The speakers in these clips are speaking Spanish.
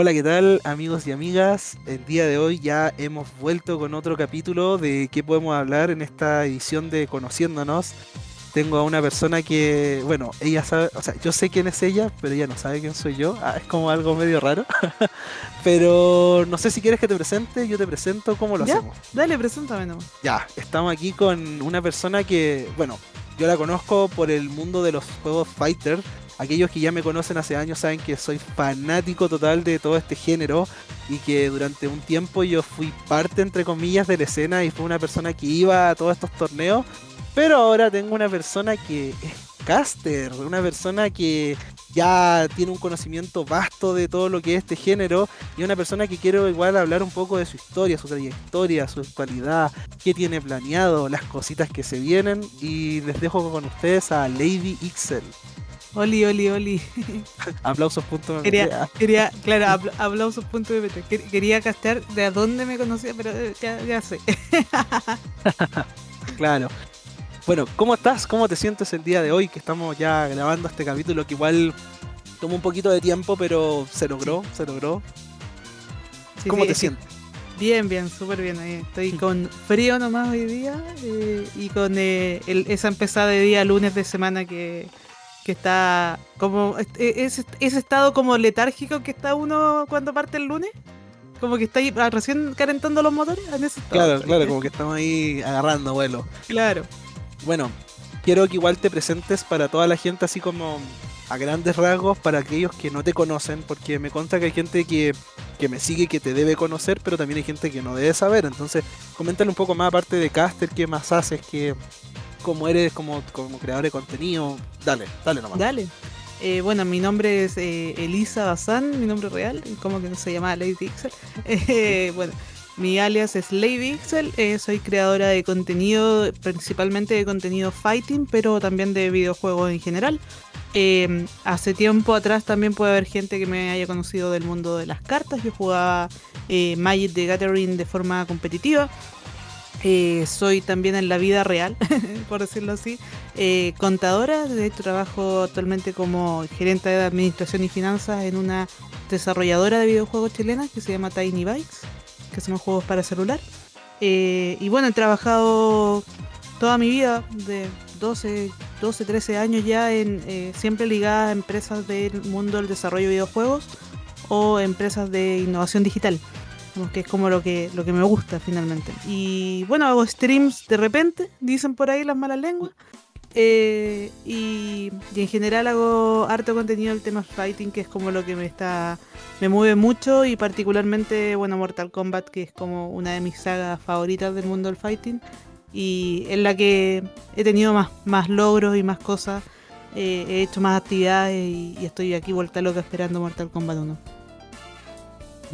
Hola, ¿qué tal amigos y amigas? El día de hoy ya hemos vuelto con otro capítulo de qué podemos hablar en esta edición de Conociéndonos. Tengo a una persona que, bueno, ella sabe, o sea, yo sé quién es ella, pero ella no sabe quién soy yo. Ah, es como algo medio raro. pero no sé si quieres que te presente, yo te presento, ¿cómo lo ¿Ya? hacemos? Dale, preséntame nomás. Ya, estamos aquí con una persona que, bueno, yo la conozco por el mundo de los juegos Fighter. Aquellos que ya me conocen hace años saben que soy fanático total de todo este género y que durante un tiempo yo fui parte, entre comillas, de la escena y fui una persona que iba a todos estos torneos. Pero ahora tengo una persona que es caster, una persona que ya tiene un conocimiento vasto de todo lo que es este género y una persona que quiero igual hablar un poco de su historia, su trayectoria, su actualidad, qué tiene planeado, las cositas que se vienen y les dejo con ustedes a Lady Ixel. Oli, oli, oli. Aplausos.me. Quería, quería claro, apl- aplausos.pt. Quer- Quería castear de a dónde me conocía, pero eh, ya, ya sé. Claro. Bueno, ¿cómo estás? ¿Cómo te sientes el día de hoy que estamos ya grabando este capítulo que igual tomó un poquito de tiempo, pero se logró, se logró? Sí, ¿Cómo sí, te sientes? Bien, bien, súper bien. Estoy con frío nomás hoy día eh, y con eh, el- esa empezada de día lunes de semana que, que está como es- es- ese estado como letárgico que está uno cuando parte el lunes. Como que está ahí ah, recién calentando los motores. En ese estado Claro, claro, como que estamos ahí agarrando vuelo. Claro. Bueno, quiero que igual te presentes para toda la gente así como a grandes rasgos para aquellos que no te conocen, porque me consta que hay gente que, que me sigue que te debe conocer, pero también hay gente que no debe saber. Entonces, coméntale un poco más aparte de Caster, qué más haces, qué, cómo eres como, como creador de contenido. Dale, dale nomás. Dale. Eh, bueno, mi nombre es eh, Elisa Bazán, mi nombre real, como que se llama Lady Ixel. Eh, bueno, mi alias es Lady Ixel, eh, soy creadora de contenido, principalmente de contenido fighting, pero también de videojuegos en general. Hace tiempo atrás también puede haber gente que me haya conocido del mundo de las cartas. Yo jugaba Magic the Gathering de forma competitiva. Eh, soy también en la vida real, por decirlo así, eh, contadora. De hecho, trabajo actualmente como gerente de administración y finanzas en una desarrolladora de videojuegos chilena que se llama Tiny Bytes, que son juegos para celular. Eh, y bueno, he trabajado toda mi vida, de 12, 12 13 años ya, en, siempre ligada a empresas del mundo del desarrollo de videojuegos o empresas de innovación digital. Que es como lo que, lo que me gusta finalmente. Y bueno, hago streams de repente, dicen por ahí las malas lenguas. Eh, y, y en general hago harto contenido del tema fighting, que es como lo que me está me mueve mucho y particularmente, bueno, Mortal Kombat, que es como una de mis sagas favoritas del mundo del fighting y en la que he tenido más, más logros y más cosas, eh, he hecho más actividades y, y estoy aquí vuelta loca esperando Mortal Kombat 1.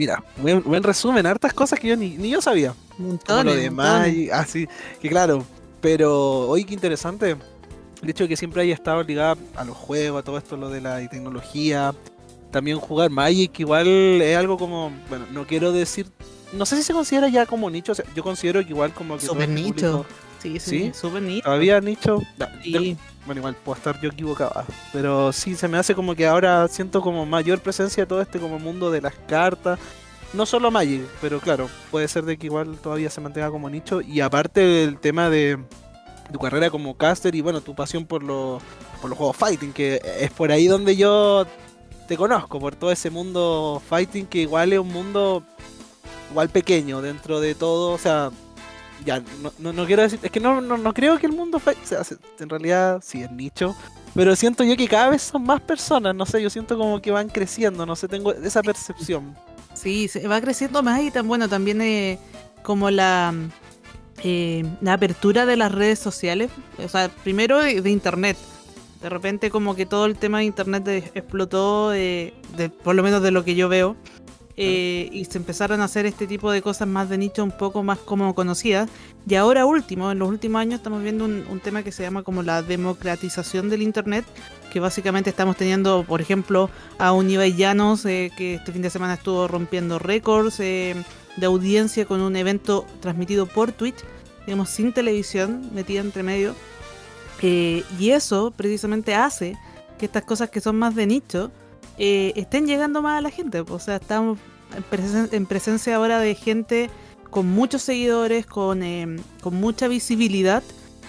Mira, buen, buen resumen, hartas cosas que yo ni, ni yo sabía. Montones, lo de montones. Magic, así, que claro, pero hoy qué interesante el hecho de que siempre haya estado ligada a los juegos, a todo esto, lo de la tecnología, también jugar Magic, igual es algo como, bueno, no quiero decir, no sé si se considera ya como nicho, o sea, yo considero que igual como que Súper este nicho. público- Sí, sí, ¿Sí? súper nicho. todavía nicho, Sí. del- bueno, igual puedo estar yo equivocado, ah, pero sí se me hace como que ahora siento como mayor presencia de todo este como mundo de las cartas. No solo Magic, pero claro, puede ser de que igual todavía se mantenga como nicho. Y aparte del tema de tu carrera como caster y bueno, tu pasión por, los por los juegos fighting, que es por ahí donde yo te conozco, por todo ese mundo fighting que igual es un mundo igual pequeño dentro de todo, o sea, ya, no, no, no quiero decir, es que no, no, no creo que el mundo o sea, se- en realidad sí es nicho, pero siento yo que cada vez son más personas, no sé, yo siento como que van creciendo, no sé, tengo esa percepción. Sí, se va creciendo más y tan bueno también eh, como la eh, la apertura de las redes sociales, o sea, primero de, internet. De repente como que todo el tema de internet explotó, eh, de, por lo menos de lo que yo veo, eh, y se empezaron a hacer este tipo de cosas más de nicho, un poco más como conocidas. Y ahora último, en los últimos años estamos viendo un, un tema que se llama como la democratización del internet, que básicamente estamos teniendo, por ejemplo, a un Ibai Llanos, eh, que este fin de semana estuvo rompiendo récords eh, de audiencia con un evento transmitido por Twitch, digamos, sin televisión metida entre medio. Eh, y eso precisamente hace que estas cosas que son más de nicho eh, estén llegando más a la gente. O sea, estamos en, presen- en presencia ahora de gente con muchos seguidores, con, eh, con mucha visibilidad,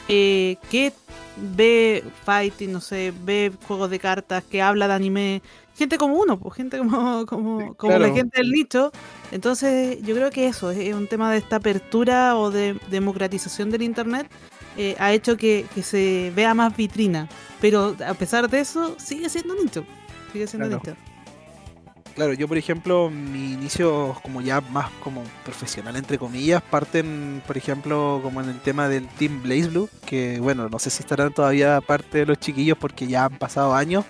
eh, que ve fighting, no sé, ve juegos de cartas, que habla de anime. Gente como uno, pues gente como, como, Sí, como la gente del nicho. Entonces, yo creo que eso es un tema de esta apertura o de democratización del internet. eh, ha hecho que, que se vea más vitrina. Pero a pesar de eso, sigue siendo nicho. Sigue siendo Claro. Claro, yo por ejemplo, mi inicio como ya más como profesional entre comillas, parten por ejemplo como en el tema del Team Blaze Blue, que bueno, no sé si estarán todavía parte de los chiquillos porque ya han pasado años,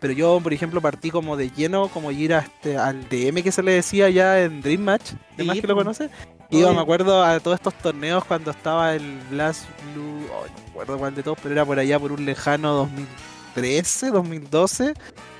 pero yo por ejemplo partí como de lleno, como ir a este, al DM que se le decía ya en Dream Match, de más Sí, que lo conoce. Iba, me acuerdo, a todos estos torneos cuando estaba el Blast Blue, oh, no me acuerdo cuál de todos, pero era por allá por un lejano 2013, 2012,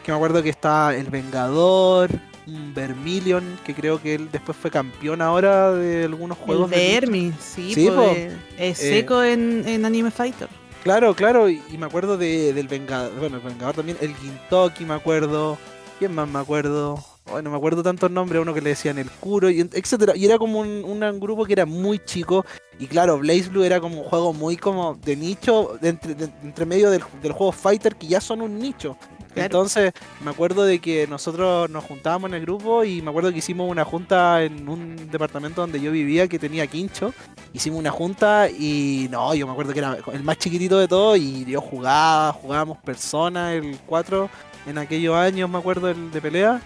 que me acuerdo que estaba el Vengador, un Vermilion, que creo que él después fue campeón ahora de algunos El juegos. de lucha. Vermi, sí, Sí, po, po. eh, es Eh, seco en, en Anime Fighter. Claro, claro, y, y me acuerdo de, del Vengador, bueno, el Vengador también, el Gintoki me acuerdo, ¿quién más me acuerdo? Bueno, me acuerdo tantos nombres, uno que le decían el Kuro, y et- etcétera, y era como un, un grupo que era muy chico, y claro, Blaze Blue era como un juego muy como de nicho, de entre, de- entre medio del, del juego Fighter, que ya son un nicho. Claro. Entonces, me acuerdo de que nosotros nos juntábamos en el grupo y me acuerdo que hicimos una junta en un departamento donde yo vivía que tenía quincho. Hicimos una junta y no, yo me acuerdo que era el más chiquitito de todo y yo jugaba, jugábamos Persona, el 4 en aquellos años, me acuerdo, el de pelea.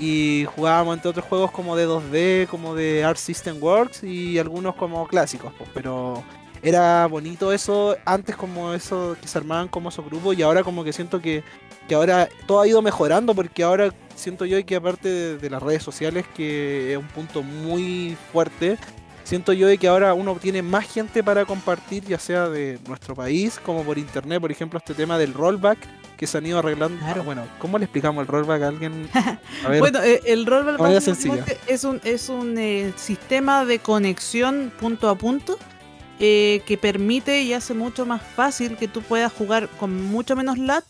Y jugábamos entre otros juegos como de 2D, como de Art System Works y algunos como clásicos, pero era bonito eso, antes como eso que se armaban como esos grupos y ahora como que siento que, que ahora todo ha ido mejorando porque ahora siento yo que aparte de, de las redes sociales que es un punto muy fuerte, siento yo de que ahora uno tiene más gente para compartir ya sea de nuestro país como por internet, por ejemplo este tema del rollback que se han ido arreglando. Claro. Bueno, ¿cómo le explicamos el rollback a alguien? A ver, Bueno, eh, el rollback es un, es un eh, sistema de conexión punto a punto eh, que permite y hace mucho más fácil que tú puedas jugar con mucho menos lat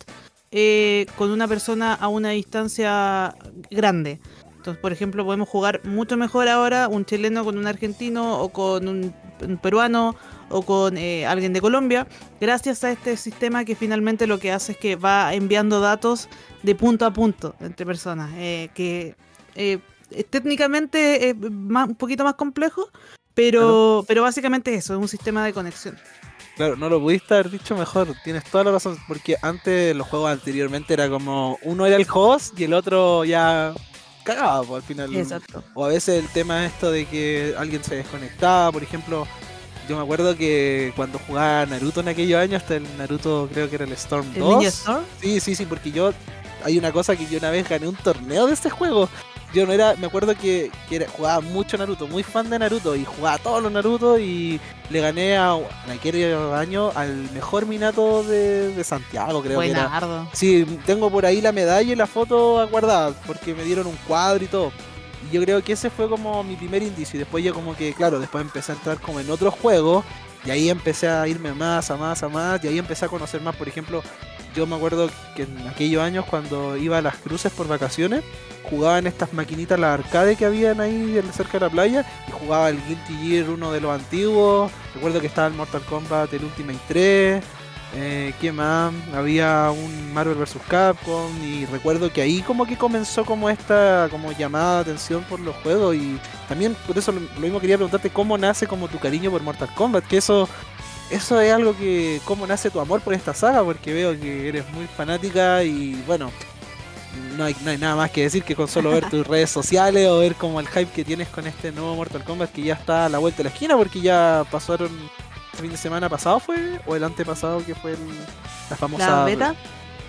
eh, con una persona a una distancia grande. Entonces, por ejemplo, podemos jugar mucho mejor ahora un chileno con un argentino o con un, un peruano o con eh, alguien de Colombia, gracias a este sistema que finalmente lo que hace es que va enviando datos de punto a punto entre personas, eh, que eh, técnicamente es más, un poquito más complejo, pero, pero básicamente eso, es un sistema de conexión. Claro, no lo pudiste haber dicho mejor, tienes toda la razón, porque antes los juegos anteriormente era como uno era el host y el otro ya cagaba pues, al final. Exacto. O a veces el tema es esto de que alguien se desconectaba, por ejemplo, yo me acuerdo que cuando jugaba Naruto en aquellos años, hasta el Naruto creo que era el Storm ¿El 2. Ninja Storm? Sí, sí, sí, porque yo hay una cosa que yo una vez gané un torneo de este juego. Yo no era, me acuerdo que, que era- jugaba mucho Naruto, muy fan de Naruto y jugaba todos los Naruto y le gané a, en aquel año al mejor Minato de, de Santiago, creo que era. Sí, tengo por ahí la medalla y la foto guardada porque me dieron un cuadro y todo. Y yo creo que ese fue como mi primer indicio. Y después yo como que, claro, después empecé a entrar como en otros juegos. Y ahí empecé a irme más, a más, a más. Y ahí empecé a conocer más. Por ejemplo, yo me acuerdo que en aquellos años cuando iba a las cruces por vacaciones, jugaba en estas maquinitas, las arcade que habían ahí cerca de la playa. Y jugaba el Guilty Gear, uno de los antiguos. Recuerdo que estaba el Mortal Kombat, el Ultimate 3. Eh, ¿Qué más? Había un Marvel vs. Capcom y recuerdo que ahí como que comenzó como esta como llamada de atención por los juegos y también por eso lo mismo quería preguntarte cómo nace como tu cariño por Mortal Kombat, que eso eso es algo que cómo nace tu amor por esta saga porque veo que eres muy fanática y bueno, no hay, no hay nada más que decir que con solo ver tus redes sociales o ver como el hype que tienes con este nuevo Mortal Kombat que ya está a la vuelta de la esquina porque ya pasaron el fin de semana pasado fue o el antepasado que fue el- la famosa La beta,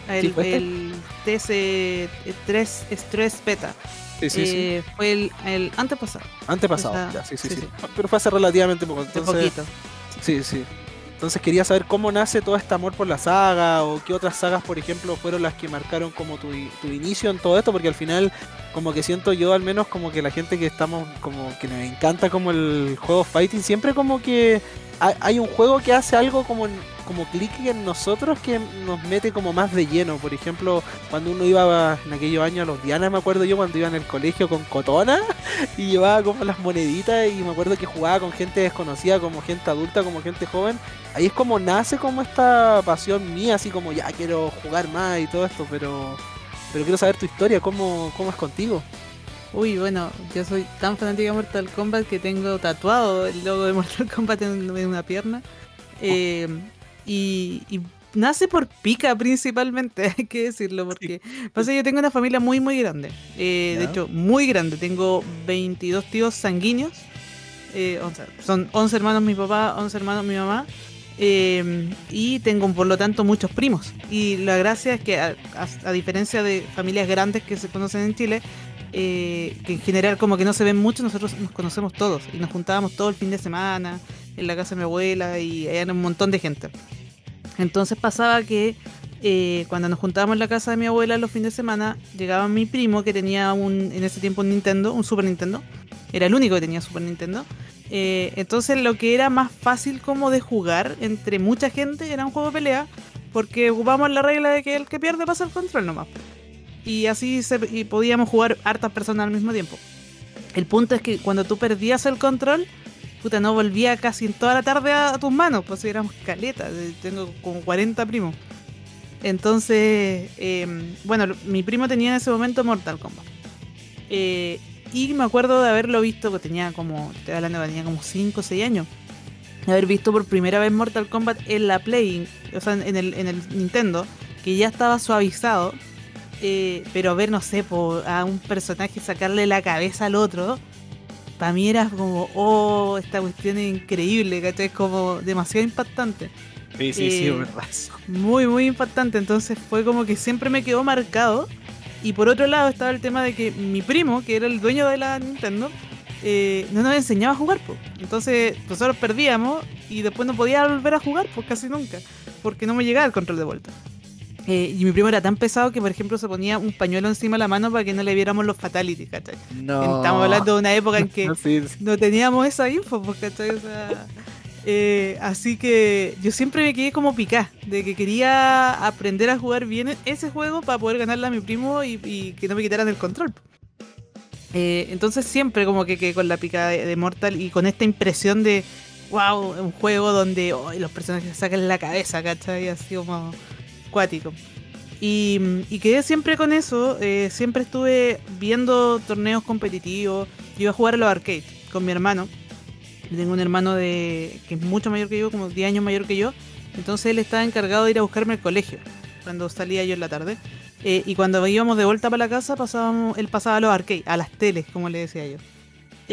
el, ¿fue este? el TS3 Stress Beta, Sí, sí, sí. eh, fue el, el antepasado, Antepasado, o sea, ya, sí, sí, sí. Pero fue hace relativamente poco. Entonces, poquito. Sí, sí. Entonces quería saber cómo nace todo este amor por la saga o qué otras sagas, por ejemplo, fueron las que marcaron como tu, tu inicio en todo esto, porque al final como que siento yo al menos como que la gente que estamos como que nos encanta como el juego fighting siempre como que hay, un juego que hace algo como, en- como clic en nosotros que nos mete como más de lleno. Por ejemplo, cuando uno iba en aquellos años a los Diana, me acuerdo yo cuando iba en el colegio con Cotona y llevaba como las moneditas y me acuerdo que jugaba con gente desconocida, como gente adulta, como gente joven. Ahí es como nace como esta pasión mía, así como ya quiero jugar más y todo esto, pero pero quiero saber tu historia, cómo, cómo es contigo. Uy, bueno, yo soy tan fanática de Mortal Kombat que tengo tatuado el logo de Mortal Kombat en, en una pierna. Eh, y, y nace por pica principalmente, hay que decirlo, porque pasa que yo tengo una familia muy, muy grande. Eh, de hecho, muy grande. Tengo 22 tíos sanguíneos. Eh, o sea, son 11 hermanos mi papá, 11 hermanos mi mamá. eh, y tengo por lo tanto muchos primos. Y la gracia es que a, a- a diferencia de familias grandes que se conocen en Chile, eh, que en general como que no se ven mucho, nosotros nos conocemos todos y nos juntábamos todo el fin de semana en la casa de mi abuela y era un montón de gente. Entonces pasaba que eh, cuando nos juntábamos en la casa de mi abuela los fines de semana, llegaba mi primo que tenía un, en ese tiempo un Nintendo, un Super Nintendo. Era el único que tenía Super Nintendo. Eh, entonces lo que era más fácil como de jugar entre mucha gente era un juego de pelea, porque ocupamos la regla de que el que pierde pasa el control nomás. Y así se, podíamos jugar hartas personas al mismo tiempo. El punto es que cuando tú perdías el control, puta, no volvía casi toda la tarde a, tus manos, pues éramos caletas, tengo como 40 primos. Entonces, eh, bueno, mi primo tenía en ese momento Mortal Kombat. Eh, y me acuerdo de haberlo visto, que tenía como, estoy hablando que tenía como 5 o 6 años. De haber visto por primera vez Mortal Kombat en la Play, o sea, en el, en el Nintendo, que ya estaba suavizado. Eh, pero ver, no sé, po, a un personaje sacarle la cabeza al otro, para mí era como, oh, esta cuestión es increíble, ¿cachai? Es como demasiado impactante. Sí, sí, sí, es verdad. Muy, muy impactante. Entonces fue como que siempre me quedó marcado. Y por otro lado estaba el tema de que mi primo, que era el dueño de la Nintendo, eh, no nos enseñaba a jugar. po. Entonces nosotros perdíamos y después no podía volver a jugar, pues casi nunca, porque no me llegaba el control de vuelta. Eh, y mi primo era tan pesado que, por ejemplo, se ponía un pañuelo encima de la mano para que no le viéramos los fatalities, ¿cachai? No. Estamos hablando de una época en que Sí, sí. no teníamos esa info, pues, ¿cachai? O sea, eh, así que yo siempre me quedé como picá, de que quería aprender a jugar bien ese juego para poder ganarle a mi primo y, y que no me quitaran el control. Eh, entonces siempre como que quedé con la pica de, de Mortal y con esta impresión de, wow, un juego donde oh, los personajes sacan la cabeza, ¿cachai? Así como cuático. Y, quedé siempre con eso, eh, siempre estuve viendo torneos competitivos, yo iba a jugar a los arcades con mi hermano. Tengo un hermano de que es mucho mayor que yo, como 10 años mayor que yo. Entonces él estaba encargado de ir a buscarme al colegio cuando salía yo en la tarde. Eh, y cuando íbamos de vuelta para la casa, pasábamos, él pasaba a los arcades, a las teles, como le decía yo.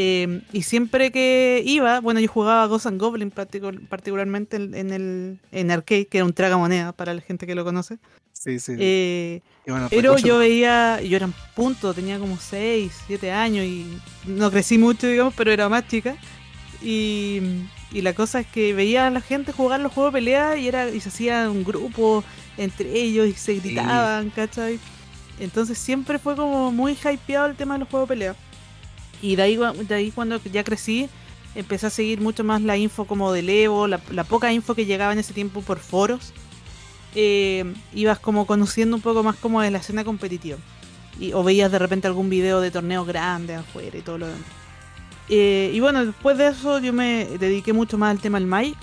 Eh, y siempre que iba, bueno, yo jugaba Ghost and Goblin particu- particularmente en, en el en arcade, que era un tragamoneda para la gente que lo conoce. Sí, sí. Eh, bueno, pero yo veía, yo era en punto, tenía como 6, 7 años y no crecí mucho, digamos, pero era más chica. Y, y la cosa es que veía a la gente jugar los juegos de pelea y, era, y se hacía un grupo entre ellos y se gritaban, ¿cachai? Entonces siempre fue como muy hypeado el tema de los juegos de pelea. Y de ahí, de ahí cuando ya crecí, empecé a seguir mucho más la info como del Evo, la, la poca info que llegaba en ese tiempo por foros. Eh, ibas como conociendo un poco más como de la escena competitiva. Y, o veías de repente algún video de torneos grandes afuera y todo lo demás. Eh, y bueno, después de eso yo me dediqué mucho más al tema del Magic.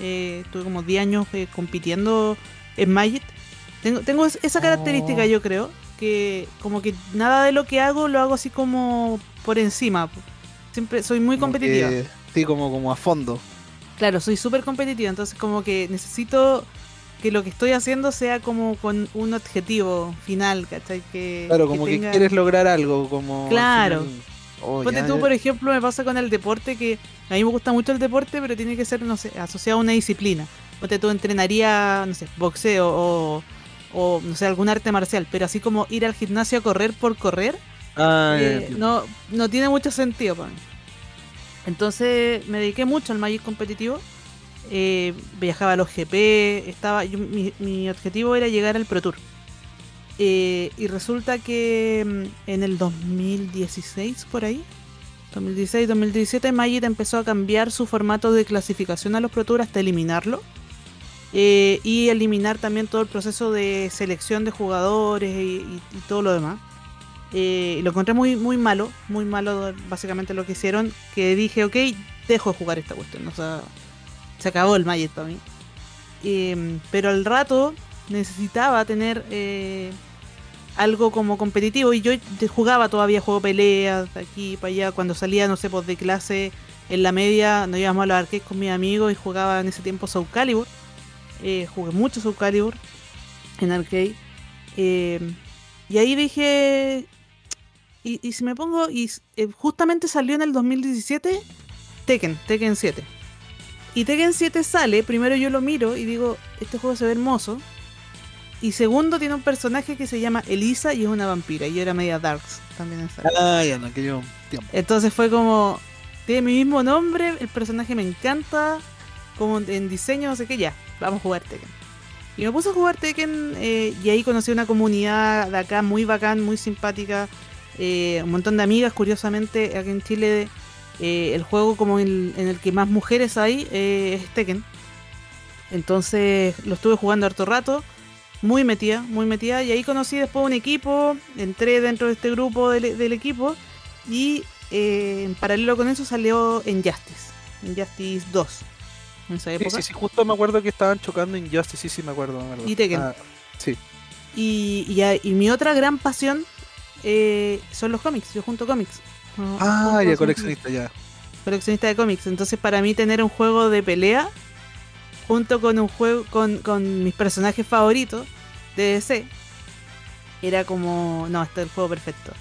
Eh, estuve como 10 años compitiendo en Magic. Tengo, tengo es- esa característica Oh. yo creo, que como que nada de lo que hago lo hago así como por encima. Siempre soy muy como competitiva. que- sí, como, como a fondo. Claro, soy súper competitiva, entonces como que necesito que lo que estoy haciendo sea como con un objetivo final, ¿cachai? Que, Claro, como que, tenga- quieres lograr algo, como... Claro. Oh, Ponte ya, tú, ya. por ejemplo, me pasa con el deporte que a mí me gusta mucho el deporte, pero tiene que ser, no sé, asociado a una disciplina. Ponte tú, entrenaría, no sé, boxeo o, o, no sé, algún arte marcial, pero así como ir al gimnasio a correr por correr, Ah, eh, no, no tiene mucho sentido para mí. Entonces me dediqué mucho al Magic competitivo. eh, viajaba a los GP. Estaba, yo- mi, mi objetivo era llegar al Pro Tour. Eh, y resulta que mm, en el 2016, por ahí, 2016, 2017, Magic empezó a cambiar su formato de clasificación a los Pro Tour hasta eliminarlo. Eh, y eliminar también todo el proceso de selección de jugadores y, y- y todo lo demás. Eh, lo encontré muy, muy malo, muy malo básicamente lo que hicieron, que dije, ok, dejo de jugar esta cuestión, o sea, se acabó el Magic para mí. Eh, pero al rato necesitaba tener eh, algo como competitivo y yo jugaba todavía juego peleas de aquí para allá cuando salía no sé pues de clase en la media nos íbamos a los arcades con mis amigos y jugaba en ese tiempo Soul Calibur Eh, jugué mucho Soul Calibur en arcade Eh, y ahí dije y, y si me pongo y eh, justamente salió en el 2017 Tekken Tekken 7 y Tekken 7 sale, primero yo lo miro y digo, este juego se ve hermoso. Y segundo, tiene un personaje que se llama Elisa y es una vampira. Y yo era media Darks también en. Ay, en aquello tiempo. Entonces fue como, tiene mi mismo nombre, el personaje me encanta, como en diseño, no sé qué, ya, vamos a jugar Tekken. Y me puse a jugar Tekken eh, y ahí conocí una comunidad de acá muy bacán, muy simpática, eh, un montón de amigas, curiosamente, aquí en Chile eh, el juego como el- en el que más mujeres hay eh, es Tekken. Entonces lo estuve jugando harto rato, muy metida, muy metida, y ahí conocí después un equipo, entré dentro de este grupo del, del equipo y eh, en paralelo con eso salió Injustice, Injustice 2. En esa Sí, época. sí, sí, justo me acuerdo que estaban chocando Injustice, sí, sí, me acuerdo. me acuerdo. Y Tekken. Ah, sí. Y, y mi otra gran pasión eh, son los cómics. Yo junto cómics. No, Ah, ya, coleccionista, ya. coleccionista de cómics. Entonces para mí tener un juego de pelea junto con un juego con, con mis personajes favoritos de DC era como no, este es el juego perfecto.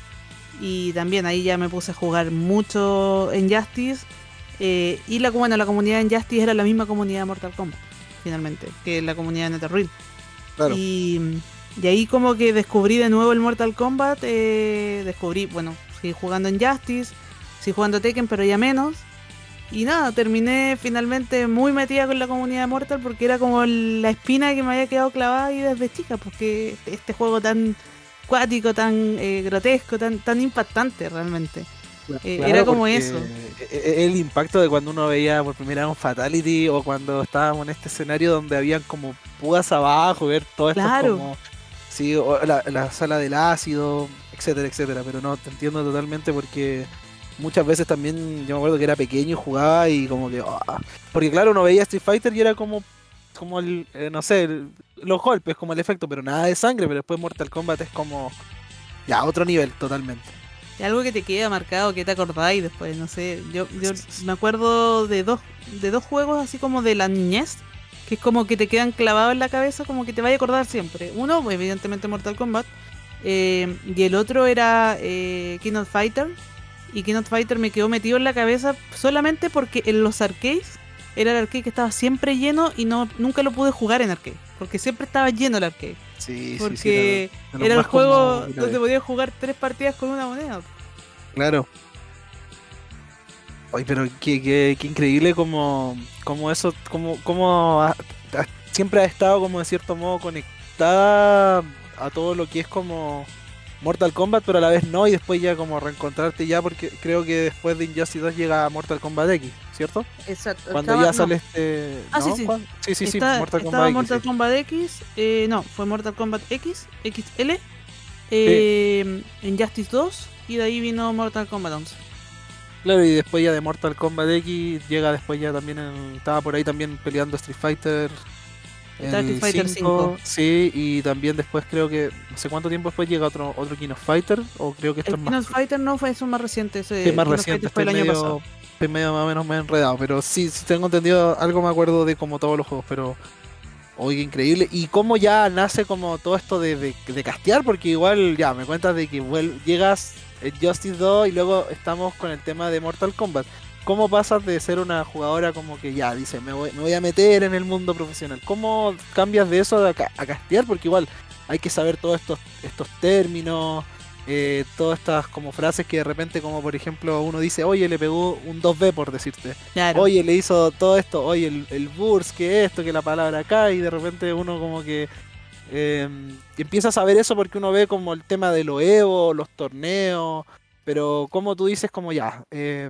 Y también ahí ya me puse a jugar mucho en Justice. eh, y la, bueno, la comunidad en Justice era la misma comunidad de Mortal Kombat, finalmente, que la comunidad de NetherRealm. Claro. Y, y ahí como que descubrí de nuevo el Mortal Kombat. eh, descubrí, bueno, seguí jugando en Justice, seguí jugando Tekken, pero ya menos. Y nada, terminé finalmente muy metida con la comunidad de Mortal porque era como la espina que me había quedado clavada ahí desde chica, porque este juego tan cuático, tan eh, grotesco, tan, tan impactante realmente. Eh, era como eso. e- e- El impacto de cuando uno veía por primera vez un Fatality o cuando estábamos en este escenario donde habían como púas abajo, ver todo esto Claro. como. Sí, o la, la sala del ácido, etcétera, etcétera. Pero no, te entiendo totalmente porque muchas veces también yo me acuerdo que era pequeño y jugaba y como que. ah, porque claro, uno veía Street Fighter y era como. Como el, eh, no sé, el- los golpes, como el efecto, pero nada de sangre. Pero después Mortal Kombat es como. Ya, otro nivel totalmente. Algo que te queda marcado, que te acordáis después, no sé. Yo, yo me acuerdo de dos, de dos juegos así como de la niñez, que es como que te quedan clavados en la cabeza, como que te vaya a acordar siempre. Uno, evidentemente Mortal Kombat, eh, y el otro era eh, King of Fighter. Y King of Fighter me quedó metido en la cabeza solamente porque en los arcades era el arcade que estaba siempre lleno y no nunca lo pude jugar en arcade. Porque siempre estaba lleno el arcade. Sí, sí, sí. Porque de los era el juego donde podías jugar tres partidas con una moneda. Claro. Oye, pero qué, qué, qué increíble como, como eso, como, como ha- ha- siempre ha estado como de cierto modo conectada a todo lo que es como Mortal Kombat, pero a la vez no, y después ya como reencontrarte ya, porque creo que después de Injustice 2 llega Mortal Kombat X, ¿cierto? Exacto. Cuando ya sale este... Ah, sí, ¿no? sí. ¿Cuándo? sí, sí, sí, Mortal Kombat X. Mortal sí. Kombat X, eh, no, fue Mortal Kombat X, XL, eh, Injustice 2 y de ahí vino Mortal Kombat 11. Claro, y después ya de Mortal Kombat X llega después ya también en- estaba por ahí también peleando Street Fighter. Está Street Fighter 5. Sí, y también después creo que no sé cuánto tiempo después llega otro otro King of Fighter o creo que esto El es King más, of Fighter no fue eso más reciente, ese sí, más King reciente, fue el año medio, pasado. estoy medio más o menos me he enredado, pero sí, sí tengo entendido, algo me acuerdo de como todos los juegos, pero oye, increíble. Y cómo ya nace como todo esto de, de, de castear, porque igual ya me cuentas de que llegas Justice 2 y luego estamos con el tema de Mortal Kombat. ¿Cómo pasas de ser una jugadora como que ya dice, me voy, me voy a meter en el mundo profesional? ¿Cómo cambias de eso a, a castear? Porque igual hay que saber todos estos, estos términos, eh, todas estas como frases que de repente como por ejemplo uno dice, oye, le pegó un 2B por decirte. Claro. Oye, le hizo todo esto, oye, el, el burst, que esto, que la palabra acá, y de repente uno como que eh, empieza a saber eso porque uno ve como el tema de los Evo, los torneos, Pero como tú dices, como ya, eh,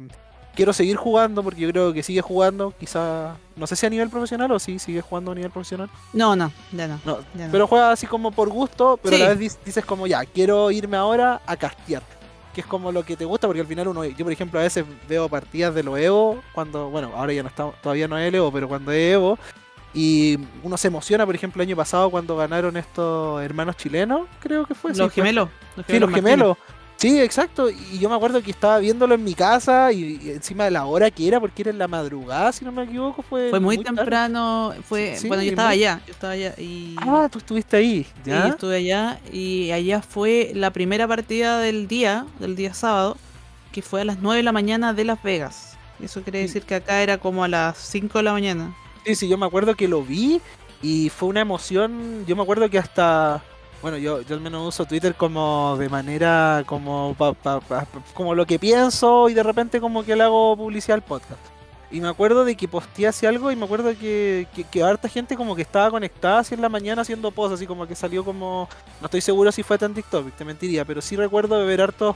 quiero seguir jugando porque yo creo que sigue jugando, quizá, no sé si a nivel profesional o si sigue jugando a nivel profesional. No, no, ya no. No, ya no. pero juega así como por gusto, pero Sí. a la vez dic- dices como ya, quiero irme ahora a castear. Que es como lo que te gusta, porque al final uno, yo por ejemplo a veces veo partidas de los Evo, cuando, bueno, ahora ya no está, todavía no es el Evo, pero cuando es Evo, y uno se emociona, por ejemplo, el año pasado cuando ganaron estos hermanos chilenos, creo que fue. sí, los fue- gemelos. Sí, los gemelos. Sí, exacto. Y yo me acuerdo que estaba viéndolo en mi casa y, y encima de la hora que era, porque era en la madrugada, si no me equivoco, fue. Fue muy, temprano. Fue, Sí, bueno, yo muy- estaba allá. Yo estaba allá y. Ah, tú estuviste ahí, ¿ya? estuve allá y allá fue la primera partida del día, del día sábado, que fue a las 9 de la mañana de Las Vegas. Eso quiere Sí. decir que acá era como a las 5 de la mañana. Sí, sí, yo me acuerdo que lo vi y fue una emoción. Yo me acuerdo que hasta. Bueno, yo, yo al menos uso Twitter como de manera como pa- pa- como lo que pienso y de repente como que le hago publicidad al podcast. Y me acuerdo de que posteé así algo y me acuerdo que, que, harta gente como que estaba conectada así en la mañana haciendo posts, así como que salió como... No estoy seguro si fue tan TikTok, te mentiría, pero sí recuerdo de ver hartos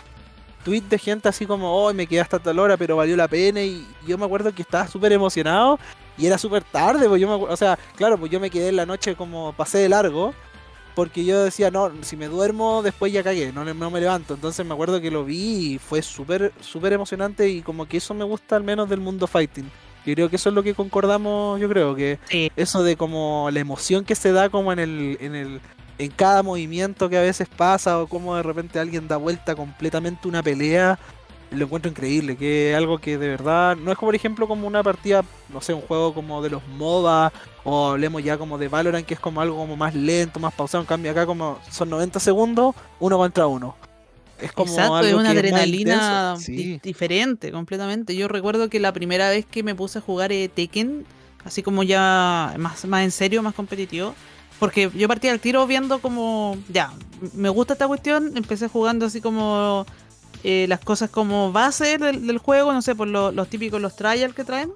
tweets de gente así como, hoy me quedé hasta tal hora, pero valió la pena. Y yo me acuerdo que estaba súper emocionado y era súper tarde, pues yo me o sea, claro, pues yo me quedé en la noche como pasé de largo, porque yo decía, no, si me duermo después ya cagué, no, no me levanto. Entonces me acuerdo que lo vi y fue súper, súper emocionante y como que eso me gusta al menos del mundo fighting. Yo creo que eso es lo que concordamos, yo creo que Sí. eso de como la emoción que se da como en el, en el, en cada movimiento que a veces pasa o como de repente alguien da vuelta completamente una pelea, lo encuentro increíble, que es algo que de verdad no es como por ejemplo como una partida, no sé, un juego como de los MOBA o hablemos ya como de Valorant que es como algo como más lento, más pausado, en cambio acá como son 90 segundos, uno contra uno. Es como Exacto, es una que adrenalina Sí. diferente, completamente. Yo recuerdo que la primera vez que me puse a jugar eh, Tekken, así como ya más, más en serio, más competitivo, porque yo partí al tiro viendo como, ya, me gusta esta cuestión, empecé jugando así como eh, las cosas como base del, del juego, no sé, por lo- los típicos, los trials que traen.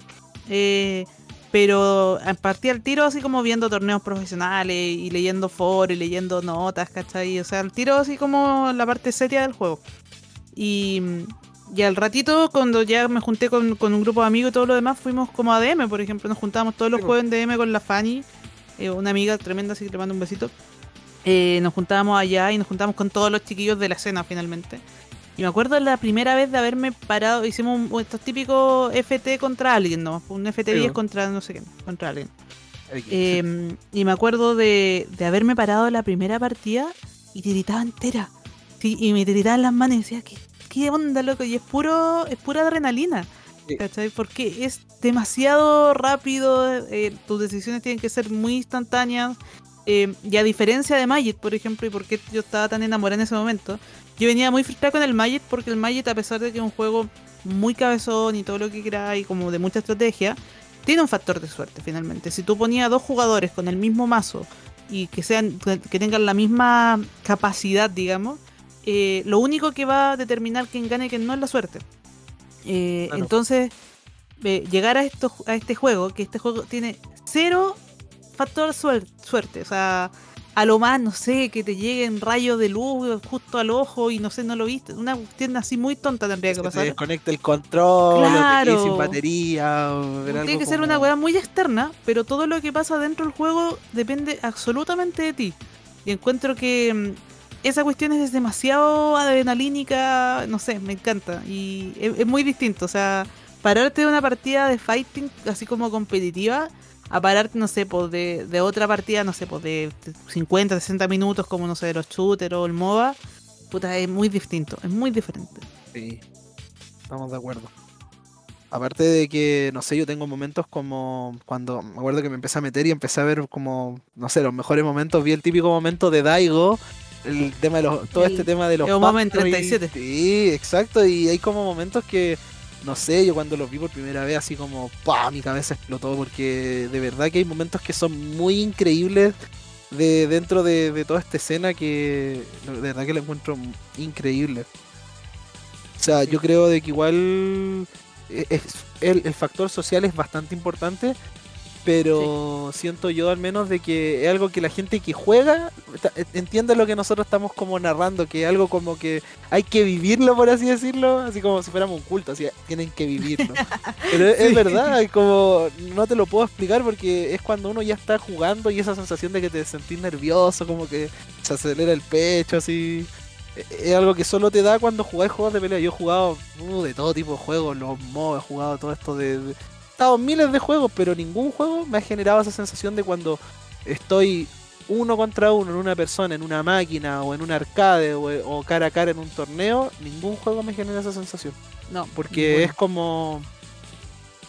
eh, pero a- partí al tiro así como viendo torneos profesionales y leyendo foros y leyendo notas, ¿cachai? O sea, al tiro así como la parte seria del juego. Y, y al ratito, cuando ya me junté con, con un grupo de amigos y todo lo demás, fuimos como a DM, por ejemplo. Nos juntábamos todos los Sí, jueves en DM con la Fanny, eh, una amiga tremenda, así que le mando un besito. Eh, nos juntábamos allá y nos juntamos con todos los chiquillos de la escena finalmente. Y me acuerdo la primera vez de haberme parado, hicimos un- estos típicos FT contra alguien, ¿no? Un FT10 po. contra no sé qué, contra alguien. Eh, y me acuerdo de, de haberme parado la primera partida y tiritaba entera. Sí, y me tiritaban las manos y decía, ¿qué, qué onda, loco? Y es puro, es pura adrenalina. Sí. ¿Cachai? Porque es demasiado rápido, eh, tus decisiones tienen que ser muy instantáneas. eh, y a diferencia de Magic, por ejemplo, y por qué yo estaba tan enamorada en ese momento, yo venía muy frustrada con el Magic porque el Magic, a pesar de que es un juego muy cabezón y todo lo que queráis, y como de mucha estrategia, tiene un factor de suerte finalmente. Si tú ponías a dos jugadores con el mismo mazo y que sean que tengan la misma capacidad, digamos, eh, lo único que va a determinar quién gane y quién no es la suerte. Eh, Claro. Entonces, eh, llegar a, esto, a este juego, que este juego tiene cero factor suer- suerte, o sea, a lo más, no sé, que te lleguen rayos de luz justo al ojo y no sé, no lo viste, una cuestión así muy tonta tendría que Se te pasar. desconecta el control, te Claro. quedes sin batería. o Tiene algo que ser como- una weá muy externa, pero todo lo que pasa dentro del juego depende absolutamente de ti. Y encuentro que mm, esa cuestión es demasiado adrenalínica, no sé, me encanta. Y es, es muy distinto, o sea, pararte de una partida de fighting así como competitiva, a pararte, no sé, pues de, de otra partida, no sé, pues de 50, 60 minutos como, no sé, de los shooters o el MOBA, puta, es muy distinto, es muy diferente. Sí, estamos de acuerdo. Aparte de que, no sé, yo tengo momentos como cuando me acuerdo que me empecé a meter y empecé a ver como, no sé, los mejores momentos. Vi el típico momento de Daigo, el tema de los, todo El este tema de los Eomomen Factory. 37. Sí, exacto. Y hay como momentos que, no sé, yo cuando los vi por primera vez, así como, ¡pah! Mi cabeza explotó porque de verdad que hay momentos que son muy increíbles de dentro de, toda esta escena que de verdad que la encuentro increíble. O sea, yo creo de que igual e- el factor social es bastante importante pero siento yo al menos de que es algo que la gente que juega e, entiende lo que nosotros estamos como narrando, que es algo como que hay que vivirlo, por así decirlo, así como si fuéramos un culto, así tienen que vivirlo. Pero es, es Sí. verdad, es como no te lo puedo explicar porque es cuando uno ya está jugando y esa sensación de que te sentís nervioso, como que se acelera el pecho, así. E- Es algo que solo te da cuando jugáis juegos de pelea. Yo he jugado uh, de todo tipo de juegos, los MOBA, he jugado todo esto de, de- He estado en miles de juegos, pero ningún juego me ha generado esa sensación de cuando estoy uno contra uno en una persona, en una máquina o en un arcade o, o cara a cara en un torneo. Ningún juego me genera esa sensación. No, Porque es como.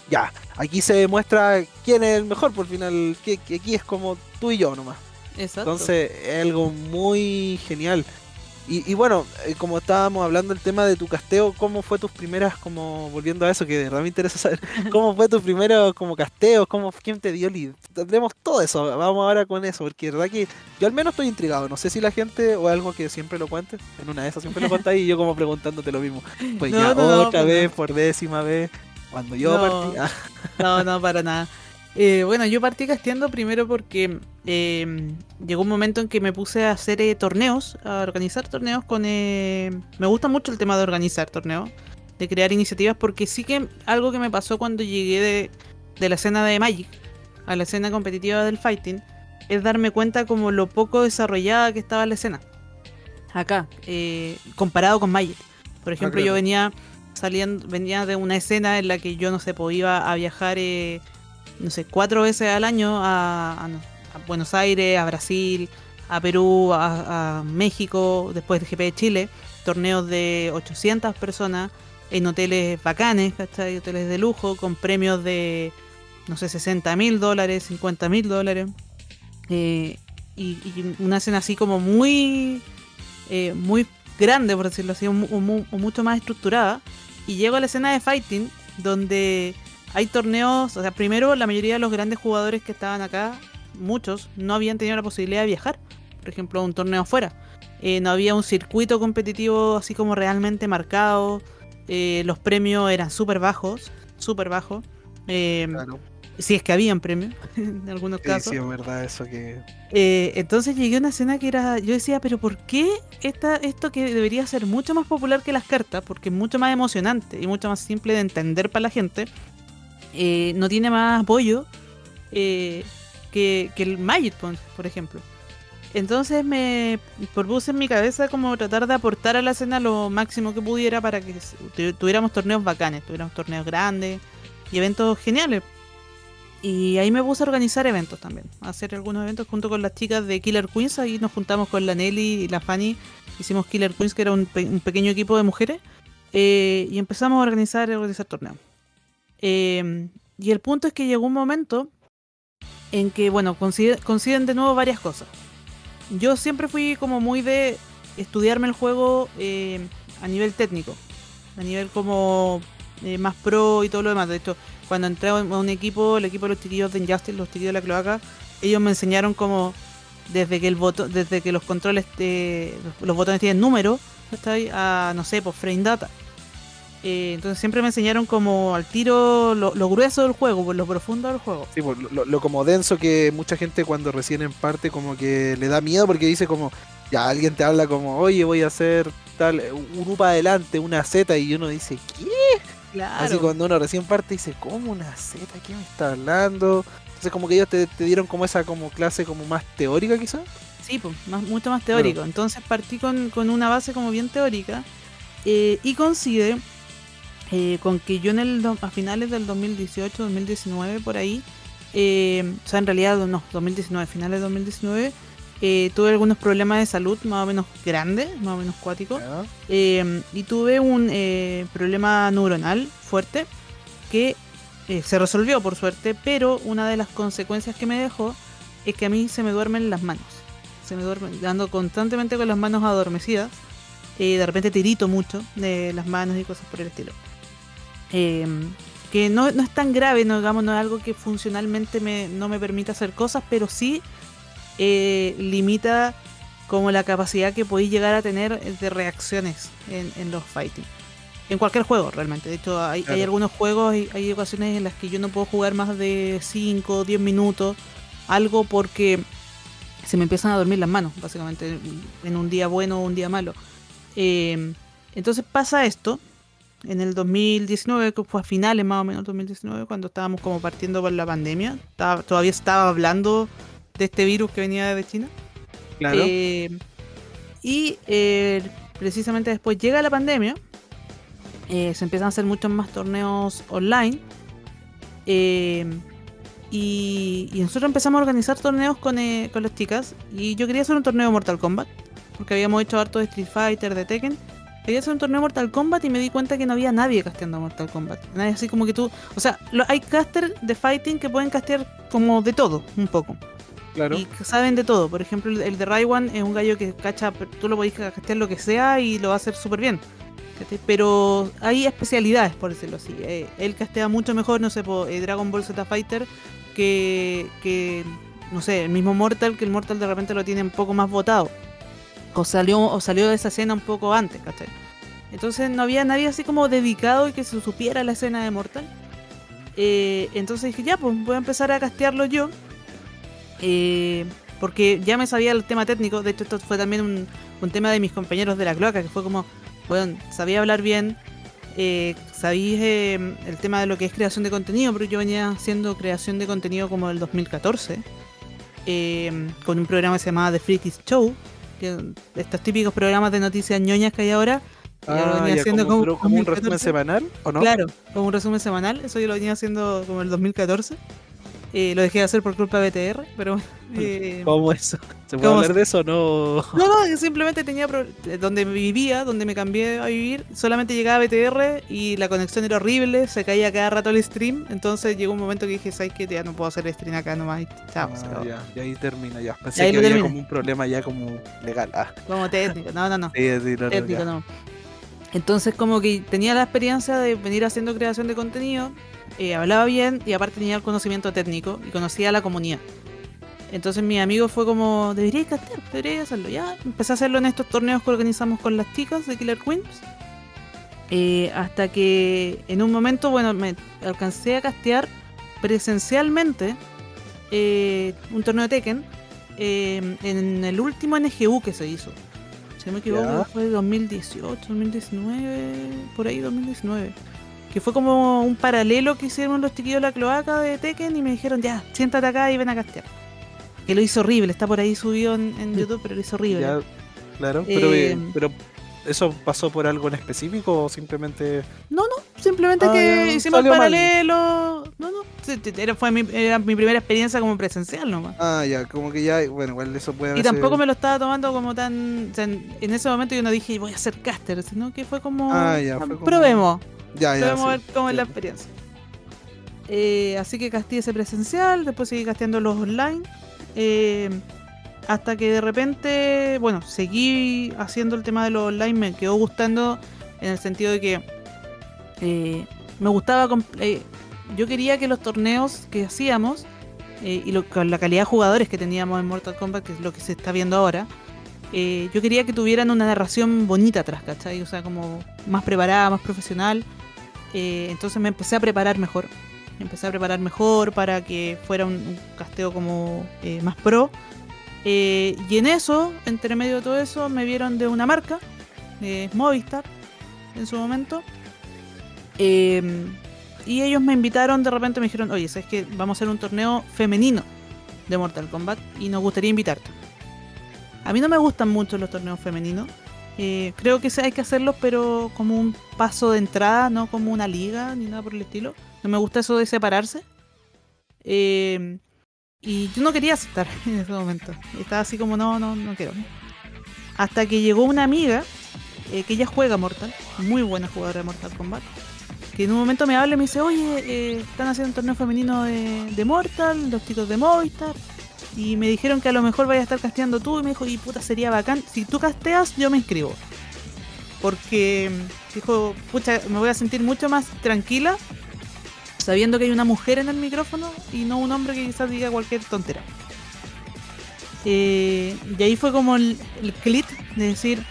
Ya, aquí se demuestra quién es el mejor, por final, que, que aquí es como tú y yo nomás. Exacto. Entonces es algo muy genial. Y, y bueno, eh, como estábamos hablando del tema de tu casteo, ¿cómo fue tus primeras, como volviendo a eso, que de verdad me interesa saber, cómo fue tus primeros como casteos, cómo, quién te dio lead? Tendremos todo eso, vamos ahora con eso, porque de verdad que yo al menos estoy intrigado, no sé si la gente o algo que siempre lo cuente, en una de esas siempre lo contáis y yo como preguntándote lo mismo. Pues No, ya no, otra pues vez, por décima vez, cuando yo No. partí... ah, No, no, para nada. Eh, bueno, yo partí casteando primero porque eh, llegó un momento en que me puse a hacer eh, torneos, a organizar torneos con... eh, me gusta mucho el tema de organizar torneos, de crear iniciativas, porque sí que algo que me pasó cuando llegué de, de la escena de Magic a la escena competitiva del fighting, es darme cuenta como lo poco desarrollada que estaba la escena. Acá, eh, comparado con Magic. Por ejemplo, claro. yo venía saliendo, venía de una escena en la que yo no sé, pues iba a viajar, eh, no sé, cuatro veces al año a, a no- a Buenos Aires, a Brasil, a Perú, a, a México, después de GP de Chile, torneos de 800 personas en hoteles bacanes, ¿cachai? Hoteles de lujo, con premios de, no sé, 60 mil dólares, 50 mil dólares. Eh, y, y una escena así como muy, eh, muy grande, por decirlo así, o mucho más estructurada. Y llego a la escena de fighting, donde hay torneos, o sea, primero la mayoría de los grandes jugadores que estaban acá, muchos, no habían tenido la posibilidad de viajar, por ejemplo, a un torneo afuera. Eh, no había un circuito competitivo así como realmente marcado, eh, los premios eran súper bajos, súper bajos. Eh, claro. Si es que habían premios, en algunos Sí, casos. sí, es verdad eso que... Eh, entonces llegué a una escena que era. Yo decía, pero ¿por qué esta, esto que debería ser mucho más popular que las cartas? Porque es mucho más emocionante y mucho más simple de entender para la gente. Eh, no tiene más apoyo eh, que, el Magic, por- por ejemplo. Entonces me propuse en mi cabeza como tratar de aportar a la escena lo máximo que pudiera para que tuviéramos torneos bacanes, tuviéramos torneos grandes y eventos geniales. Y ahí me puse a organizar eventos también, a hacer algunos eventos junto con las chicas de Killer Queens. Ahí nos juntamos con la Nelly y la Fanny. Hicimos Killer Queens, que era un, un pequeño equipo de mujeres. eh, y empezamos a organizar, a organizar torneos. Eh, y el punto es que llegó un momento en que, bueno, coincide- coinciden de nuevo varias cosas. Yo siempre fui como muy de estudiarme el juego eh, a nivel técnico, a nivel como eh, más pro y todo lo demás. De hecho, cuando entré a un equipo, el equipo de los chiquillos de Injustice, los chiquillos de la cloaca, ellos me enseñaron como desde que el voto, desde que los controles de, los, los botones tienen número, ¿cachai? a no sé, pues frame data. Eh, entonces siempre me enseñaron como al tiro lo, lo grueso del juego, lo profundo del juego. Sí, pues, lo, lo como denso que mucha gente cuando recién en parte como que le da miedo porque dice como, ya alguien te habla como, oye, voy a hacer tal, un UPA adelante, una Z, y uno dice, ¿qué? Claro. Así cuando uno recién parte dice, ¿cómo una Z? ¿Qué me está hablando? Entonces como que ellos te, te dieron como esa como clase como más teórica quizás. Sí, pues, más, mucho más teórico. Entonces partí con, con una base como bien teórica eh, y coincide eh, con que yo en el a finales del 2018, 2019, por ahí, eh, o sea, en realidad no, 2019, finales de 2019, eh, tuve algunos problemas de salud más o menos grandes, más o menos cuáticos. Eh, y tuve un problema neuronal fuerte que se resolvió por suerte, pero una de las consecuencias que me dejó es que a mí se me duermen las manos. Se me duermen, ando constantemente con las manos adormecidas. de repente tirito mucho de las manos y cosas por el estilo. Eh, que no, no es tan grave, no, digamos, no es algo que funcionalmente me, no me permita hacer cosas, pero sí eh, limita como la capacidad que podéis llegar a tener de reacciones en, en los fighting. en cualquier juego realmente. De hecho, hay, hay algunos juegos, y hay ocasiones en las que yo no puedo jugar más de 5 o 10 minutos, algo porque se me empiezan a dormir las manos, básicamente, en un día bueno o un día malo. Eh, entonces pasa esto en el 2019, que fue a finales más o menos 2019, cuando estábamos como partiendo por la pandemia. Estaba- todavía estaba hablando de este virus que venía de China. Claro. Eh, y eh, precisamente después llega la pandemia, eh, se empiezan a hacer muchos más torneos online. y, y nosotros empezamos a organizar torneos con, eh, con las chicas. Y yo quería hacer un torneo de Mortal Kombat, porque habíamos hecho harto de Street Fighter, de Tekken. Quería hacer un torneo de Mortal Kombat y me di cuenta que no había nadie casteando Mortal Kombat. Nadie así como que tú. O sea, lo- hay casters de fighting que pueden castear como de todo, un poco claro. y saben de todo. Por ejemplo, el, de Raiwan es un gallo que cacha, tú lo podés castear lo que sea y lo va a hacer súper bien. Pero hay especialidades, por decirlo así. Eh, él castea mucho mejor, no sé, po, eh, Dragon Ball Z Fighter que, que, no sé, el mismo Mortal, que el Mortal de repente lo tiene un poco más votado. O salió, o salió de esa escena un poco antes, ¿cachai? Entonces no había nadie así como dedicado y que se supiera la escena de Mortal. Eh, entonces dije, ya, pues voy a empezar a castearlo yo. Eh, porque ya me sabía el tema técnico. De hecho, esto fue también un, un tema de mis compañeros de la cloaca, que fue como, bueno, sabía hablar bien. Eh, sabía el tema de lo que es creación de contenido, pero yo venía haciendo creación de contenido como el 2014. eh, con un programa que se llamaba The Freakies Show. Que, estos típicos programas de noticias ñoñas que hay ahora. yo lo Ah, venía ya, haciendo como, como un 2014. resumen semanal, ¿o no? Claro, como un resumen semanal. Eso yo lo venía haciendo como el 2014. Eh, lo dejé de hacer por culpa de BTR, pero eh, ¿Cómo eso? ¿Se puede ¿Cómo hablar de eso o no? no, no, simplemente tenía eh, donde vivía, donde me cambié a vivir, solamente llegaba BTR y la conexión era horrible, se caía cada rato el stream, entonces llegó un momento que dije, ¿sabes qué? Ya no puedo hacer stream acá nomás. y Chao, Ah, ya, y ahí termina ya. Pensé Ahí que había termina. como un problema ya como legal. Ah, Como técnico, no, no, no. sí, sí, no, no, técnico, ya. no. Entonces como que tenía la experiencia de venir haciendo creación de contenido, eh, hablaba bien y aparte tenía el conocimiento técnico y conocía a la comunidad. Entonces mi amigo fue como, deberíais castear, deberíais hacerlo. Ya, empecé a hacerlo en estos torneos que organizamos con las chicas de Killer Queens. Eh, hasta que en un momento, bueno, me alcancé a castear presencialmente eh, un torneo de Tekken eh, en el último NGU que se hizo. Si no me equivoco, Ya. fue 2018, 2019, por ahí 2019. Que fue como un paralelo que hicieron los chiquillos de la cloaca de Tekken y me dijeron, ya, siéntate acá y ven a castear. Que lo hizo horrible, está por ahí subido en, en YouTube, pero lo hizo horrible. Ya, claro, pero, Eh, eh, pero ¿eso pasó por algo en específico o simplemente No, no, simplemente Ah, que hicimos el mal. paralelo. No, no, era, fue mi, era mi primera experiencia como presencial nomás. Ah, ya, como que ya, bueno, igual eso puede Y tampoco me lo estaba tomando como tan. o sea, en en ese momento yo no dije voy a ser caster, sino que fue como. Ah, ya, fue como- Probemos, Ya, ya, probemos a ver cómo es la experiencia. Eh, así que casté ese presencial, después seguí casteando los online. eh, hasta que de repente, bueno, seguí haciendo el tema de los online, me quedó gustando en el sentido de que eh, me gustaba. yo quería que los torneos que hacíamos y lo- con la calidad de jugadores que teníamos en Mortal Kombat, que es lo que se está viendo ahora, eh, yo quería que tuvieran una narración bonita atrás, ¿cachai? O sea, como más preparada, más profesional. Eh, entonces me empecé a preparar mejor. Me empecé a preparar mejor para que fuera un, casteo como eh, más pro. Eh, y en eso, entre medio de todo eso, me vieron de una marca, de Movistar, en su momento. Eh, y ellos me invitaron, de repente me dijeron, oye, ¿sabes que Vamos a hacer un torneo femenino de Mortal Kombat y nos gustaría invitarte. A mí no me gustan mucho los torneos femeninos. Creo que hay que hacerlos, pero como un paso de entrada, no como una liga ni nada por el estilo. No me gusta eso de separarse. Eh, y yo no quería aceptar en ese momento. Estaba así como, no, no, no quiero. Hasta que llegó una amiga eh, que ella juega Mortal, muy buena jugadora de Mortal Kombat, que en un momento me habla y me dice, oye, eh, están haciendo un torneo femenino de, Mortal, los chicos de Movistar, y me dijeron que a lo mejor vaya a estar casteando tú, y me dijo, y puta, sería bacán, si tú casteas, yo me inscribo. Porque mm, dijo, pucha, me voy a sentir mucho más tranquila sabiendo que hay una mujer en el micrófono y no un hombre que quizás diga cualquier tontera. Eh, y ahí fue como el, el de decir,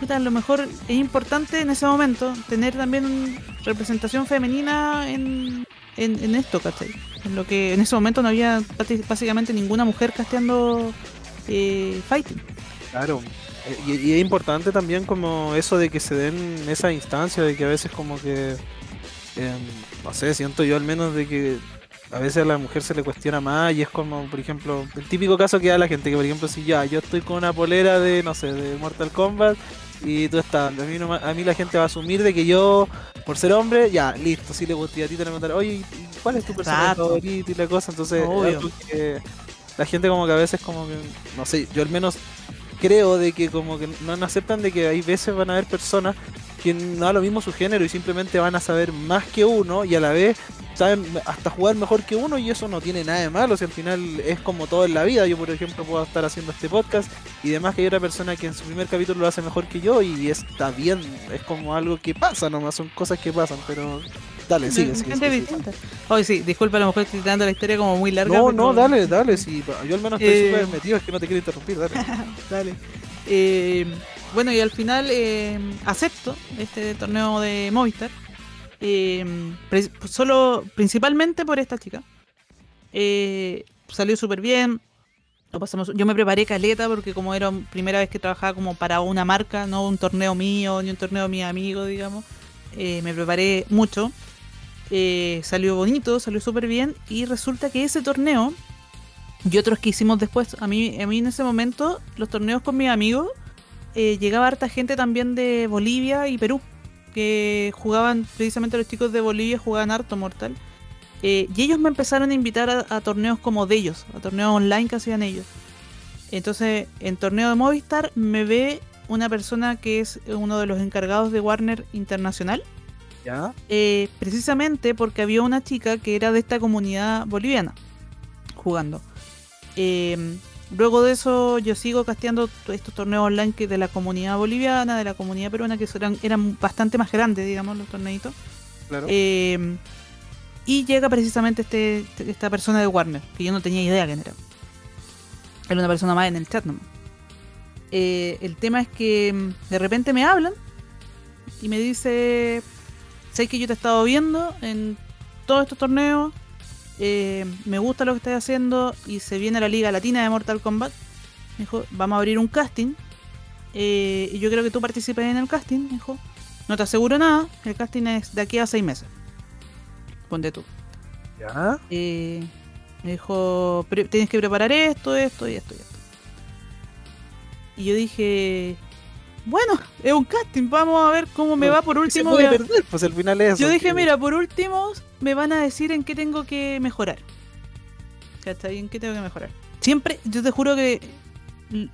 puta, a lo mejor es importante en ese momento tener también representación femenina en, en, en esto, ¿cachai? En lo que en ese momento no había básicamente ninguna mujer casteando eh, fighting. Claro. Eh, Y, y es importante también como eso de que se den esa instancia de que a veces como que, em, no sé, siento yo al menos de que a veces a la mujer se le cuestiona más y es como, por ejemplo, el típico caso que da la gente, que por ejemplo si ya yo estoy con una polera de, no sé, de Mortal Kombat y tú estás, a mí, no ma- a mí la gente va a asumir de que yo, por ser hombre, ya, listo, sí le gusta y a ti te van a preguntar, oye, ¿y ¿cuál es tu personaje favorito y la cosa? Entonces, que la gente como que a veces como que, no sé, yo al menos creo de que como que no no aceptan de que hay veces van a haber personas que no da lo mismo su género y simplemente van a saber más que uno y a la vez saben hasta jugar mejor que uno y eso no tiene nada de malo, si al final es como todo en la vida, yo por ejemplo puedo estar haciendo este podcast y demás que hay otra persona que en su primer capítulo lo hace mejor que yo y está bien, es como algo que pasa nomás, son cosas que pasan, pero dale, sigue, sigue, sigue, distinta. Oye, sí, disculpa, a lo mejor estoy dando la historia como muy larga. No, pero- no, dale, dale, sí, yo al menos estoy Eh, súper metido, es que no te quiero interrumpir, dale. Dale. Eh, bueno, y al final eh, acepto este torneo de Movistar. Eh, solo, principalmente por esta chica. Eh, salió súper bien. Lo pasamos, yo me preparé caleta porque como era primera vez que trabajaba como para una marca, no un torneo mío, ni un torneo de mi amigo, digamos. eh, me preparé mucho. Salió bonito, salió súper bien. Y resulta que ese torneo y otros que hicimos después. A mí, a mí en ese momento, los torneos con mis amigos, llegaba harta gente también de Bolivia y Perú, que jugaban, precisamente los chicos de Bolivia jugaban harto Mortal. Eh, y ellos me empezaron a invitar a, a torneos como de ellos, a torneos online que hacían ellos. Entonces, en torneo de Movistar me ve una persona que es uno de los encargados de Warner Internacional, ¿Ya? eh, precisamente porque había una chica que era de esta comunidad boliviana jugando. Eh, luego de eso yo sigo casteando estos torneos online que de la comunidad boliviana, de la comunidad peruana, que eran, eran bastante más grandes, digamos, los torneitos. Claro. Eh, y llega precisamente este, esta persona de Warner, que yo no tenía idea quién era. Era una persona más en el chat nomás. Eh, el tema es que mm, de repente me hablan y me dice, sé que yo te he estado viendo en todos estos torneos, eh, me gusta lo que estás haciendo y se viene la Liga Latina de Mortal Kombat. Me dijo, vamos a abrir un casting eh, y yo creo que tú participes en el casting. Me dijo, no te aseguro nada, el casting es de aquí a seis meses. Ponte tú. ¿Ya? Eh, me dijo, "Pre- tienes que preparar esto, esto y esto y esto. Y yo dije, bueno, es un casting, vamos a ver cómo me va por ¿Qué se último. puede perder? Pues al final es Yo dije, que- mira, por último me van a decir en qué tengo que mejorar. ¿Cachai? ¿En qué tengo que mejorar? Siempre, yo te juro que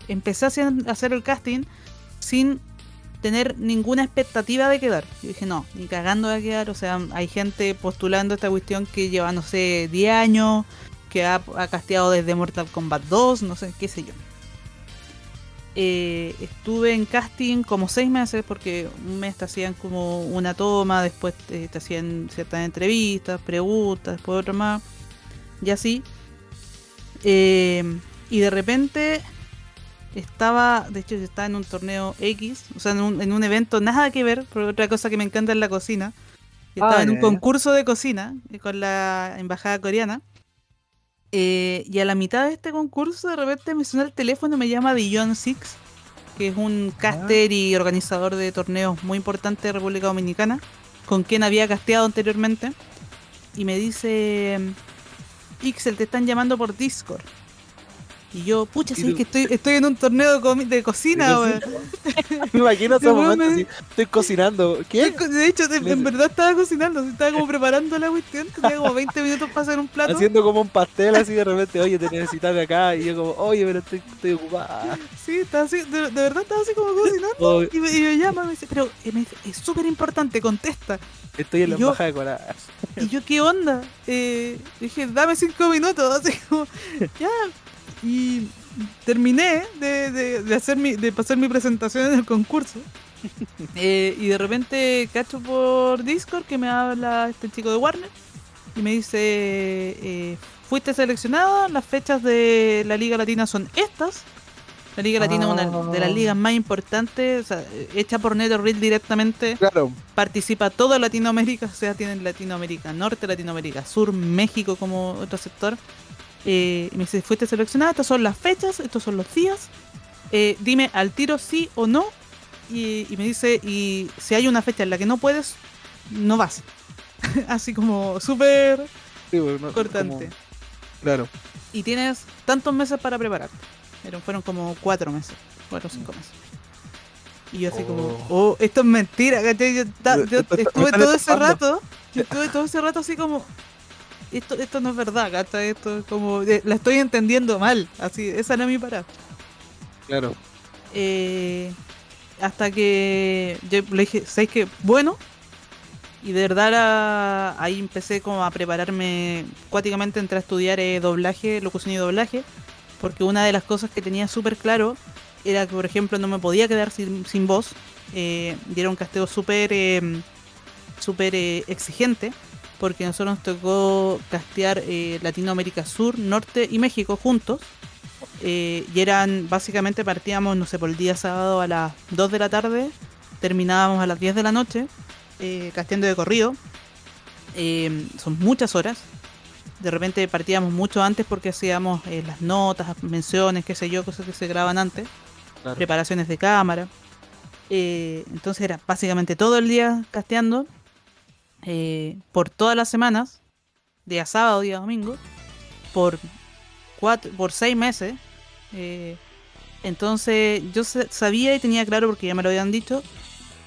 empecé a hacer, a hacer el casting sin tener ninguna expectativa de quedar. Yo dije, no, ni cagando de quedar. O sea, hay gente postulando esta cuestión que lleva, no sé, 10 años, que ha, ha casteado desde Mortal Kombat 2, no sé, qué sé yo. Eh, estuve en casting como seis meses porque un mes te hacían como una toma, después te, te hacían ciertas entrevistas, preguntas, después otra más, y así. Eh, y de repente estaba, de hecho estaba en un torneo X, o sea, en un, en un evento nada que ver, pero otra cosa que me encanta es la cocina. Estaba Ah, en un concurso de cocina eh, con la embajada coreana. Eh, y a la mitad de este concurso de repente me suena el teléfono, me llama Dion Six, que es un caster y organizador de torneos muy importante de República Dominicana, con quien había casteado anteriormente. Y me dice, Ixel, te están llamando por Discord. Y yo, pucha, sí, es que estoy, estoy en un torneo de, cocina, weón. Me imagino ese momento me- así, estoy cocinando. ¿Qué? De hecho, en verdad estaba cocinando, estaba como preparando la cuestión, tenía como 20 minutos para hacer un plato. Haciendo como un pastel así de repente, oye, te necesitas de acá. Y yo como, oye, pero estoy, estoy ocupada. Sí, estaba así, de, de verdad estaba así como cocinando. Y me, y me llama, me dice, pero eh, me dice, es súper importante, contesta. estoy en la yo- embajada de Corea. Y yo, ¿qué onda? Eh, dije, dame cinco minutos, así como, ya. Y terminé de, de, de hacer mi, de pasar mi presentación en el concurso. Eh, y de repente cacho por Discord que me habla este chico de Warner y me dice, eh, fuiste seleccionada, las fechas de la Liga Latina son estas. La Liga Latina es una de las Ah. ligas más importantes, o sea, hecha por NetherRealm directamente. Claro. Participa toda Latinoamérica, o sea, tienen Latinoamérica Norte, Latinoamérica Sur, México como otro sector. Eh, y me dice, fuiste seleccionada, estas son las fechas, estos son los días. Eh, dime al tiro sí o no. Y, y me dice, y si hay una fecha en la que no puedes, no vas. Así como súper Sí, bueno, cortante. como- claro. Y tienes tantos meses para prepararte. Pero fueron como cuatro meses, cuatro o cinco meses. Y yo así como, oh, esto es mentira, ¿cachai? Yo, estuve todo ese rato, yo estuve todo ese rato así como, esto, esto no es verdad, ¿cachai? Esto es como, eh, la estoy entendiendo mal, así, esa no es mi parada. Claro. Eh, hasta que yo le dije, ¿sabes qué? Bueno. Y de verdad era- ahí empecé como a prepararme cuáticamente entre a estudiar eh, doblaje, locución y doblaje. Porque una de las cosas que tenía súper claro era que, por ejemplo, no me podía quedar sin, sin voz. Eh, era un casteo súper eh, súper eh, exigente. Porque nosotros nos tocó castear eh, Latinoamérica Sur, Norte y México juntos. Eh, y eran, básicamente partíamos, no sé, por el día sábado a las 2 de la tarde, terminábamos a las 10 de la noche, eh, casteando de corrido. Son muchas horas. De repente partíamos mucho antes porque hacíamos las notas, menciones, qué sé yo, cosas que se graban antes, Claro. preparaciones de cámara. Entonces era básicamente todo el día casteando, eh, por todas las semanas, día sábado, día domingo, por cuatro, por seis meses. eh, entonces yo sa- sabía y tenía claro porque ya me lo habían dicho,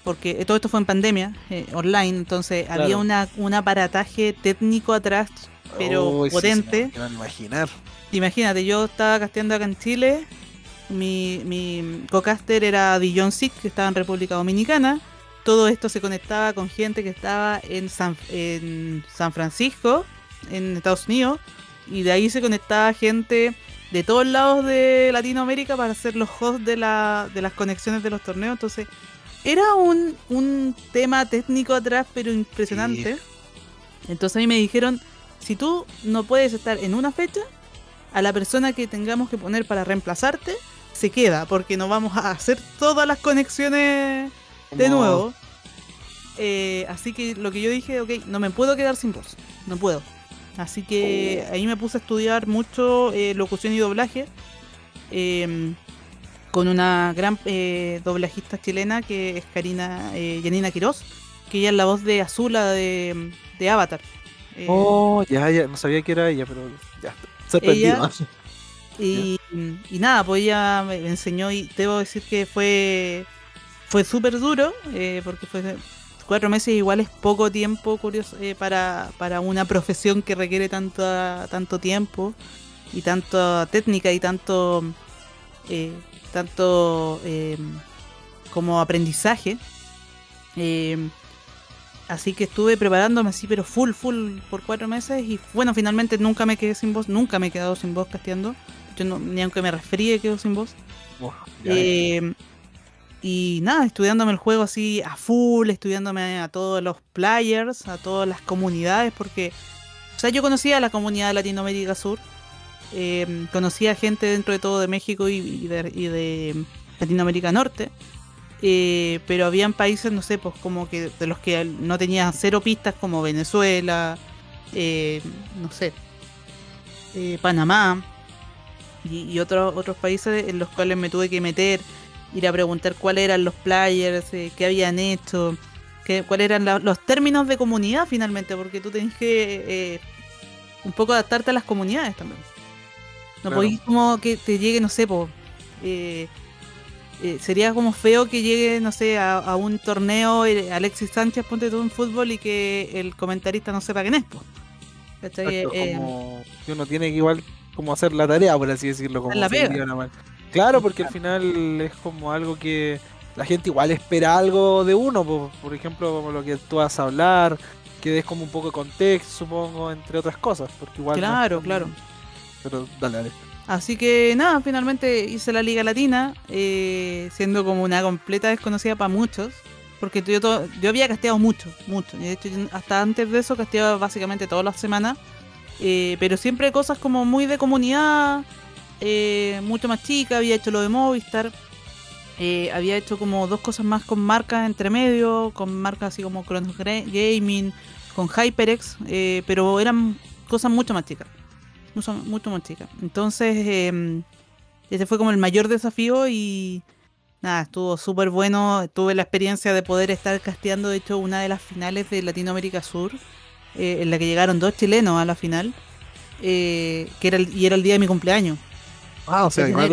porque todo esto fue en pandemia, eh, online, entonces había una, un aparataje técnico atrás, pero sí, potente. imaginar. Imagínate, yo estaba casteando acá en Chile, mi, mi co-caster era Dijon Sick, que estaba en República Dominicana. Todo esto se conectaba con gente que estaba en San, en San Francisco, en Estados Unidos, y de ahí se conectaba gente de todos lados de Latinoamérica para ser los hosts de, la, de las conexiones de los torneos. Entonces, era un, un tema técnico atrás, pero impresionante. Entonces a mí me dijeron, si tú no puedes estar en una fecha, a la persona que tengamos que poner para reemplazarte, se queda, porque no vamos a hacer todas las conexiones de nuevo. Eh, así que lo que yo dije, ok, no me puedo quedar sin voz, no puedo. Así que ahí me puse a estudiar mucho eh, locución y doblaje eh, con una gran eh, doblajista chilena que es Karina eh, Janina Quiroz, que ella es la voz de Azula de, de Avatar. Oh, ya, ya, no sabía que era ella, pero ya. Ella- Sorprendido. Y, y nada, pues ella me me enseñó y debo decir que fue fue súper duro, eh, porque fue cuatro meses igual es poco tiempo curioso eh, para, para una profesión que requiere tanto, tanto tiempo y tanta técnica y tanto eh, tanto eh, como aprendizaje. Eh, así que estuve preparándome así, pero full, full por cuatro meses. Y bueno, finalmente nunca me quedé sin voz, nunca me he quedado sin voz casteando. Yo no- ni aunque me resfríe quedo sin voz. Y nada, estudiándome el juego así a full, estudiándome a todos los players, a todas las comunidades, porque, o sea, yo conocía a la comunidad de Latinoamérica Sur, eh, conocía gente dentro de todo de México y, de, Latinoamérica Norte, eh, pero habían países, no sé, pues como que de los que no tenían cero pistas, como Venezuela, eh, no sé, eh, Panamá y, y otros países en los cuales me tuve que meter, ir a preguntar cuáles eran los players, eh, qué habían hecho, qué, cuáles eran la- los términos de comunidad finalmente, porque tú tenés que eh, un poco adaptarte a las comunidades también. No Claro. podís como que te llegue, no sé, po, eh, eh, sería como feo que llegue, no sé, a, a un torneo Alexis Sánchez, ponte tú en fútbol y que el comentarista no sepa quién es, po. Exacto, como que uno tiene que igual como hacer la tarea, por así decirlo, como la pega. Claro, porque al final es como algo que la gente igual espera algo de uno, po, por, ejemplo, como lo que tú vas a hablar, que des como un poco de contexto, supongo, entre otras cosas, porque igual no Claro, tan- claro. Pero dale, dale. Así que nada, finalmente hice la Liga Latina, eh, siendo como una completa desconocida para muchos, porque yo, to- yo había casteado mucho, mucho. y De hecho, hasta antes de eso casteaba básicamente todas las semanas, eh, pero siempre cosas como muy de comunidad, eh, mucho más chica, había hecho lo de Movistar, eh, había hecho como dos cosas más con marcas entre medio, con marcas así como Chronos Gra- Gaming, con HyperX, eh, pero eran cosas mucho más chicas, mucho, mucho más chicas. Entonces, eh, ese fue como el mayor desafío y nada, estuvo súper bueno. Tuve la experiencia de poder estar casteando, de hecho, una de las finales de Latinoamérica Sur, eh, en la que llegaron dos chilenos a la final, que era el- y era el día de mi cumpleaños. Ah, o sea, igual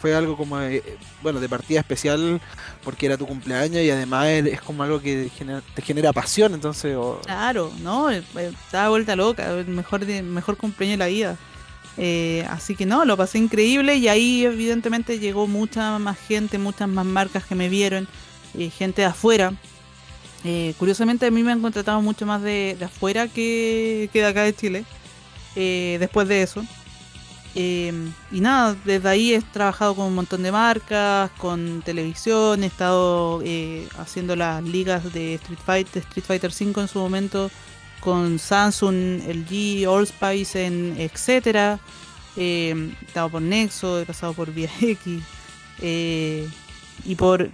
fue algo como, eh, bueno, de partida especial porque era tu cumpleaños y además es como algo que genera- te genera pasión, entonces, Claro, ¿no? Eh, eh, Estaba vuelta loca, el mejor, mejor cumpleaños de la vida. Eh, así que no, lo pasé increíble y ahí evidentemente llegó mucha más gente, muchas más marcas que me vieron, eh, gente de afuera. Eh, curiosamente a mí me han contratado mucho más de, de afuera que, que de acá de Chile, eh, después de eso. Eh, y nada, desde ahí he trabajado con un montón de marcas, con televisión, he estado eh, haciendo las ligas de Street Fighter, Street Fighter 5 en su momento, con Samsung, LG, Allspice, en etcétera. Eh, he estado por Nexo, he pasado por Vía X. eh, y por.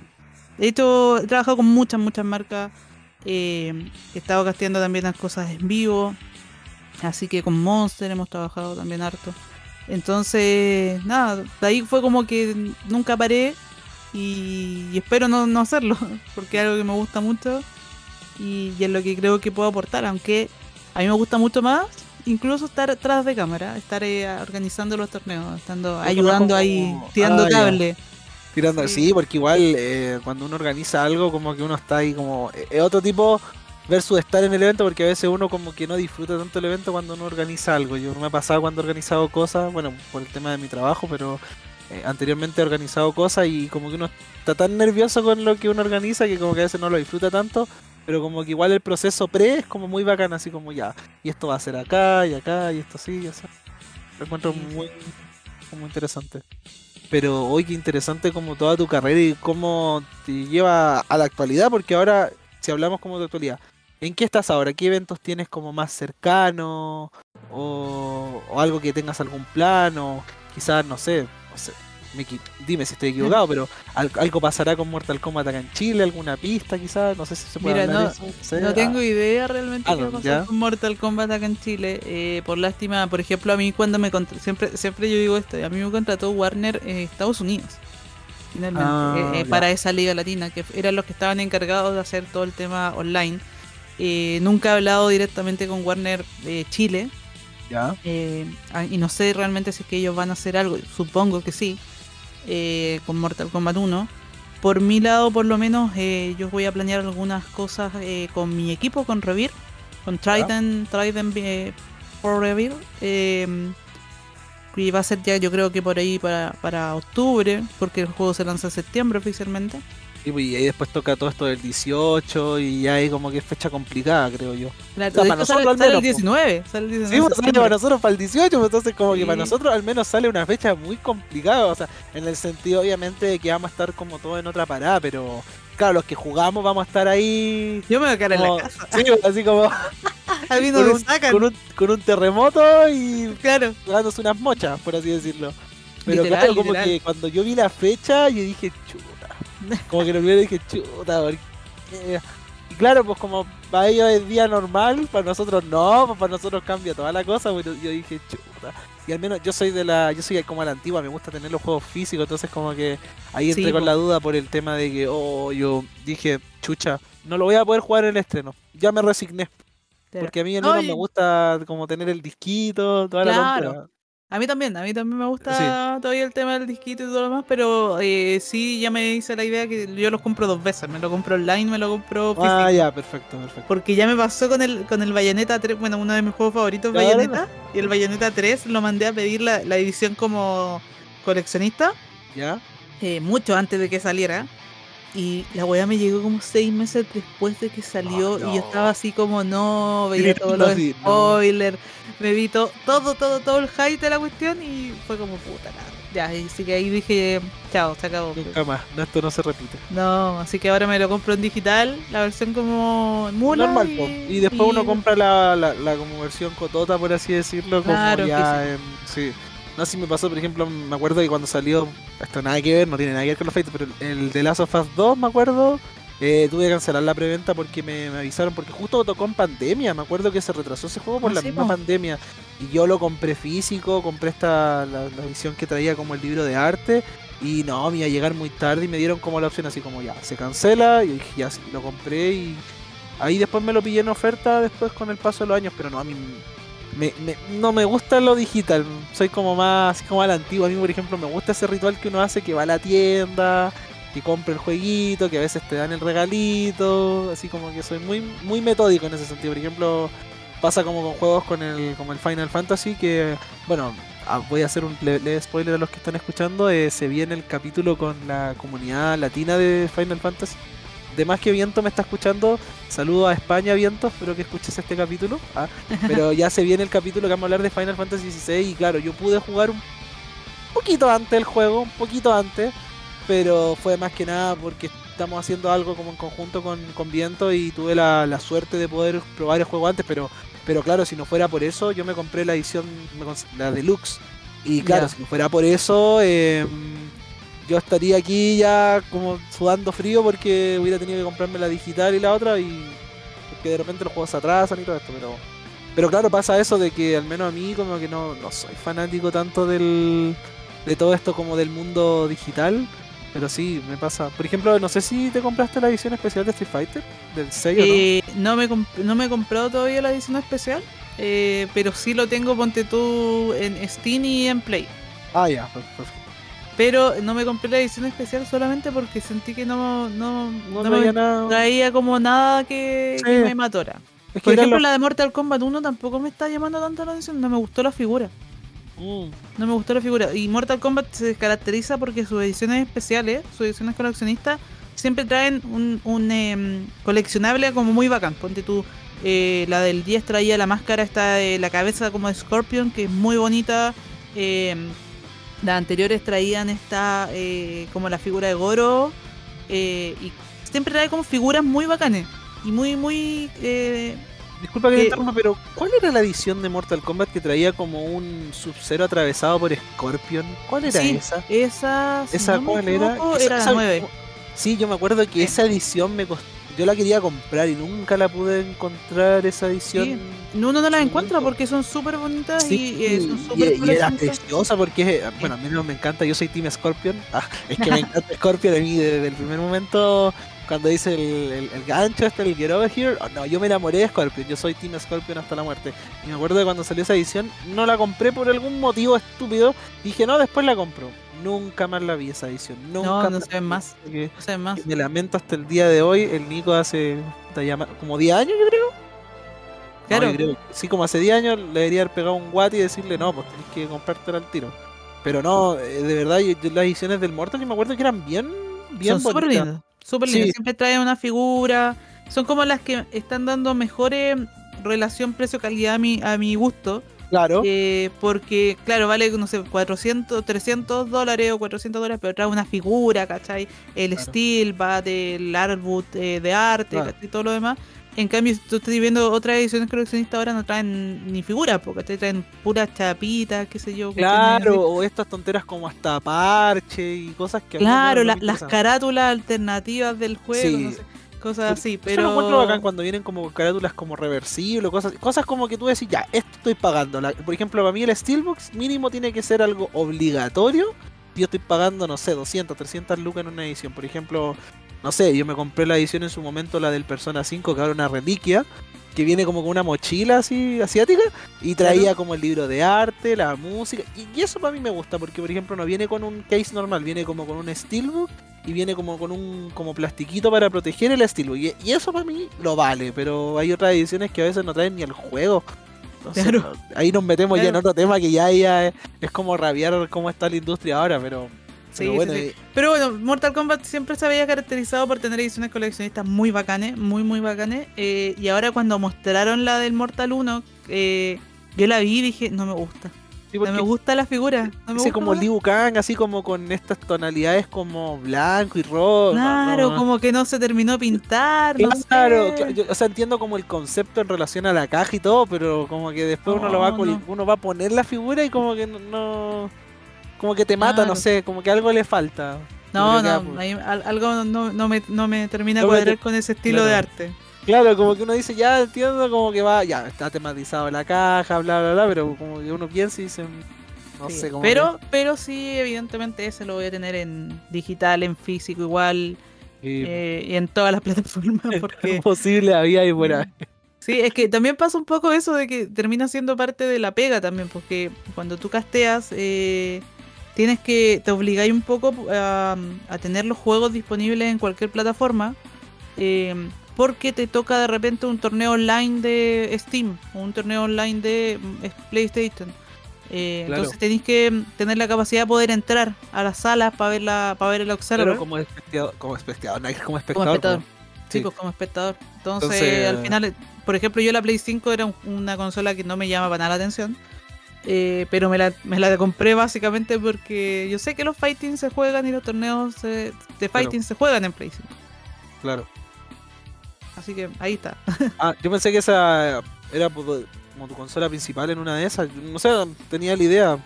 De hecho, he trabajado con muchas, muchas marcas. eh, he estado casteando también las cosas en vivo. Así que con Monster hemos trabajado también harto. Entonces, nada, de ahí fue como que nunca paré y, y espero no, no hacerlo, porque es algo que me gusta mucho y, y es lo que creo que puedo aportar, aunque a mí me gusta mucho más incluso estar atrás de cámara, estar eh, organizando los torneos, estando ayudando como- ahí, tirando Ah, ya. cable. tirando Sí. sí, porque igual eh, cuando uno organiza algo como que uno está ahí como eh, es otro tipo versus estar en el evento porque a veces uno como que no disfruta tanto el evento cuando uno organiza algo. Yo me ha pasado cuando he organizado cosas, bueno, por el tema de mi trabajo, pero eh, anteriormente he organizado cosas y como que uno está tan nervioso con lo que uno organiza que como que a veces no lo disfruta tanto, pero como que igual el proceso pre es como muy bacán, así como ya, y esto va a ser acá y acá y esto sí, y eso. Lo encuentro muy, como interesante. Pero hoy qué interesante como toda tu carrera y cómo te lleva a la actualidad, porque ahora, si hablamos como de actualidad, ¿en qué estás ahora? ¿Qué eventos tienes como más cercanos? O, o algo que tengas algún plan? O quizás, no sé, no sé me dime si estoy equivocado, pero al- algo pasará con Mortal Kombat acá en Chile, alguna pista quizás, no sé si se puede Mira, hablar no- de eso, sé. No tengo Ah, idea realmente Ah, qué va a pasar con Mortal Kombat acá en Chile. Eh, por lástima, por ejemplo, a mí cuando me siempre siempre yo digo esto, a mí me contrató Warner eh, Estados Unidos. Finalmente, Ah, eh, eh, para esa liga latina, que eran los que estaban encargados de hacer todo el tema online. Eh, nunca he hablado directamente con Warner eh, Chile. ya. eh, ah, y no sé realmente si es que ellos van a hacer algo, supongo que sí, eh, con Mortal Kombat 1. Por mi lado, por lo menos, yo voy a planear algunas cosas con mi equipo, con Revir, con Trident, Trident eh, por Revir. eh, y va a ser ya, yo creo que por ahí para, para octubre, porque el juego se lanza en septiembre oficialmente. Y, pues, y ahí después toca todo esto del 18 y ya hay como que es fecha complicada, creo yo. Claro, O sea, de para sale, nosotros al sale el menos, po. 19, sale el 19 Sí, de pues, sale para nosotros para el 18, pues, entonces como que para nosotros al menos sale una fecha muy complicada, o sea, en el sentido obviamente de que vamos a estar como todo en otra parada, pero claro, los que jugamos vamos a estar ahí Yo me voy a quedar en la casa. sí, así como A mí no con me un, sacan. con, un, con un terremoto y Claro. dándose unas mochas, por así decirlo. Pero Literal, claro, como literal. que cuando yo vi la fecha, yo dije, chuta. Como que lo primero dije, chuta, ¿por qué? Y claro, pues como para ellos es día normal, para nosotros no, pues para nosotros cambia toda la cosa, yo dije, chuta. Y al menos yo soy de la, yo soy como a la antigua, me gusta tener los juegos físicos, entonces como que ahí entré Sí, con po. la duda por el tema de que, oh, yo dije, chucha, no lo voy a poder jugar en el estreno. Ya me resigné, porque a mí al No, menos me gusta como tener el disquito, toda la Claro. A mí también, a mí también me gusta todavía el tema del disquito y todo lo demás, pero eh, sí ya me hice la idea que yo los compro dos veces, me lo compro online, me lo compro físico. Ah, ya, perfecto, perfecto. Porque ya me pasó con el con el Bayonetta 3, bueno, uno de mis juegos favoritos. Bayonetta, y el Bayonetta 3 lo mandé a pedir la, la edición como coleccionista, ¿Ya? eh, mucho antes de que saliera. Y la weá me llegó como seis meses después de que salió Ah, y yo estaba así como no, veía todos los así, no. Me vi to- todo, todo, todo el hype de la cuestión y fue como puta nada. Ya, así que ahí dije, chao, se acabó. Nunca más, no, esto no se repite. No, así que ahora me lo compro en digital, la versión como mula Normal, y, después y- uno compra la, la, la como versión cotota, por así decirlo, como Claro, ya en... Sí. No sé si me pasó, por ejemplo, me acuerdo que cuando salió, esto nada que ver, no tiene nada que ver con los feitos, pero el de Last of Us 2, me acuerdo, eh, tuve que cancelar la preventa porque me, me, avisaron, porque justo tocó en pandemia, me acuerdo que se retrasó ese juego por Ah, la sí, misma po. pandemia. Y yo lo compré físico, compré esta la, la edición que traía como el libro de arte. Y no, me iba a llegar muy tarde y me dieron como la opción así como ya, se cancela. Y dije, ya sí, lo compré y ahí después me lo pillé en oferta después con el paso de los años. Pero no, a mí me, me- no me gusta lo digital. Soy como más como a la antigua. A mí, por ejemplo, me gusta ese ritual que uno hace que va a la tienda, que compra el jueguito, que a veces te dan el regalito. Así como que soy muy, muy metódico en ese sentido. Por ejemplo, pasa como con juegos con el, como el Final Fantasy que, bueno, ah, voy a hacer un leve spoiler a los que están escuchando. eh, se viene el capítulo con la comunidad latina de Final Fantasy. De más que Viento me está escuchando, saludo a España Viento, espero que escuches este capítulo. Ah, pero ya se viene el capítulo que vamos a hablar de Final Fantasy XVI y claro, yo pude jugar un poquito antes el juego, un poquito antes, pero fue más que nada porque estamos haciendo algo como en conjunto con, con Viento y tuve la, la suerte de poder probar el juego antes, pero, pero claro, si no fuera por eso, yo me compré la edición, la deluxe. Y claro, si no fuera por eso, eh, yo estaría aquí ya como sudando frío porque hubiera tenido que comprarme la digital y la otra y porque de repente los juegos se atrasan y todo esto, pero pero claro, pasa eso de que al menos a mí como que no, no soy fanático tanto del de todo esto como del mundo digital, pero sí, me pasa. Por ejemplo, no sé si te compraste la edición especial de Street Fighter del 6 Eh, no, me no me he comprado todavía la edición especial, eh, pero sí lo tengo, ponte tú, en Steam y en Play. no. Ah, ya, per- perfecto. Pero no me compré la edición especial solamente porque sentí que no, no, No, no traía me nada. traía como nada que, me. Es que Por ejemplo, la de Mortal Kombat 1 tampoco me está llamando tanto la atención, no me gustó la figura. No me gustó la figura. Y Mortal Kombat se caracteriza porque sus ediciones especiales, sus ediciones coleccionistas, siempre traen un, un, em, coleccionable como muy bacán. Ponte tú, eh, la del 10 traía la máscara, esta de la cabeza como de Scorpion, que es muy bonita. em, las anteriores traían esta eh, como la figura de Goro. eh, y siempre trae como figuras muy bacanes. Y muy, muy... eh, Disculpa que que- interrumpa, pero ¿cuál era la edición de Mortal Kombat que traía como un Sub-Zero atravesado por Scorpion? ¿Cuál era Sí, esa? esa, si ¿Esa no me cuál era? Esa- era esa- la 9. Sí, yo me acuerdo que esa edición me costó. Yo la quería comprar y nunca la pude encontrar esa edición. Sí, no las Sí, encuentra porque son súper bonitas Sí, y eh, son y- súper y, era preciosa porque, eh, bueno, a mí no me encanta, yo soy Team Scorpion. Ah, es que me encanta Scorpion a mí desde el primer momento, cuando dice el, el- el gancho, este, el Get Over Here. oh, no, yo me enamoré de Scorpion, yo soy Team Scorpion hasta la muerte. Y me acuerdo de cuando salió esa edición, no la compré por algún motivo estúpido. Dije, no, después la compro. Nunca más la vi esa edición. Nunca No, no más se ven más. que- No sé más. que me lamento hasta el día de hoy. El Nico hace como 10 años, yo creo. No, Claro. yo creo- sí, como hace 10 años le debería haber pegado un guate y decirle, no, pues tenés que comprártela al tiro. Pero no, eh, de verdad, yo- yo las ediciones del Mortal yo me acuerdo que eran bien, bien son bonitas. Súper Sí. lindas. Siempre traen una figura. Son como las que están dando mejores relación precio-calidad a mi, a mi gusto. Claro. Eh, porque, claro, vale, no sé, 400, 300 dólares o 400 dólares, pero trae una figura, ¿cachai? El Claro. steel, va del artbook eh, de arte, Claro. ¿cachai? Todo lo demás. En cambio, si tú estás viendo otras ediciones coleccionistas ahora no traen ni figuras, porque te traen puras chapitas, qué sé yo. Claro, o estas tonteras como hasta parche y cosas que Claro, la- las carátulas alternativas del juego, Sí. no sé, cosas así, pero... lo encuentro bacán cuando vienen como carátulas como reversibles, cosas, cosas como que tú decís, ya, esto estoy pagando. La- por ejemplo, para mí el Steelbox mínimo tiene que ser algo obligatorio. Yo estoy pagando, no sé, 200, 300 lucas en una edición. Por ejemplo, no sé, yo me compré la edición en su momento, la del Persona 5, que ahora una reliquia, que viene como con una mochila así asiática y traía Claro. como el libro de arte, la música. Y, y eso para mí me gusta, porque por ejemplo no viene con un case normal, viene como con un Steelbook y viene como con un como plastiquito para proteger el Steelbook. Y, y eso para mí lo vale, pero hay otras ediciones que a veces no traen ni el juego. Entonces, Claro. no- ahí nos metemos ya en otro tema que ya, ya es, es como rabiar cómo está la industria ahora, pero, Sí, pero sí, bueno, sí. eh, Pero bueno, Mortal Kombat siempre se había caracterizado por tener ediciones coleccionistas muy bacanes, muy, muy bacanes. eh, y ahora cuando mostraron la del Mortal 1, eh, yo la vi y dije, no me gusta. Sí, no me gusta la figura. No me gusta como Liu Kang, así como con estas tonalidades como blanco y rojo. Claro, no, como que no se terminó de pintar, no Claro, sé. yo- o sea, entiendo como el concepto en relación a la caja y todo, pero como que después uno lo va uno va a poner la figura y como que no, no- como que te mata, no sé, como que algo le falta. No, no, algo no, no me, no me termina de No cuadrar te- con ese estilo de arte. Claro, como que uno dice, ya entiendo, como que va, ya está tematizado la caja, bla, bla, bla, pero como que uno piensa y dice, no Sí, sé, como pero, pero sí, evidentemente ese lo voy a tener en digital, en físico igual, que- eh, y en todas las plataformas, porque posible había y ahí. sí, es que también pasa un poco eso de que termina siendo parte de la pega también, porque cuando tú casteas, eh, tienes que, te obligáis un poco a, a tener los juegos disponibles en cualquier plataforma, eh, porque te toca de repente un torneo online de Steam o un torneo online de mm, PlayStation. Eh, Claro. Entonces tenéis que mm, tener la capacidad de poder entrar a las salas para ver la, para ver el observer. Pero como espectador, como espectador, no, como como espectador. espectador. ¿no? Sí, Sí. pues como espectador. Entonces, Entonces- al final, por ejemplo, yo la Play 5 era un- una consola que no me llama para nada la atención. Eh, pero me la, me la compré básicamente porque yo sé que los fighting se juegan y los torneos se- de fighting se juegan en Play 5. Claro. Así que ahí está. Ah, yo pensé que esa era como tu consola principal en una de esas. No sé, tenía la idea.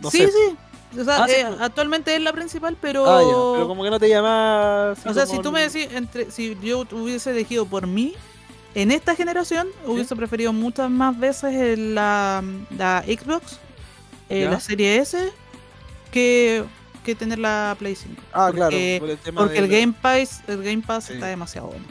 No sí, sé. sí. O sea, Ah, eh, actualmente es la principal, pero. Ah, ya, Pero como que no te llamaba. así O sea, si tú me decís, entre, si yo hubiese elegido por mí, en esta generación hubiese preferido muchas más veces la, la Xbox, eh, la Serie S, que, que tener la Play 5. Ah, claro. porque- por el tema Porque el del- Game Pass, el Game Pass Sí. está demasiado bueno.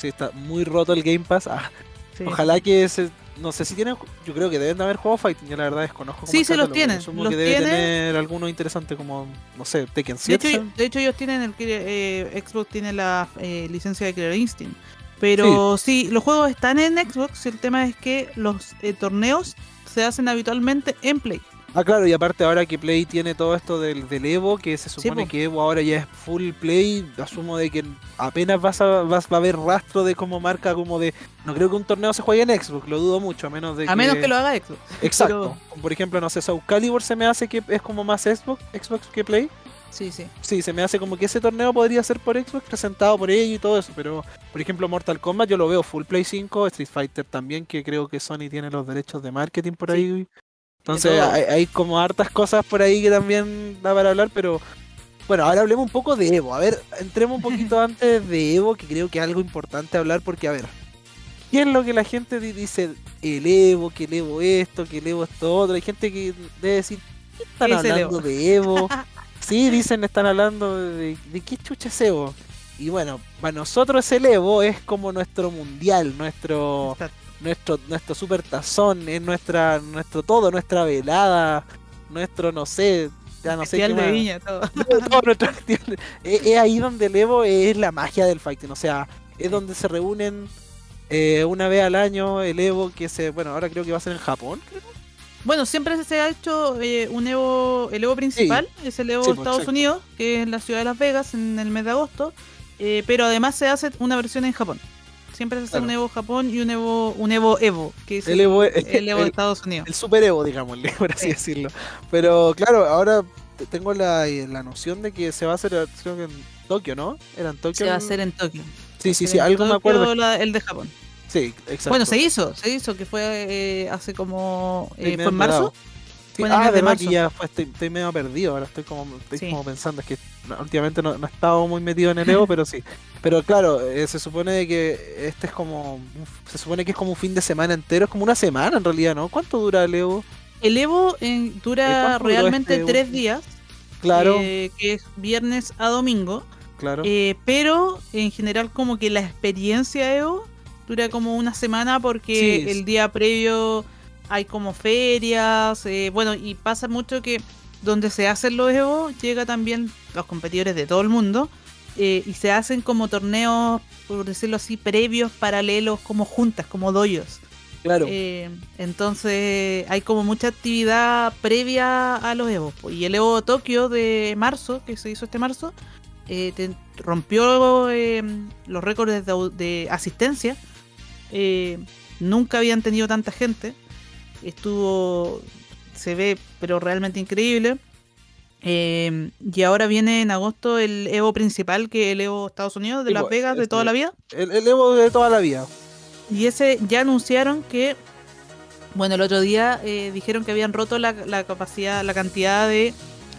Sí, está muy roto el Game Pass. Ah, Sí. Ojalá que ese. No sé si tienen. Yo creo que deben de haber juegos fighting. Yo la verdad desconozco. Sí, se los tienen, los que debe tienen. tener alguno interesante como. No sé, Tekken De 7. hecho, de hecho, ellos tienen el eh, Xbox tiene la eh, licencia de Killer Instinct. Pero sí. los juegos están en Xbox. El tema es que los eh, torneos se hacen habitualmente en Play. Ah, claro, y aparte ahora que Play tiene todo esto del, del Evo, que se supone po. que Evo ahora ya es full Play, asumo de que apenas vas a, vas, va a haber rastro de como marca, como de... No creo que un torneo se juegue en Xbox, lo dudo mucho, a menos de A menos que lo haga Xbox. Exacto. pero- Por ejemplo, no sé, Soul Calibur se me hace que es como más Xbox, Xbox que Play. Sí, sí. Sí, se me hace como que ese torneo podría ser por Xbox, presentado por ellos y todo eso, pero por ejemplo Mortal Kombat yo lo veo full Play 5, Street Fighter también, que creo que Sony tiene los derechos de marketing por Sí. ahí. Entonces hay, hay como hartas cosas por ahí que también da para hablar, pero bueno, ahora hablemos un poco de Evo. A ver, entremos un poquito antes de Evo, que creo que es algo importante hablar, porque a ver, ¿qué es lo que la gente di- dice? El Evo, que el Evo esto, que el Evo esto otro. Hay gente que debe decir, ¿qué están ¿Qué es el hablando Evo? de Evo? Sí, dicen, están hablando de, de qué chucha es Evo. Y bueno, para nosotros el Evo es como nuestro mundial, nuestro nuestro nuestro super tazón, es nuestra nuestro todo, nuestra velada, nuestro no sé, ya no sé qué de más. viña, todo. Todo nuestro es, es ahí donde el Evo es la magia del fighting, o sea, es donde se reúnen eh, una vez al año el Evo que se, bueno, ahora creo que va a ser en Japón, creo. Bueno, siempre se ha hecho eh, un Evo, el Evo principal, es el Evo Sí, de pues, Estados exacto. Unidos, que es en la ciudad de Las Vegas en el mes de agosto, eh, pero además se hace una versión en Japón. Siempre se hace Claro. un Evo Japón y un Evo, un Evo Evo, que es El Evo, el Evo de el- Estados Unidos. el super Evo, digámosle, por así Sí. decirlo. Pero claro, ahora te- tengo la, la noción de que se va a hacer, creo que en Tokio, ¿no? Era en Tokio. Se va a hacer en Tokio. Sí, sí, sí, algo me acuerdo. La- el de Japón. Sí, exacto. Bueno, se hizo, se hizo, que fue eh, hace como... Eh, ¿Fue en marzo? Sí, Fue en ah, de verdad que marzo. ya fue, estoy, estoy medio perdido ahora, estoy como, estoy Sí. como pensando, es que últimamente no, no he estado muy metido en el Evo, pero sí. Pero claro, eh, se supone de que este es como, se supone que es como un fin de semana entero, es como una semana en realidad, ¿no? ¿Cuánto dura el Evo? El Evo eh, dura ¿Cuánto duró realmente este tres días, Claro, que es viernes a domingo. claro. Pero en general como que la experiencia Evo dura como una semana porque Sí, el día previo hay como ferias, eh, bueno, y pasa mucho que donde se hacen los Evo llega también los competidores de todo el mundo eh, y se hacen como torneos, por decirlo así, previos, paralelos, como juntas, como doyos. claro. Eh, entonces hay como mucha actividad previa a los Evo. Y el Evo Tokio de marzo, que se hizo este marzo, eh, te- rompió los récords de asistencia. Eh, nunca habían tenido tanta gente. Estuvo se ve pero realmente increíble. Eh, y ahora viene en agosto el Evo principal, que es el Evo Estados Unidos, de Las pues, Vegas, de este- toda la vida. El, el Evo de toda la vida. Y ese ya anunciaron que, bueno, el otro día eh, dijeron que habían roto la, la capacidad, la cantidad de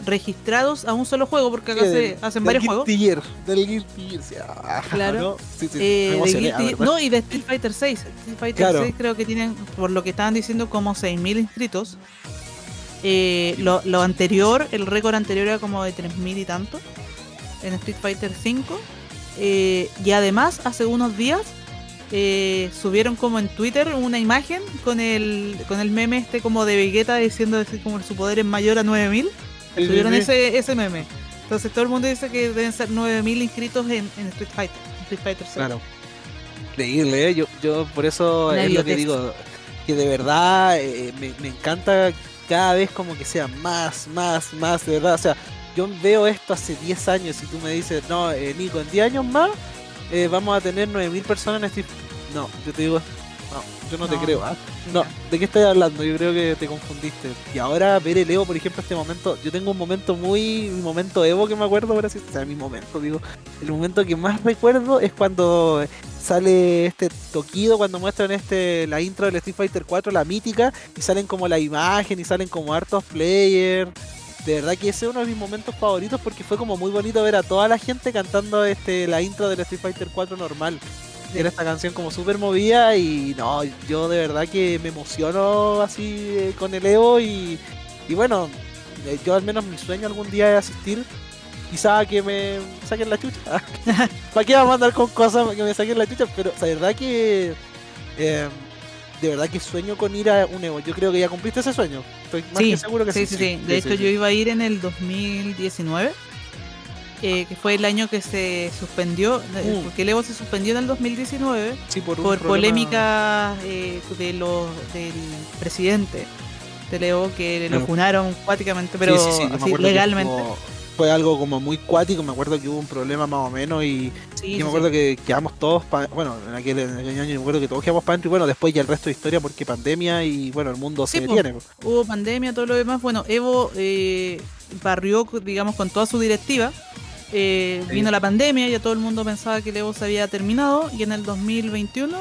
registrados a un solo juego, porque acá Sí, se hacen del varios juegos. Del Guilty Gear, sí, ah, Claro. ¿no? Sí, Eh, emocioné, Guilty- y de Street Fighter 6. Street Fighter Claro. 6 creo que tienen, por lo que estaban diciendo, como 6.000 inscritos. Eh, lo, lo anterior, el récord anterior era como de 3.000 y tanto en Street Fighter 5. Eh, y además, hace unos días eh, subieron como en Twitter una imagen con el, con el meme este como de Vegeta diciendo así como su poder es mayor a 9.000. Sí, Subieron sí. ese, ese meme. Entonces todo el mundo dice que deben ser 9.000 inscritos en, en Street Fighter. Street Fighter 6. Claro. Increíble, ¿eh? yo, yo por eso Una es lo que digo, que de verdad eh, me, me encanta cada vez como que sea más, más, más, de verdad. O sea, yo veo esto hace 10 años y tú me dices, no, eh, Nico, en 10 años más eh, vamos a tener 9.000 personas en Street No, yo te digo, no, yo no, te creo. ¿ah? No, ¿de qué estás hablando? Yo creo que te confundiste. Y ahora ver el Evo, por ejemplo, este momento, yo tengo un momento muy, un momento Evo que me acuerdo, por así, o sea, mi momento, digo, el momento que más recuerdo es cuando sale este toquido, cuando muestran este la intro del Street Fighter 4, la mítica, y salen como la imagen y salen como hartos players. De verdad que ese es uno de mis momentos favoritos porque fue como muy bonito ver a toda la gente cantando este la intro del Street Fighter 4 normal. Era esta canción como súper movida y no, yo de verdad que me emociono así eh, con el Evo y, y bueno, eh, yo al menos mi sueño algún día es asistir, quizá que me saquen la chucha. ¿Para qué vamos a andar con cosas que me saquen la chucha? Pero la verdad que eh, de verdad que sueño con ir a un Evo. Yo creo que ya cumpliste ese sueño. Estoy más Sí, que seguro que sí. sí, sí, sí. De hecho, sí. yo iba a ir en el 2019, eh, que fue el año que se suspendió, eh, Mm. porque el Evo se suspendió en el 2019 Sí, por, por problema- polémica eh, de los del presidente del Evo que Claro. lo funaron cuáticamente, pero Sí, sí, así, legalmente. Fue algo como muy cuático, me acuerdo que hubo un problema más o menos y yo me acuerdo que quedamos todos, pa- bueno, en aquel, en aquel año me acuerdo que todos quedamos para y bueno, después ya el resto de historia porque pandemia y bueno, el mundo se detiene. Hubo pandemia, todo lo demás. Bueno, Evo eh, barrió, digamos, con toda su directiva. Eh, Sí. Vino la pandemia, ya todo el mundo pensaba que el Evo se había terminado. Y en el 2021,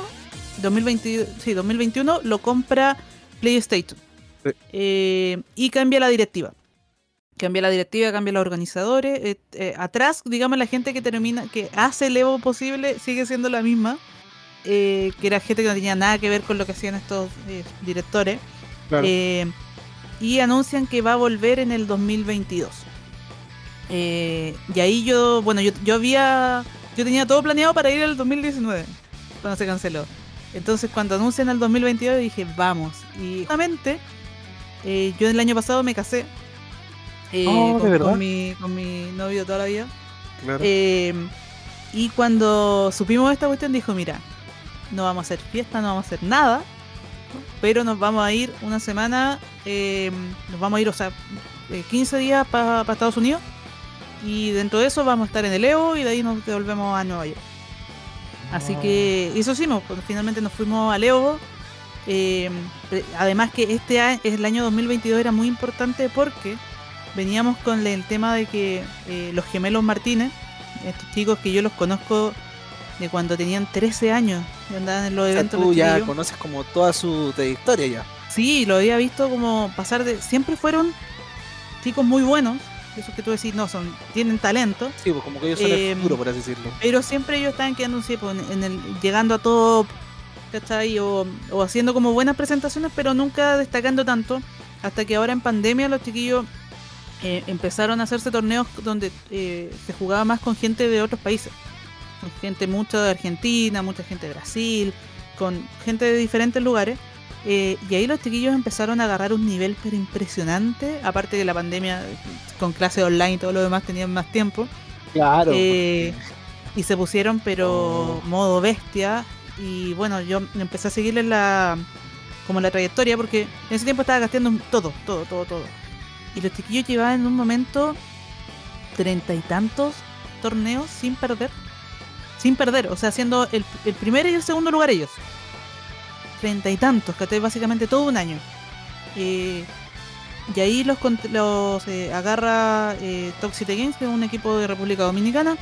2020, sí, 2021 lo compra PlayStation. Sí. Eh, y cambia la directiva. Cambia la directiva, cambia los organizadores. eh, eh, atrás, digamos, la gente que termina, que hace el Evo posible, sigue siendo la misma. que era gente que no tenía nada que ver con lo que hacían estos directores. Y anuncian que va a volver en el 2022. Eh, y ahí yo, bueno, yo, yo había, yo tenía todo planeado para ir al 2019, cuando se canceló. Entonces cuando anuncian el 2022 dije, vamos. Y justamente, eh, yo el año pasado me casé eh, Oh, ¿de con, mi, con mi novio toda la vida. Claro. Eh, y cuando supimos esta cuestión, dijo: Mira, no vamos a hacer fiesta, no vamos a hacer nada, pero nos vamos a ir una semana, nos vamos a ir, o sea, eh, 15 días para Estados Unidos. Y dentro de eso vamos a estar en el Evo y de ahí nos devolvemos a Nueva York. Así Oh. que eso hicimos, pues, finalmente nos fuimos al Evo. Eh, además que este año, el año 2022 era muy importante porque veníamos con el tema de que eh, los gemelos Martínez, estos chicos que yo los conozco de cuando tenían 13 años y andaban en los O sea, eventos. tú ya conoces como toda su trayectoria ya. Sí, lo había visto como pasar de. Siempre fueron chicos muy buenos. Esos que tú decís, no, son tienen talento. Sí, pues como que ellos son Eh, el futuro, por así decirlo. Pero siempre ellos estaban quedando sí, pues, en el, llegando a top, ¿cachai? O, o haciendo como buenas presentaciones, pero nunca destacando tanto. Hasta que ahora en pandemia los chiquillos eh, empezaron a hacerse torneos donde eh, se jugaba más con gente de otros países. Con gente mucha de Argentina, mucha gente de Brasil, con gente de diferentes lugares. Eh, y ahí los chiquillos empezaron a agarrar un nivel pero impresionante. Aparte de la pandemia, con clases online y todo lo demás tenían más tiempo. Claro. Eh, y se pusieron, pero Oh. modo bestia. Y bueno, yo empecé a seguirle la como la trayectoria porque en ese tiempo estaba gastando todo, todo, todo, todo. Y los chiquillos llevaban en un momento treinta y tantos torneos sin perder. Sin perder, o sea, haciendo el, el primer y el segundo lugar ellos. Treinta y tantos, que básicamente todo un año. Eh, Y ahí los, los eh, agarra eh, Games, que es un equipo de República Dominicana,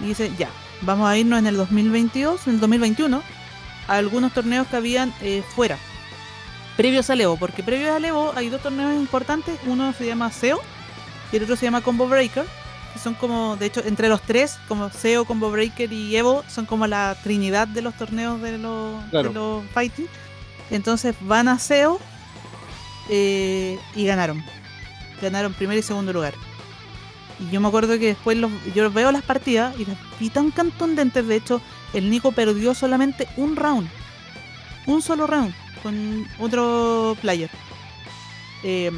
y dice, ya, vamos a irnos en el 2022, en el 2021, a algunos torneos que habían eh, fuera, previos al Evo, porque previos al Evo hay dos torneos importantes, uno se llama SEO y el otro se llama Combo Breaker, que son como, de hecho, entre los tres, como SEO, Combo Breaker y Evo, son como la trinidad de los torneos de los, Claro. de los fighting. Entonces van a SEO eh, y ganaron. Ganaron primer y segundo lugar. Y yo me acuerdo que después los, yo veo las partidas y las vi tan contundentes. De hecho, el Nico perdió solamente un round. Un solo round con otro player. Eh,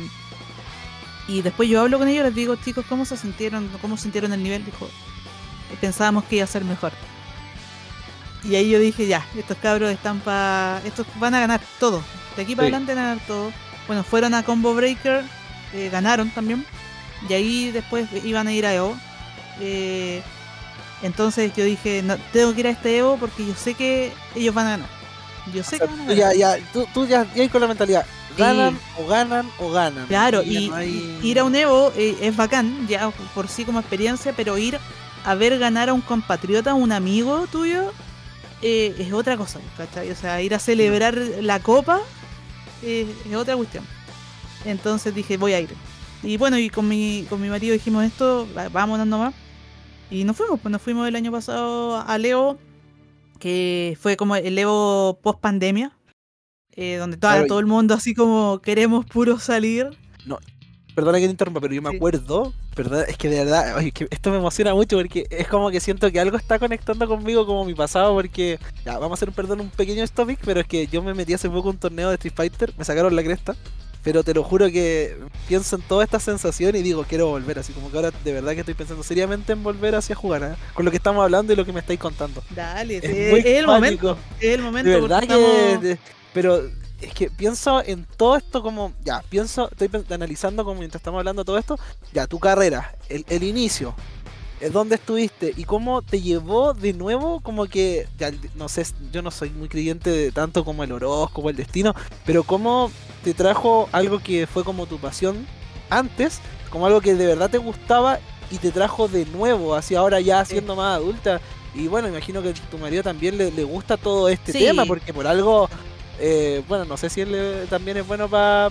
y después yo hablo con ellos les digo, chicos, ¿cómo se sintieron? ¿Cómo sintieron el nivel? Dijo, pensábamos que iba a ser mejor. Y ahí yo dije, ya, estos cabros están para... Estos van a ganar todo. De aquí para Sí. adelante van a ganar todo. Bueno, fueron a Combo Breaker, eh, ganaron también. Y ahí después iban a ir a EVO. Eh, entonces yo dije, no, tengo que ir a este EVO porque yo sé que ellos van a ganar. Yo sé que van a Tú ganar. ya, ya, tú, tú ya, ya con la mentalidad. Ganan Sí. o ganan o ganan. Claro, y, no hay- y ir a un Evo eh, es bacán, ya por sí como experiencia, pero ir a ver ganar a un compatriota, un amigo tuyo, eh, es otra cosa, ¿cachai? O sea, ir a celebrar la copa eh, es otra cuestión. Entonces dije, voy a ir. Y bueno, y con mi, con mi marido dijimos esto, vámonos nomás. Y nos fuimos, pues nos fuimos el año pasado al Evo, que fue como el Evo post pandemia, donde toda- Claro, todo el mundo así como queremos puro salir. Perdona que te interrumpa, pero yo me Sí. acuerdo, ¿verdad? Es que de verdad, oye, que esto me emociona mucho porque es como que siento que algo está conectando conmigo como mi pasado porque, ya, vamos a hacer un perdón un pequeño topic, pero es que yo me metí hace poco un torneo de Street Fighter, me sacaron la cresta, pero te lo juro que pienso en toda esta sensación y digo, quiero volver, así como que ahora de verdad que estoy pensando seriamente en volver hacia jugar, ¿eh? con lo que estamos hablando y lo que me estáis contando. Dale, Es es, el pánico. momento. Es el momento. De verdad que. estamos- de- pero es que pienso en todo esto como. Ya, pienso, estoy analizando como mientras estamos hablando todo esto. Ya, tu carrera, el, el inicio, eh, dónde estuviste y cómo te llevó de nuevo, como que. Ya, no sé, yo no soy muy creyente de tanto como el horóscopo, el destino, pero cómo te trajo algo que fue como tu pasión antes, como algo que de verdad te gustaba y te trajo de nuevo, hacia ahora ya siendo más adulta. Y bueno, imagino que tu marido también le, le gusta todo este Sí. tema, porque por algo, eh, bueno, no sé si él eh, también es bueno para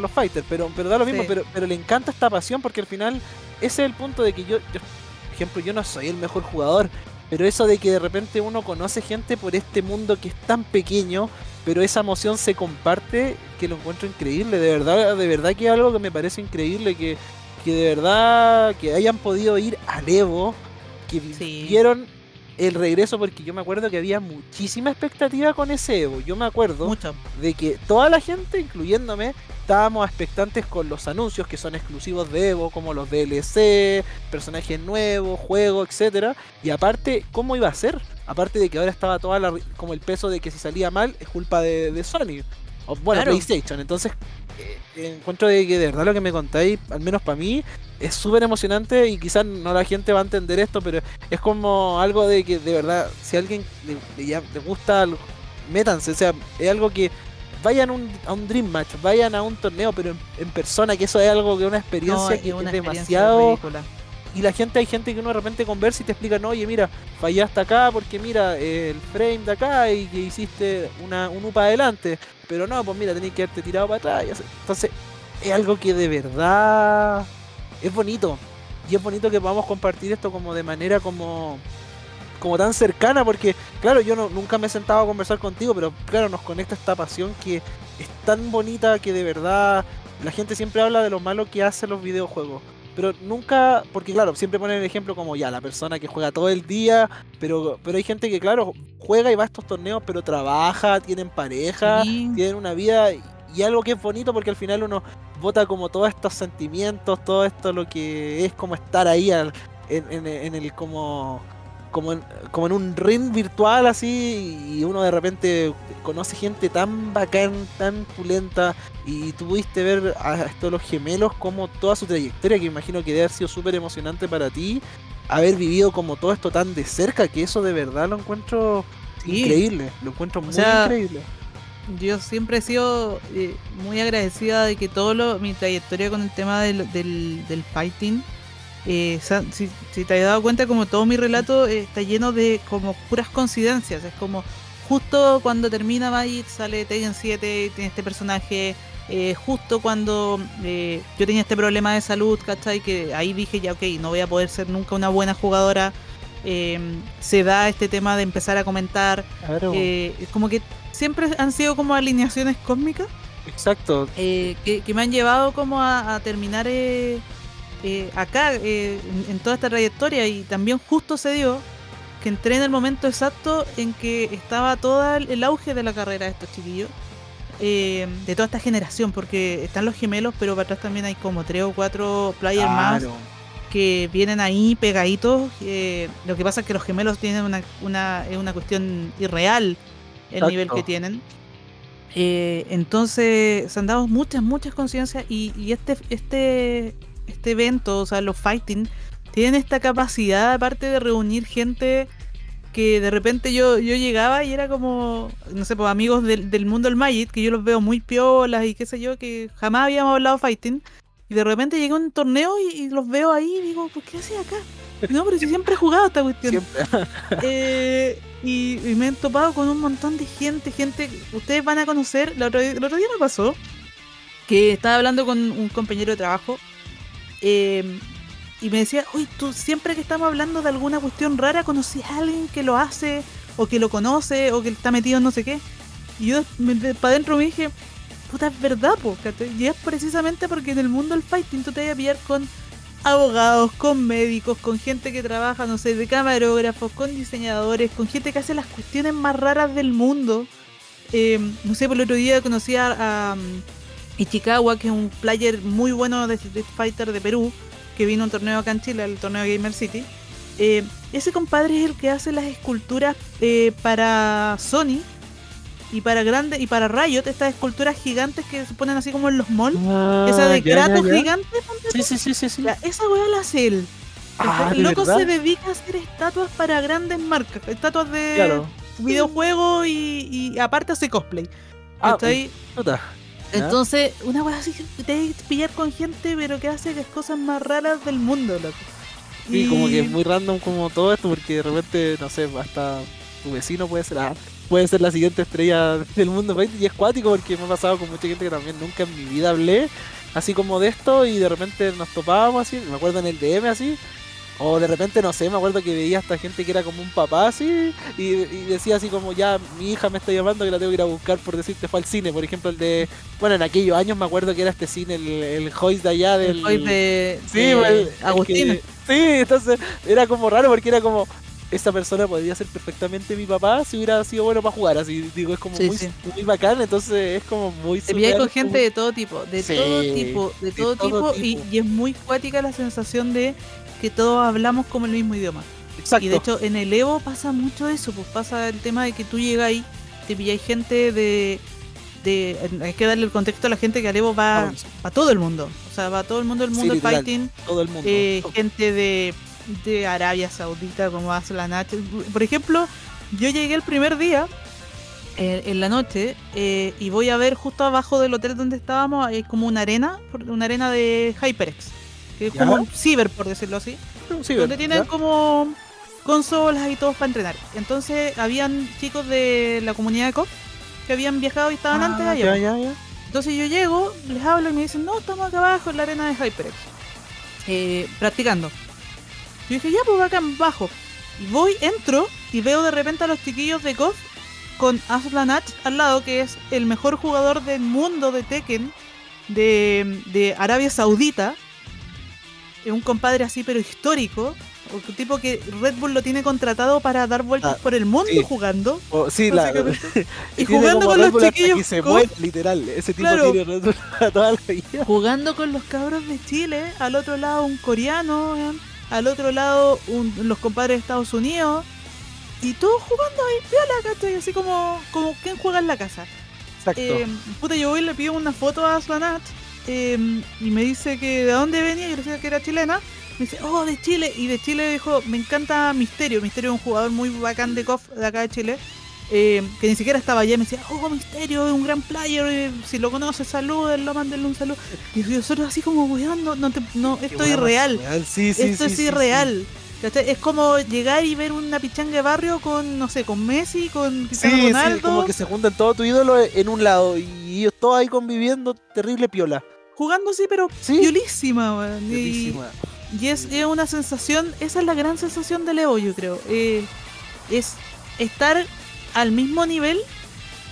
los fighters, pero, pero da lo mismo, Sí. pero, pero le encanta esta pasión, porque al final ese es el punto de que yo, yo, por ejemplo, yo no soy el mejor jugador, pero eso de que de repente uno conoce gente por este mundo que es tan pequeño, pero esa emoción se comparte, que lo encuentro increíble, de verdad, de verdad que es algo que me parece increíble, que, que de verdad que hayan podido ir al Evo, que Sí. vieron el regreso, porque yo me acuerdo que había muchísima expectativa con ese Evo, yo me acuerdo de que toda la gente, incluyéndome, estábamos expectantes con los anuncios que son exclusivos de Evo, como los DLC, personajes nuevos, juegos, etcétera, y aparte, ¿cómo iba a ser? Aparte de que ahora estaba toda la, como el peso de que si salía mal es culpa de, de Sony. O, bueno, Claro. PlayStation. Entonces, eh, encuentro de que de verdad lo que me contáis, al menos para mí, es súper emocionante y quizás no la gente va a entender esto, pero es como algo de que de verdad, si a alguien le, le ya- le gusta, algo, métanse, o sea, es algo que vayan un- a un Dream Match, vayan a un torneo, pero en, en persona, que eso es algo que una experiencia No, que es una es experiencia demasiado ridícula. y la gente, hay gente que uno de repente conversa y te explica, no, oye, mira, fallaste acá porque mira, eh, el frame de acá y que hiciste una, un UPA adelante. Pero no, pues mira, tenés que haberte tirado para atrás. Entonces, es algo que de verdad es bonito. Y es bonito que podamos compartir esto como de manera como como tan cercana porque claro yo no, nunca me he sentado a conversar contigo pero claro nos conecta esta pasión que es tan bonita que de verdad la gente siempre habla de lo malo que hacen los videojuegos pero nunca, porque claro, siempre ponen el ejemplo como ya, la persona que juega todo el día, pero, pero hay gente que claro, juega y va a estos torneos, pero trabaja, tienen pareja, Sí. tienen una vida y- y algo que es bonito porque al final uno vota como todos estos sentimientos, todo esto lo que es como estar ahí al- en, en- en el como como en, como en un ring virtual así y uno de repente conoce gente tan bacán, tan pulenta y tú pudiste ver a estos los gemelos como toda su trayectoria que imagino que debe haber sido súper emocionante para ti haber vivido como todo esto tan de cerca que eso de verdad lo encuentro Sí. increíble, lo encuentro muy sea, increíble. Yo siempre he sido eh, muy agradecida de que todo mi trayectoria con el tema del, del, fighting, eh, si, te has dado cuenta, como todo mi relato eh, está lleno de como puras coincidencias. Es como justo cuando termina Magic sale Tekken 7, tiene este personaje. justo cuando yo tenía este problema de salud, ¿cachai? Que ahí dije ya, ok, no voy a poder ser nunca una buena jugadora. se da este tema de empezar a comentar. es como que siempre han sido como alineaciones cósmicas. Exacto. Eh, que, me han llevado como a, terminar eh, eh, acá en, toda esta trayectoria y también justo se dio que entré en el momento exacto en que estaba todo el auge de la carrera de estos chiquillos. de toda esta generación, porque están los gemelos, pero para atrás también hay como tres o cuatro players más que vienen ahí pegaditos. lo que pasa es que los gemelos tienen una, una, una cuestión irreal el nivel que tienen. Eh, entonces se han dado muchas, muchas conciencias y, este, este, este evento, o sea, los fighting, tienen esta capacidad, aparte de reunir gente que de repente yo, yo llegaba y era como, no sé, pues amigos del, mundo del Magic, que yo los veo muy piolas y qué sé yo, que jamás habíamos hablado fighting. Y de repente llega un torneo y, los veo ahí y digo, ¿por qué haces acá? No, pero si siempre he jugado esta cuestión. eh, y, me he topado con un montón de gente, gente, ustedes van a conocer, el otro, día, me pasó que estaba hablando con un compañero de trabajo em, y me decía, uy, tú siempre que estamos hablando de alguna cuestión rara, conocí a alguien que lo hace, o que lo conoce, o que está metido en no sé qué. Y yo para adentro me dije, puta, es verdad, po, y es precisamente porque en el mundo del fighting tú te vas a pillar con abogados, con médicos, con gente que trabaja, no sé, de camarógrafos, con diseñadores, con gente que hace las cuestiones más raras del mundo. Eh, no sé, por el otro día conocí a, Ichikawa, que es un player muy bueno de Street Fighter de Perú, que vino a un torneo acá en Chile, al torneo Gamer City. Eh, ese compadre es el que hace las esculturas eh, para Sony y para grande y para Riot estas esculturas gigantes que se ponen así como en los malls ah, esa de Kratos gigante sí sí sí sí, sí. esa weá la hace él. Ah, el loco se dedica a hacer estatuas para grandes marcas estatuas de videojuegos y, aparte hace cosplay. Ah, ahí entonces una weá así te que pillar con gente pero que hace las cosas más raras del mundo loco. Y... como que es muy random como todo esto porque de repente no sé hasta tu vecino puede ser puede ser la siguiente estrella del mundo y es cuático porque me ha pasado con mucha gente que también nunca en mi vida hablé así como de esto y de repente nos topábamos así, me acuerdo en el DM así, o de repente no sé, me acuerdo que veía a esta gente que era como un papá así y, decía así como ya mi hija me está llamando que la tengo que ir a buscar por decirte fue al cine, por ejemplo el de, bueno en aquellos años me acuerdo que era este cine, el, el Hoist de allá del... El de, sí, Agustín. sí, entonces era como raro porque era como, esta persona podría ser perfectamente mi papá si hubiera sido bueno para jugar. Así digo, es como muy, bacán, entonces es como muy. Te vi con gente de todo tipo, de todo tipo, de, todo, tipo, Y, es muy cuática la sensación de que todos hablamos como el mismo idioma. Exacto. Y de hecho, en el Evo pasa mucho eso, pues pasa el tema de que tú llegas ahí, te pilláis gente de. De, hay que darle el contexto a la gente que al Evo va a todo el mundo. O sea, va a todo el mundo del mundo fighting. Todo el mundo. Eh, gente de de Arabia Saudita como hace la noche. Por ejemplo, yo llegué el primer día eh, en la noche eh, y voy a ver justo abajo del hotel donde estábamos hay como una arena, una arena de HyperX, que es como un ciber por decirlo así, donde tienen como consolas y todos para entrenar. Entonces habían chicos de la comunidad de COP que habían viajado y estaban ah, antes allá. Entonces yo llego, les hablo y me dicen, no, estamos acá abajo en la arena de HyperX, eh, practicando. Yo dije, ya, pues acá bajo. Y voy, entro y veo de repente a los chiquillos de KOF con Aslanach al lado, que es el mejor jugador del mundo de Tekken de, de Arabia Saudita. Es un compadre así, pero histórico. Un tipo que Red Bull lo tiene contratado para dar vueltas ah, por el mundo jugando. sí, la, y jugando con los chiquillos. Y se mueve, literal. Ese tipo tiene Red Bull toda la vida. Jugando con los cabros de Chile. Al otro lado, un coreano al otro lado los compadres de Estados Unidos, y todos jugando ahí, piola, ¿cachai? Así como, como quien juega en la casa. Exacto. Eh, puta, yo voy y le pido una foto a Slanat eh, y me dice que de dónde venía, yo le decía que era chilena. Me dice, oh, de Chile. Y de Chile dijo, me encanta Misterio. Misterio es un jugador muy bacán de KOF de acá de Chile. Eh, que ni siquiera estaba allá, me decía, oh, Misterio es un gran player, eh, si lo conoces, salúdenlo, mándenle un saludo. Y nosotros así como, weón, no, no, te- no, esto es irreal. Sí, sí, esto sí, es sí, irreal. Es como llegar y ver una pichanga de barrio con, no sé, con Messi, con Sí, Cristiano sí, Ronaldo, como que se juntan todos tus ídolos en un lado y ellos todos ahí conviviendo, terrible piola. jugando así, pero Sí, violísima, weón. Y-. Y es, es una sensación, esa es la gran sensación de Leo, yo creo. Eh, es estar al mismo nivel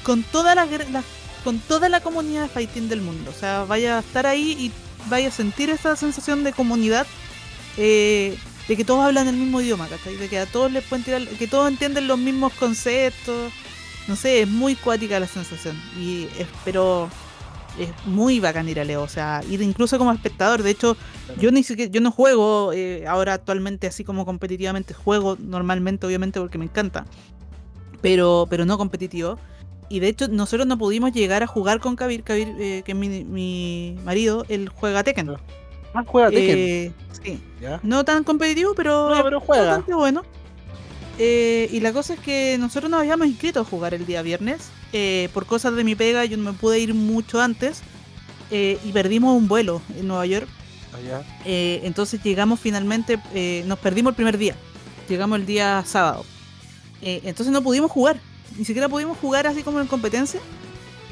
con toda la, con toda la comunidad de fighting del mundo. O sea, vaya a estar ahí y vaya a sentir esa sensación de comunidad, eh, de que todos hablan el mismo idioma, ¿cachai? De que a todos les pueden tirar, que todos entienden los mismos conceptos. No sé, es muy cuática la sensación. Y es, pero es muy bacán ir a Leo, o sea, ir incluso como espectador. De hecho, yo ni siquiera, yo no juego eh, ahora actualmente así como competitivamente, juego normalmente, obviamente, porque me encanta. Pero, pero no competitivo. Y de hecho, nosotros no pudimos llegar a jugar con Kabir, Kabir, eh, que es mi, mi marido, él juega Tekken. Ah, juega Tekken. Eh, sí. ¿ya? No tan competitivo, pero, No, es pero juega. bastante bueno. Eh, y la cosa es que nosotros nos habíamos inscrito a jugar el día viernes. Por cosas de mi pega, yo no me pude ir mucho antes. y perdimos un vuelo en Nueva York. Allá. Eh, entonces llegamos finalmente, nos perdimos el primer día. Llegamos el día sábado. Eh, entonces no pudimos jugar. Ni siquiera pudimos jugar así como en competencia.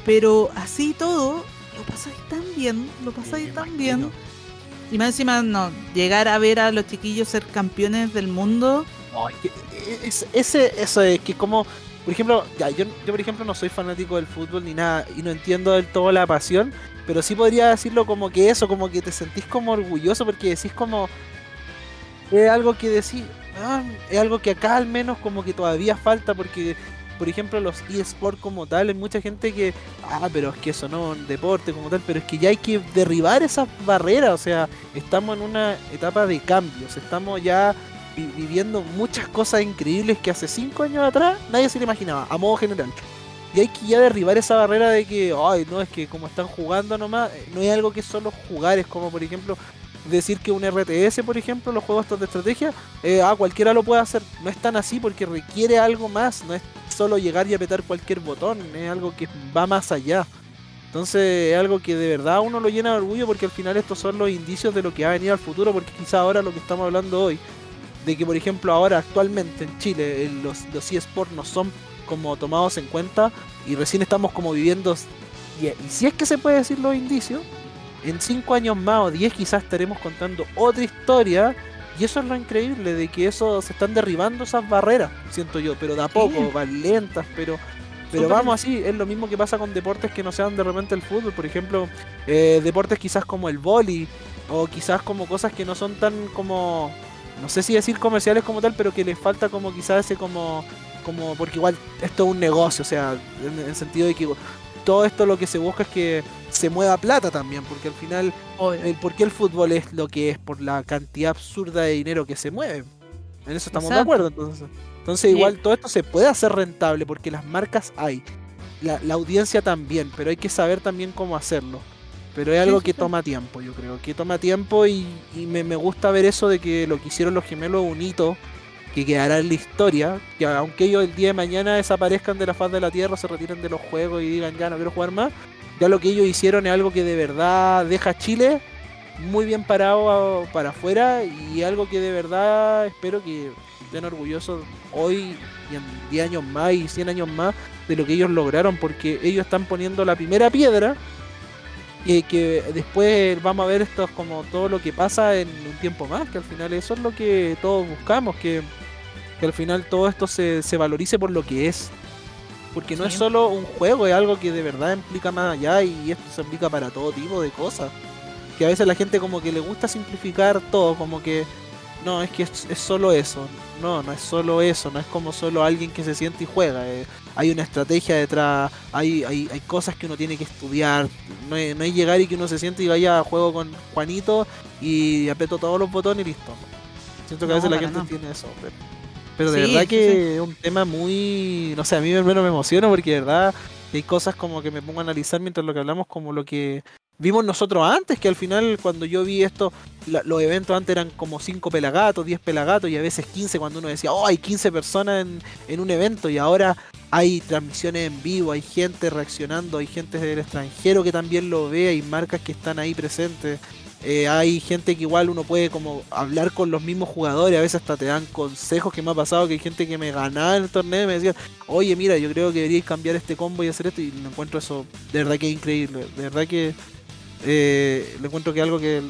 Pero así todo, lo pasáis tan bien, lo pasáis Me tan bien. Y más encima, no, llegar a ver a los chiquillos ser campeones del mundo. No, es que es- ese, eso es que como, por ejemplo, ya, yo, yo por ejemplo no soy fanático del fútbol ni nada y no entiendo del todo la pasión, pero sí podría decirlo como que eso, como que te sentís como orgulloso porque decís como, es algo que decís, ah, es algo que acá al menos como que todavía falta porque, por ejemplo, los eSports como tal, hay mucha gente que, ah, pero es que eso no deporte como tal, pero es que ya hay que derribar esas barreras, o sea, estamos en una etapa de cambios, estamos ya vi- viviendo muchas cosas increíbles que hace cinco años atrás nadie se le imaginaba, a modo general. Y hay que ya derribar esa barrera de que, ay, no, es que como están jugando nomás, eh, no es algo que solo jugar, es como, por ejemplo, decir que un RTS, por ejemplo, los juegos estos de estrategia, eh, ah, cualquiera lo puede hacer. No es tan así porque requiere algo más, no es solo llegar y apretar cualquier botón, es algo que va más allá. Entonces es algo que de verdad uno lo llena de orgullo porque al final estos son los indicios de lo que va a venir al futuro, porque quizá ahora lo que estamos hablando hoy, de que por ejemplo ahora actualmente en Chile el- los, los eSports no son como tomados en cuenta y recién estamos como viviendo, y, y si es que se puede decir los indicios, en 5 años más o 10 quizás estaremos contando otra historia y eso es lo increíble, de que eso se están derribando esas barreras, siento yo, pero de a poco, van lentas, pero... Pero vamos así, es lo mismo que pasa con deportes que no sean de repente el fútbol, por ejemplo, eh, deportes quizás como el vóley o quizás como cosas que no son tan como no sé si decir comerciales como tal, pero que les falta como quizás ese como como porque igual esto es un negocio, o sea, en en el sentido de que todo esto lo que se busca es que se mueva plata también, porque al final el por qué el fútbol es lo que es por la cantidad absurda de dinero que se mueve. En eso estamos de acuerdo, entonces. Entonces igual todo esto se puede hacer rentable porque las marcas hay, la, la audiencia también, pero hay que saber también cómo hacerlo. Pero es algo sí, que toma tiempo, yo creo, que toma tiempo y, y me, me gusta ver eso de que lo que hicieron los gemelos es un hito que quedará en la historia, que aunque ellos el día de mañana desaparezcan de la faz de la tierra, se retiren de los juegos y digan ya no quiero jugar más, ya lo que ellos hicieron es algo que de verdad deja a Chile muy bien parado para afuera y algo que de verdad espero que estén orgullosos hoy y en 10 años más y 100 años más de lo que ellos lograron porque ellos están poniendo la primera piedra y que después vamos a ver esto es como todo lo que pasa en un tiempo más, que al final eso es lo que todos buscamos, que, que al final todo esto se, se valorice por lo que es. Porque no es solo un juego, es algo que de verdad implica más allá y esto se aplica para todo tipo de cosas. Que a veces la gente como que le gusta simplificar todo, como que no, es que es, es solo eso. No, no es solo eso, no es como solo alguien que se siente y juega. eh, hay una estrategia detrás, hay, hay, hay cosas que uno tiene que estudiar. No es, no es llegar y que uno se siente y vaya a juego con Juanito y aprieto todos los botones y listo. Siento que a No, veces la gente nada. tiene eso. Pero, pero de Sí, verdad sí, que es un tema muy... No sé, a mí al menos me emociona porque de verdad hay cosas como que me pongo a analizar mientras lo que hablamos como lo que vimos nosotros antes, que al final cuando yo vi esto, los eventos antes eran como 5 pelagatos, 10 pelagatos y a veces 15 cuando uno decía, oh, hay 15 personas en, en un evento y ahora hay transmisiones en vivo, hay gente reaccionando, hay gente del extranjero que también lo ve, hay marcas que están ahí presentes. Eh, hay gente que igual uno puede como hablar con los mismos jugadores, a veces hasta te dan consejos que me ha pasado, que hay gente que me ganaba en el torneo y me decía, oye mira, yo creo que deberíais cambiar este combo y hacer esto y me encuentro eso de verdad que es increíble, de verdad que eh, le encuentro que algo que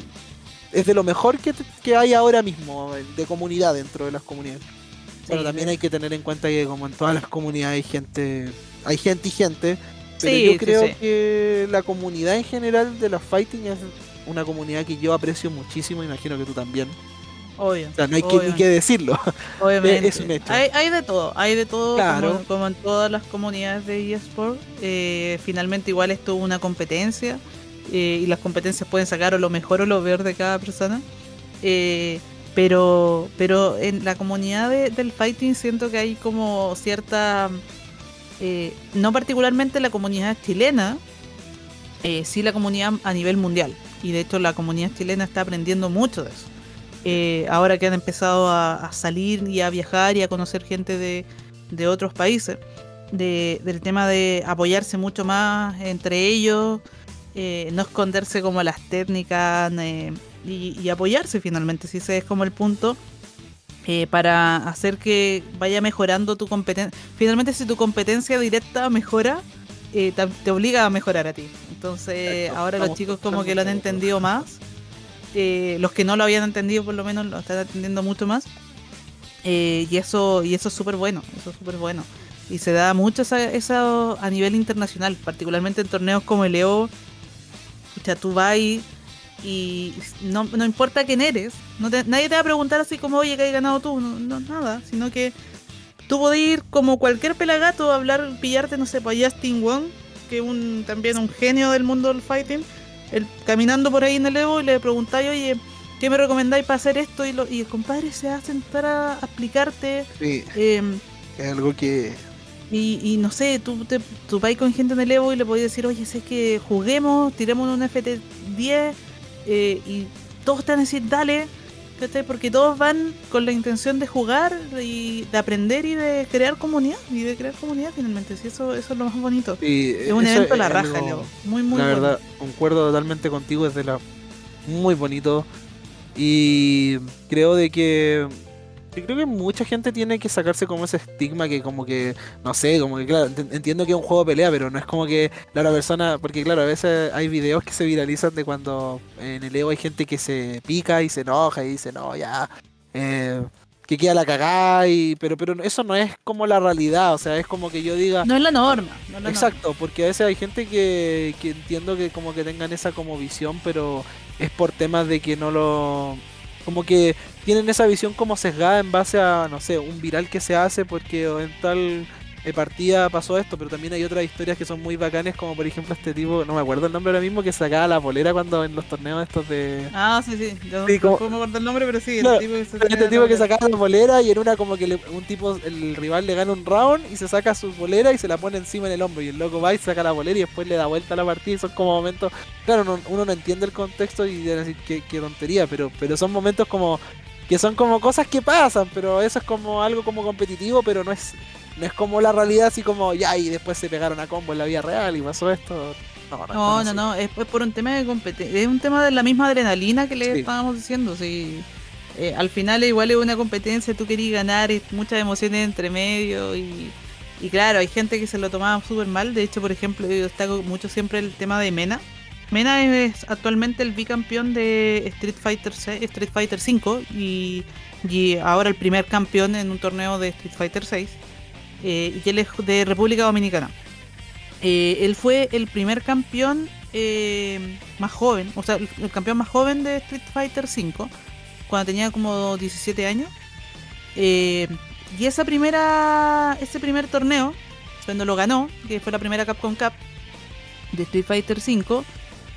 es de lo mejor que, que hay ahora mismo de comunidad dentro de las comunidades. Pero también hay que tener en cuenta que como en todas las comunidades hay gente, hay gente y gente. Pero yo creo que la comunidad en general de los fighting es una comunidad que yo aprecio muchísimo, imagino que tú también. Obvio. O sea, no hay que, ni que decirlo. Obviamente. es un hecho. Hay, de todo, hay de todo, como, en todas las comunidades de eSport. Eh, finalmente igual esto es una competencia eh, y las competencias pueden sacar o lo mejor o lo peor de cada persona. Eh, pero, pero en la comunidad del fighting siento que hay como cierta, eh, no particularmente la comunidad chilena, eh, sí la comunidad a nivel mundial. Y de hecho la comunidad chilena está aprendiendo mucho de eso. Eh, ahora que han empezado a, salir y a viajar y a conocer gente de, de otros países, del tema de apoyarse mucho más entre ellos, no esconderse como las técnicas y, apoyarse finalmente, si ese es como el punto. Eh, para hacer que vaya mejorando tu competencia. Finalmente, si tu competencia directa mejora, eh, te, obliga a mejorar a ti. Entonces, ahora los chicos como que lo han entendido más. Eh, los que no lo habían entendido, por lo menos, lo están entendiendo mucho más. y eso y eso es súper bueno. Eso es súper bueno. Y se da mucho eso a nivel internacional, particularmente en torneos como el EO. Sea, tú vas y y no, no importa quién eres, no nadie te va a preguntar así como, oye, que hay ganado tú, no, nada, sino que tú podés ir como cualquier pelagato a hablar, pillarte, no sé, para pues, Justin Wong, que es un, también un genio del mundo del fighting, el, caminando por ahí en el Evo y le preguntáis, oye, ¿qué me recomendáis para hacer esto? Y, lo, y el compadre se va a sentar a, explicarte. Sí, em, es algo que... Y, y, no sé, tú, te, tú vas con gente en el Evo y le podés decir, oye, sé que juguemos, tiremos un FT10 eh, y todos te van a decir, dale, porque todos van con la intención de jugar y de aprender y de crear comunidad y de crear comunidad finalmente. Sí, eso, eso es lo más bonito. Es un evento a la raja muy muy la verdad concuerdo totalmente contigo desde la muy bonito. Y creo de que yo creo que mucha gente tiene que sacarse como ese estigma que como que, no sé, como que claro, entiendo que es un juego de pelea, pero no es como que la otra persona, porque claro, a veces hay videos que se viralizan de cuando en el Evo hay gente que se pica y se enoja y dice, no, ya, eh, que queda la cagada, y, pero, pero eso no es como la realidad, o sea, es como que yo diga... No es la norma. exacto, porque a veces hay gente que, que entiendo que como que tengan esa como visión, pero es por temas de que no lo como que tienen esa visión como sesgada en base a, no sé, un viral que se hace porque en tal eh, partida pasó esto, pero también hay otras historias que son muy bacanes, como por ejemplo este tipo, no me acuerdo el nombre ahora mismo, que sacaba la polera cuando en los torneos estos de... Ah, sí, sí, yo sí, no, me acuerdo el nombre, pero sí, el tipo que este tipo que sacaba la polera y en una como que un tipo, el rival le gana un round y se saca su polera y se la pone encima en el hombro y el loco va y saca la polera y después le da vuelta a la partida y son como momentos, claro, uno no entiende el contexto y decir qué, qué tontería, pero, pero son momentos como que son como cosas que pasan, pero eso es como algo como competitivo, pero no es no es como la realidad, así como ya, y después se pegaron a combo en la vida real y pasó esto. No, no, no, es, por un tema de competencia. Es un tema de la misma adrenalina que le estábamos diciendo. Sí. Eh, al final, igual es una competencia, tú querías ganar, y muchas emociones entre medio. Y, y claro, hay gente que se lo tomaba súper mal. De hecho, por ejemplo, yo destaco mucho siempre el tema de Mena. Mena es actualmente el bicampeón de Street Fighter Street Fighter 5 y, ahora el primer campeón en un torneo de Street Fighter 6 eh, es de República Dominicana. Eh, él fue el primer campeón eh, más joven, o sea, el, campeón más joven de Street Fighter V, cuando tenía como 17 años. y esa primera, ese primer torneo, cuando lo ganó, que fue la primera Capcom Cup de Street Fighter V,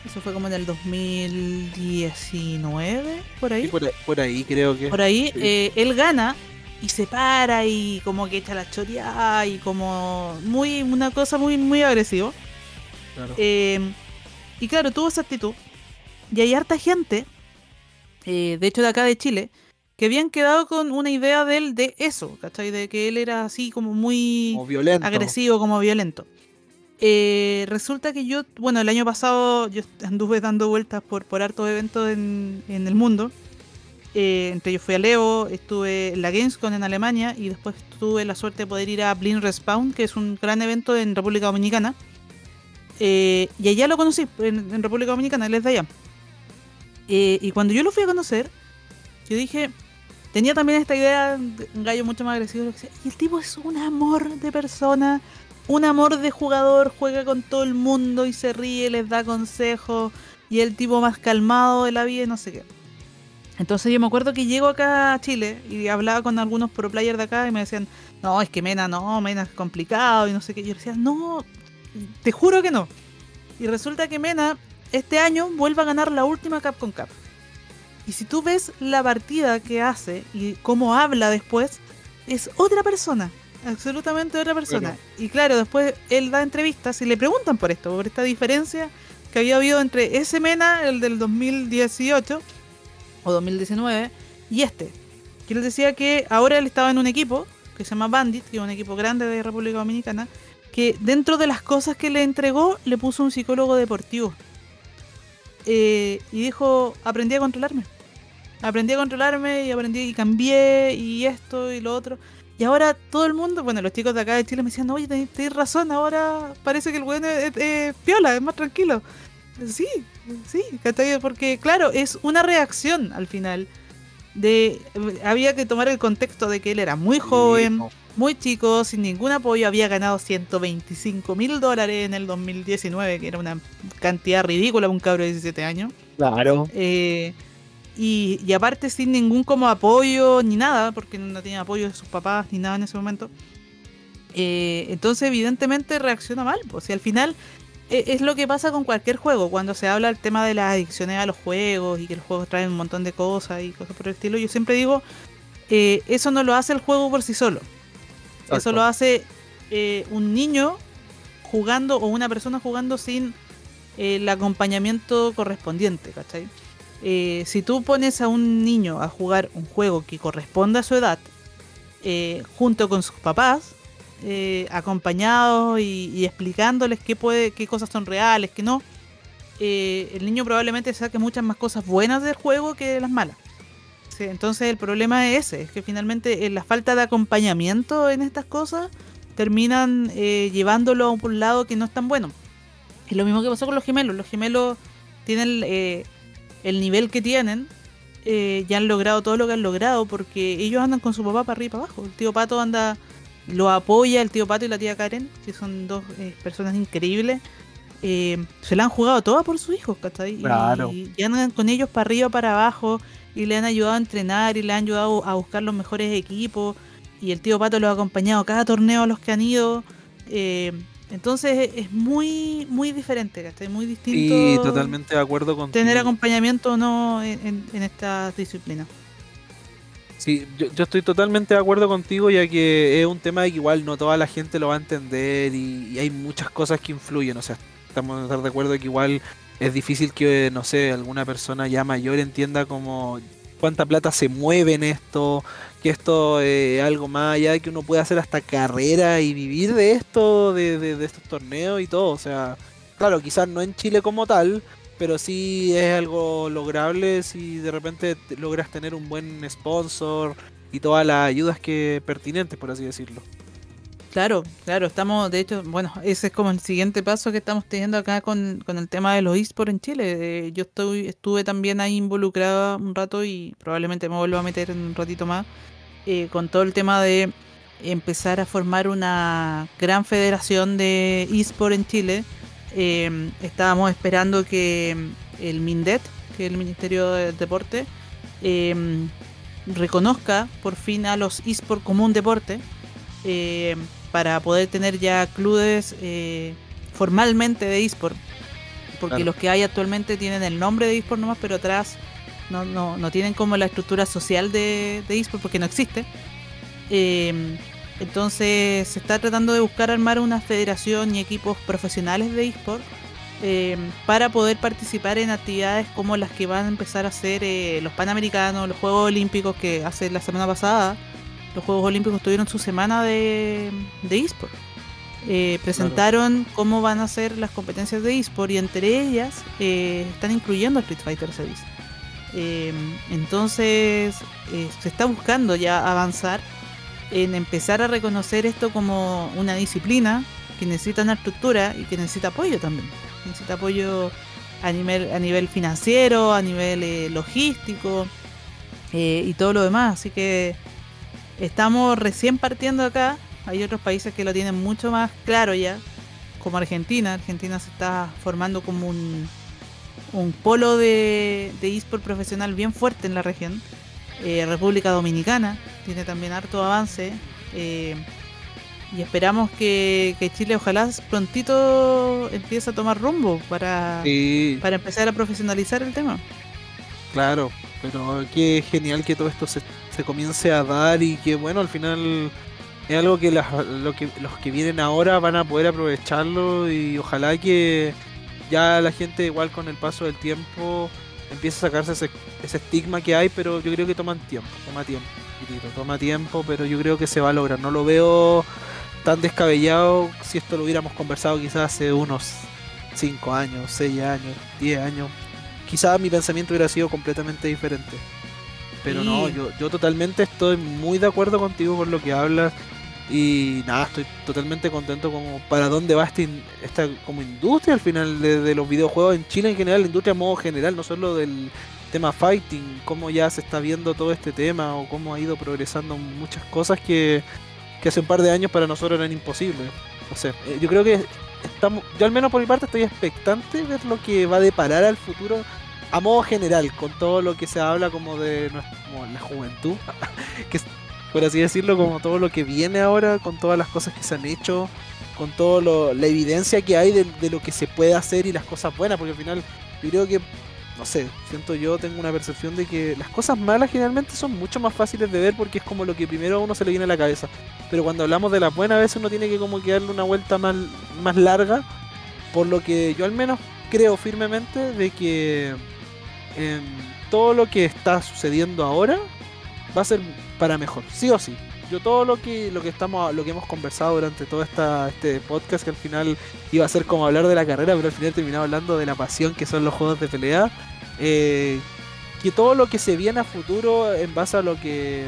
eso fue como en el 2019, por ahí. por, ahí, creo que. Por ahí, él gana y se para y como que echa la choría y como muy una cosa muy muy agresiva. Eh, Y claro, tuvo esa actitud. Y hay harta gente, eh, de hecho de acá de Chile, que habían quedado con una idea de él de eso, ¿cachai? De que él era así como muy Como violento. agresivo, como violento. Eh, resulta que yo, bueno, el año pasado yo anduve dando vueltas por, por hartos eventos en, en el mundo. Eh, entre ellos fui a Leo, estuve en la Gamescom en Alemania y después tuve la suerte de poder ir a Blind Respawn, que es un gran evento en República Dominicana. Eh, y allá lo conocí, en, en República Dominicana, él es de allá. Eh, y cuando yo lo fui a conocer, yo dije, tenía también esta idea, de un gallo mucho más agresivo, y el tipo es un amor de persona, un amor de jugador, juega con todo el mundo y se ríe, les da consejos, y el tipo más calmado de la vida y no sé qué. Entonces yo me acuerdo que llego acá a Chile y hablaba con algunos pro players de acá y me decían, no, es que Mena no, Mena es complicado y no sé qué. Y yo decía, no, te juro que no. Y resulta que Mena este año vuelve a ganar la última Capcom Cup. Y si tú ves la partida que hace y cómo habla después, es otra persona. Absolutamente otra persona. Y claro, después él da entrevistas y le preguntan por esto, por esta diferencia que había habido entre ese Mena, el del 2018 o 2019, y este. Que él decía que ahora él estaba en un equipo que se llama Bandit, que es un equipo grande de República Dominicana, que dentro de las cosas que le entregó le puso un psicólogo deportivo. Eh, y dijo, aprendí a controlarme. Aprendí a controlarme y aprendí y cambié y esto y lo otro. Y ahora todo el mundo, bueno, los chicos de acá de Chile me decían, oye, tenés, tenés razón, ahora parece que el weón es, es- es piola, es más tranquilo. Sí, sí, porque claro, es una reacción al final. De, había que tomar el contexto de que él era muy joven, muy chico, sin ningún apoyo, había ganado 125 mil dólares en el 2019, que era una cantidad ridícula un cabro de 17 años. Claro. Eh, y, y aparte sin ningún como apoyo ni nada, porque no tenía apoyo de sus papás ni nada en ese momento. Eh, entonces evidentemente reacciona mal, pues si al final eh, es lo que pasa con cualquier juego, cuando se habla del tema de las adicciones a los juegos y que los juegos traen un montón de cosas y cosas por el estilo, yo siempre digo, eh, eso no lo hace el juego por sí solo. Eso lo hace un niño jugando o una persona jugando sin el acompañamiento correspondiente, ¿cachai? Eh, si tú pones a un niño a jugar un juego que corresponda a su edad, eh, junto con sus papás, eh, acompañados y, explicándoles qué, puede, qué cosas son reales, qué no, eh, el niño probablemente saque muchas más cosas buenas del juego que las malas. Entonces el problema es ese, es que finalmente eh, la falta de acompañamiento en estas cosas terminan llevándolo a un lado que no es tan bueno. Es lo mismo que pasó con los gemelos. Los gemelos tienen el nivel que tienen, eh, ya han logrado todo lo que han logrado porque ellos andan con su papá para arriba y para abajo. El tío Pato anda, lo apoya, el tío Pato y la tía Karen, que son dos eh, personas increíbles. eh, se la han jugado todas por sus hijos, ¿cachai? Y- Claro. Y, y andan con ellos para arriba, para abajo, y le han ayudado a entrenar y le han ayudado a buscar los mejores equipos. Y el tío Pato los ha acompañado a cada torneo a los que han ido. Entonces es muy, muy diferente, ¿cachai? Muy distinto. Y totalmente de acuerdo con Tener acompañamiento o no en, en, en estas disciplinas. Sí, yo, yo estoy totalmente de acuerdo contigo, ya que es un tema que igual no toda la gente lo va a entender y, y hay muchas cosas que influyen. O sea, estamos de de acuerdo que igual es difícil que, no sé, alguna persona ya mayor entienda como cuánta plata se mueve en esto, que esto es algo más allá de que uno puede hacer hasta carrera y vivir de esto, de, de- estos torneos y todo. O sea, claro, quizás no en Chile como tal, pero sí es algo lograble si de repente te- logras tener un buen sponsor y todas las ayudas que pertinentes, por así decirlo. Claro, claro, estamos, de hecho, bueno, ese es como el siguiente paso que estamos teniendo acá con, con el tema de los esports en Chile. Eh, yo estoy, estuve también ahí involucrada un rato y probablemente me vuelva a meter en un ratito más eh, con todo el tema de empezar a formar una gran federación de esports en Chile. Eh, estábamos esperando que el MINDET, que es el Ministerio del Deporte, eh, reconozca por fin a los esports como un deporte. Para poder tener ya clubes eh, formalmente de eSport. Porque Claro. los que hay actualmente tienen el nombre de eSport nomás, pero atrás no, no, no tienen como la estructura social de, de eSport porque no existe. Eh, entonces se está tratando de buscar armar una federación y equipos profesionales de eSport eh, para poder participar en actividades como las que van a empezar a hacer eh, los Panamericanos, los Juegos Olímpicos que hace la semana pasada. Los Juegos Olímpicos tuvieron su semana de, de eSport. Eh, presentaron cómo van a ser las competencias de eSport y entre ellas eh, están incluyendo a Street Fighter 6. Eh, entonces eh, se está buscando ya avanzar en empezar a reconocer esto como una disciplina que necesita una estructura y que necesita apoyo también. Necesita apoyo a nivel, a nivel financiero, a nivel logístico y todo lo demás. Así que estamos recién partiendo acá. Hay otros países que lo tienen mucho más claro ya, como Argentina. Argentina se está formando como un, un polo de, de eSport profesional bien fuerte en la región. Eh, República Dominicana tiene también harto avance. eh, y esperamos que, que Chile ojalá prontito empiece a tomar rumbo para, Sí, para empezar a profesionalizar el tema. claro. Pero qué genial que todo esto se, se comience a dar y que bueno, al final es algo que, las- que los que vienen ahora van a poder aprovecharlo y ojalá que ya la gente igual con el paso del tiempo empiece a sacarse ese, ese estigma que hay, pero yo creo que toman tiempo, toma tiempo, toma tiempo, pero yo creo que se va a lograr. No lo veo tan descabellado si esto lo hubiéramos conversado quizás hace unos 5 años, 6 años, 10 años. Quizás mi pensamiento hubiera sido completamente diferente. Pero no, yo, yo totalmente estoy muy de acuerdo contigo con lo que hablas. Y nada, estoy totalmente contento como para dónde va esta, in- esta como industria al final de, de los videojuegos en Chile en general, la industria modo general, no solo del tema fighting, cómo ya se está viendo todo este tema o cómo ha ido progresando muchas cosas que, que hace un par de años para nosotros eran imposibles. No sé, eh, yo creo que estamos, yo al menos por mi parte estoy expectante de ver lo que va a deparar al futuro a modo general, con todo lo que se habla como de como la juventud, que por así decirlo, como todo lo que viene ahora, con todas las cosas que se han hecho, con toda la evidencia que hay de, de lo que se puede hacer y las cosas buenas, porque al final yo creo que, no sé, siento yo, tengo una percepción de que las cosas malas generalmente son mucho más fáciles de ver porque es como lo que primero a uno se le viene a la cabeza. Pero cuando hablamos de las buenas, a veces uno tiene que como que darle una vuelta más, más larga, por lo que yo al menos creo firmemente de que em, todo lo que está sucediendo ahora va a ser para mejor, sí o sí. Yo todo lo que lo que estamos lo que hemos conversado durante todo esta, este podcast que al final iba a ser como hablar de la carrera, pero al final terminaba hablando de la pasión que son los juegos de pelea. eh, que todo lo que se viene a futuro en base a lo que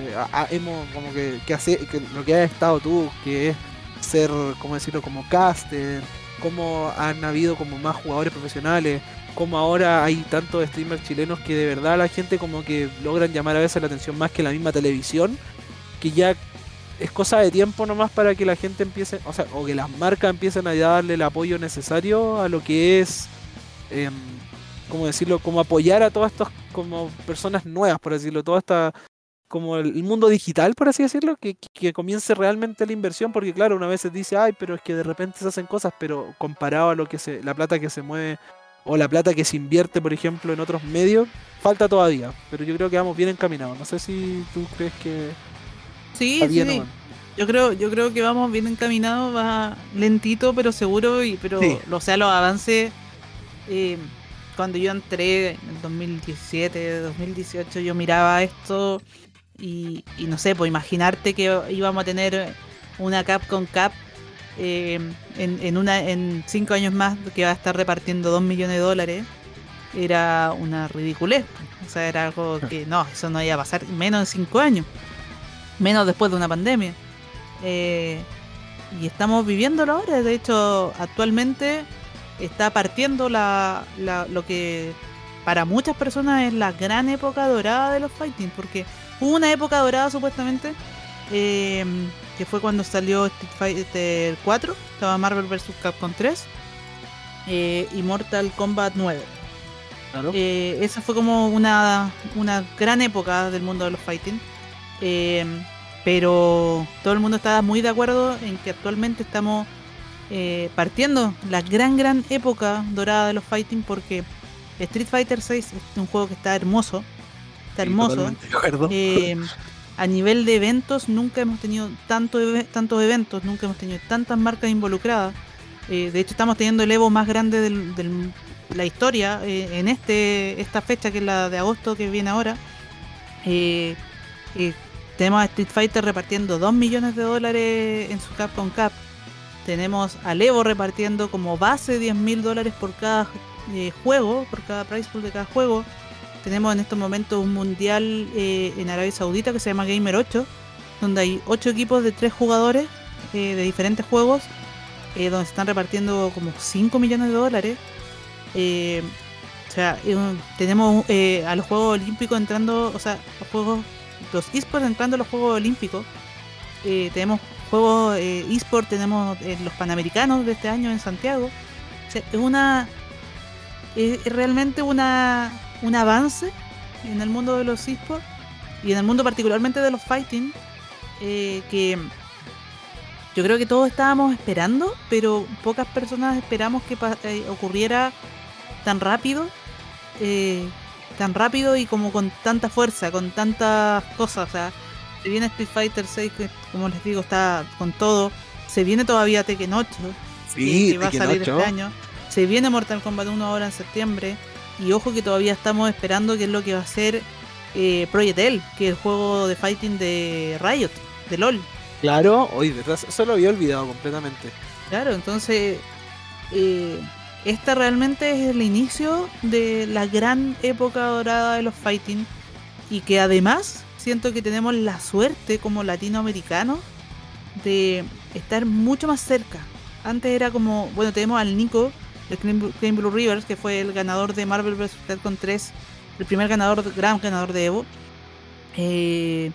hemos como que, que hace lo que has estado tú, que es ser, como decirlo, como caster, como han habido como más jugadores profesionales, como ahora hay tantos streamers chilenos que de verdad la gente como que logran llamar a veces la atención más que la misma televisión, que ya es cosa de tiempo nomás para que la gente empiece, o sea, o que las marcas empiecen a darle el apoyo necesario a lo que es, em, como decirlo, como apoyar a todas estas como personas nuevas, por decirlo, toda esta como el mundo digital, por así decirlo, que- que comience realmente la inversión, porque claro, una vez se dice, ay, pero es que de repente se hacen cosas, pero comparado a lo que se, la plata que se mueve o la plata que se invierte, por ejemplo, en otros medios, falta todavía, pero yo creo que vamos bien encaminados. No sé si tú crees que Sí, sí, no. Yo creo, yo creo que vamos bien encaminados, va lentito pero seguro, y pero Sí. o sea, los avances eh, cuando yo entré en el 2017, 2018, yo miraba esto y, y no sé, pues imaginarte que íbamos a tener una Capcom Cap eh, en, en, una, en cinco años más que va a estar repartiendo 2 millones de dólares, era una ridiculez. O sea, era algo que no, eso no iba a pasar menos de cinco años, menos después de una pandemia. Eh, y estamos viviéndolo ahora. De hecho, actualmente está partiendo la, la- lo que para muchas personas es la gran época dorada de los fighting. Porque hubo una época dorada supuestamente. eh, que fue cuando salió Street Fighter 4, estaba Marvel vs. Capcom 3 eh, y Mortal Kombat 9. Claro. Eh, esa fue como una, una gran época del mundo de los fighting. Eh, pero todo el mundo estaba muy de acuerdo en que actualmente estamos partiendo la gran, gran época dorada de los fighting porque Street Fighter 6 es un juego que está hermoso. Está hermoso. a nivel de eventos, nunca hemos tenido tanto tantos eventos, nunca hemos tenido tantas marcas involucradas. Eh, de hecho, estamos teniendo el Evo más grande de la historia eh, en este esta fecha, que es la de agosto que viene ahora. Eh, tenemos a Street Fighter repartiendo 2 millones de dólares en su Capcom Cup. Tenemos a Evo repartiendo como base 10 mil dólares por cada juego, por cada price pool de cada juego. Tenemos en estos momentos un mundial en Arabia Saudita que se llama Gamer 8, donde hay 8 equipos de 3 jugadores de diferentes juegos eh, donde se están repartiendo como 5 millones de dólares. Eh, o sea, tenemos eh, a los Juegos Olímpicos entrando, o sea, los Juegos, los esports entrando a los Juegos Olímpicos. tenemos Juegos esports, tenemos los Panamericanos de este año en Santiago. O sea, es una. Es, realmente una, un avance en el mundo de los esports y en el mundo particularmente de los fighting que yo creo que todos estábamos esperando, pero pocas personas esperamos que eh, ocurriera tan rápido, eh, tan rápido y como con tanta fuerza, con tantas cosas. O sea, se viene Street Fighter 6, que como les digo, está con todo. Se viene todavía Tekken 8, que, va a salir este año. Se viene Mortal Kombat 1 ahora en septiembre. Y ojo que todavía estamos esperando qué es lo que va a ser eh, Project L, que es el juego de fighting de Riot, de LOL. Claro, hoy verdad, eso lo había olvidado completamente. Claro, entonces eh, esta realmente es el inicio de la gran época dorada de los fighting y que además siento que tenemos la suerte como latinoamericanos de estar mucho más cerca. Antes era como, bueno, tenemos al Nico de Claim Blue Rivers, que fue el ganador de Marvel vs. Capcom 3, el primer ganador, gran ganador de Evo. Eh,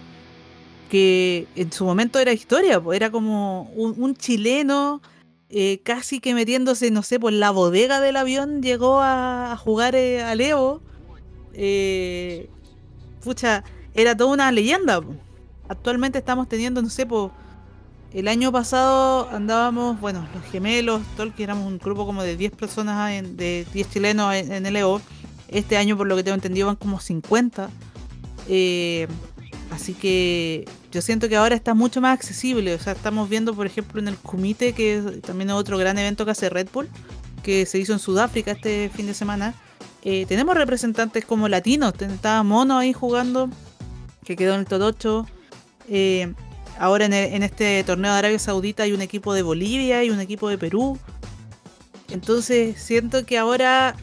que en su momento era historia, era como un, chileno eh, casi que metiéndose, no sé, por la bodega del avión llegó a, jugar eh, a Leo. Eh, pucha, era toda una leyenda. Actualmente estamos teniendo, no sé, el año pasado andábamos, bueno, los gemelos, que éramos un grupo como de 10 personas, de 10 chilenos en, el EO. Este año, por lo que tengo entendido, van como 50. Eh, Así que yo siento que ahora está mucho más accesible. O sea, estamos viendo, por ejemplo, en el Kumite, que también es otro gran evento que hace Red Bull, que se hizo en Sudáfrica este fin de semana. Eh, tenemos representantes como latinos. Estaba Mono ahí jugando, que quedó en el 8. Eh, ahora en, en, este torneo de Arabia Saudita hay un equipo de Bolivia y un equipo de Perú. Entonces siento que ahora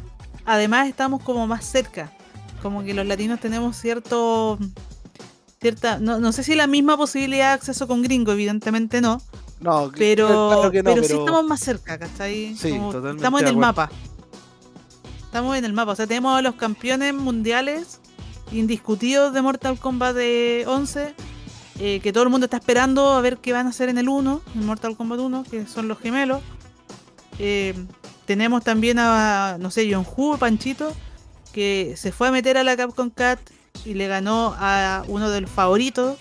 además estamos como más cerca. Como que los latinos tenemos cierto cierta, no, no sé si la misma posibilidad de acceso con gringo, evidentemente no. No, pero, pero, sí estamos más cerca, ¿cachai? Sí, totalmente estamos en el mapa. Estamos en el mapa, o sea, tenemos a los campeones mundiales indiscutidos de Mortal Kombat de 11, eh, que todo el mundo está esperando a ver qué van a hacer en el 1, en Mortal Kombat 1, que son los gemelos. Eh, tenemos también a, no sé, John Hu, Panchito, que se fue a meter a la Capcom Cat y le ganó a uno de los favoritos.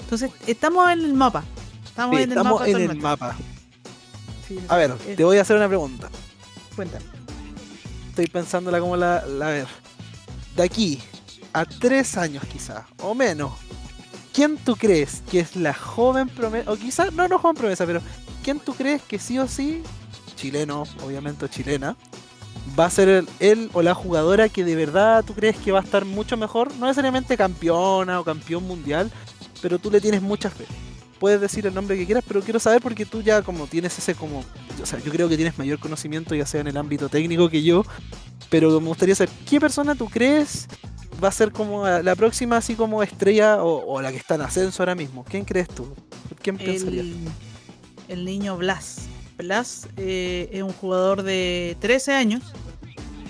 Entonces, estamos en el mapa. Estamos en el mapa. En el mapa. a ver, te voy a hacer una pregunta. Cuéntame. Estoy pensándola como la, la ver. De aquí a tres años quizá, o menos, ¿quién tú crees que es la joven promesa? O quizás, no, no joven promesa, pero ¿quién tú crees que sí o sí, chileno, obviamente chilena, va a ser él, o la jugadora que de verdad tú crees que va a estar mucho mejor, no necesariamente campeona o campeón mundial, pero tú le tienes mucha fe. Puedes decir el nombre que quieras, pero quiero saber porque tú ya como tienes ese como, o sea, yo creo que tienes mayor conocimiento ya sea en el ámbito técnico que yo, pero me gustaría saber qué persona tú crees va a ser como la próxima así como estrella o, la que está en ascenso ahora mismo. ¿Quién crees tú? ¿Quién? El, el niño Blas. Blas eh, es un jugador de 13 años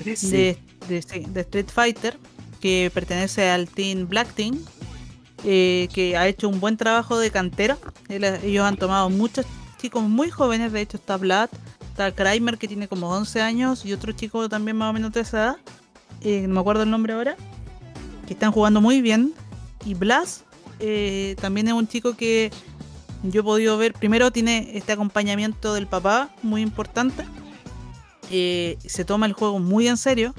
de, Street Fighter que pertenece al Team Black Team eh, que ha hecho un buen trabajo de cantera. ellos han tomado muchos chicos muy jóvenes, de hecho está Vlad, está Kramer que tiene como 11 años y otro chico también más o menos de esa edad, eh, no me acuerdo el nombre ahora, que están jugando muy bien. Y Blas también es un chico que yo he podido ver, primero tiene este acompañamiento del papá muy importante. Eh, se toma el juego muy en serio.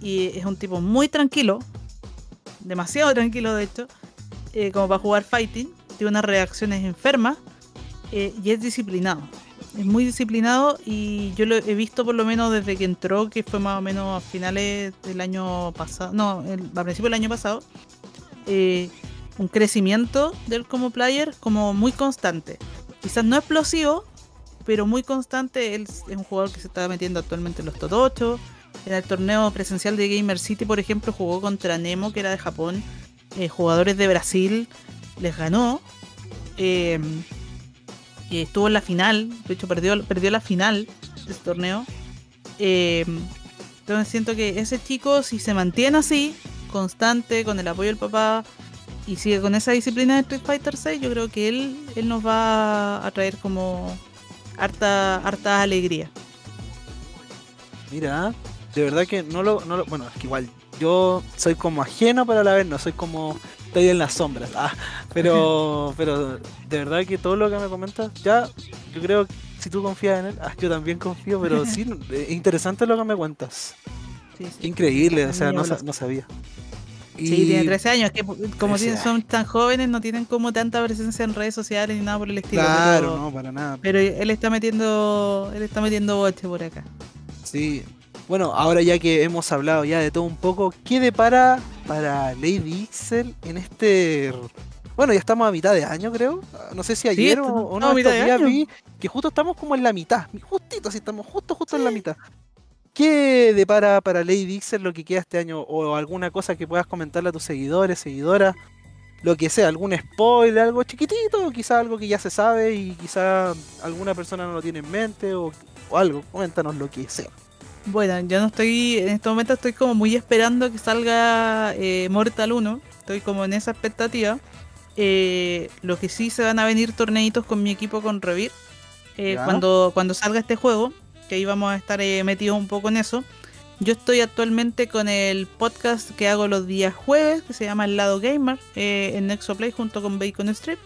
Y es un tipo muy tranquilo. Demasiado tranquilo, de hecho. Eh, como para jugar fighting. Tiene unas reacciones enfermas. Eh, y es disciplinado. Es muy disciplinado y yo lo he visto por lo menos desde que entró, que fue más o menos a finales del año pasado, no, a principios del año pasado, eh, un crecimiento del como player como muy constante. Quizás no explosivo, pero muy constante. Él es un jugador que se está metiendo actualmente en los top 8. En el torneo presencial de Gamer City, por ejemplo, jugó contra Nemo, que era de Japón. Eh, jugadores de Brasil les ganó. Eh, estuvo en la final, de hecho perdió, perdió la final de este torneo. Eh, entonces siento que ese chico, si se mantiene así, constante, con el apoyo del papá, y sigue con esa disciplina de Street Fighter 6, yo creo que él, él nos va a traer como harta, harta alegría. Mira, de verdad que no lo, no lo, Bueno, es que igual yo soy como ajeno, pero a la vez no soy como. Estoy en las sombras. Ah, pero, pero de verdad que todo lo que me comentas, ya, yo creo que si tú confías en él, ah, yo también confío, pero sí, es interesante lo que me cuentas. Increíble, o sea, no, no sabía. Sí, tiene 13 años, que como son tan jóvenes no tienen como tanta presencia en redes sociales ni nada por el estilo. Claro, no, para nada. Pero él está metiendo, él está metiendo boche por acá. Sí. Bueno, ahora ya que hemos hablado ya de todo un poco, ¿qué depara para Lady Ixel en este bueno, ya estamos a mitad de año, creo. No sé si ayer o, no, estos días vi que justo estamos como en la mitad. Justito, así estamos justo, justo en la mitad. ¿Qué depara para Lady Dixon lo que queda este año? ¿O alguna cosa que puedas comentarle a tus seguidores, seguidoras? Lo que sea, algún spoiler, algo chiquitito, o quizá algo que ya se sabe y quizá alguna persona no lo tiene en mente o, algo. Coméntanos lo que sea. Bueno, yo no estoy, en este momento estoy como muy esperando que salga eh, Mortal 1. Estoy como en esa expectativa. Eh, lo que sí se van a venir torneitos con mi equipo con Revir. Eh, cuando, cuando salga este juego que ahí vamos a estar eh, metidos un poco en eso. Yo estoy actualmente con el podcast que hago los días jueves, que se llama El Lado Gamer, eh, en Nexoplay junto con Bacon Strip.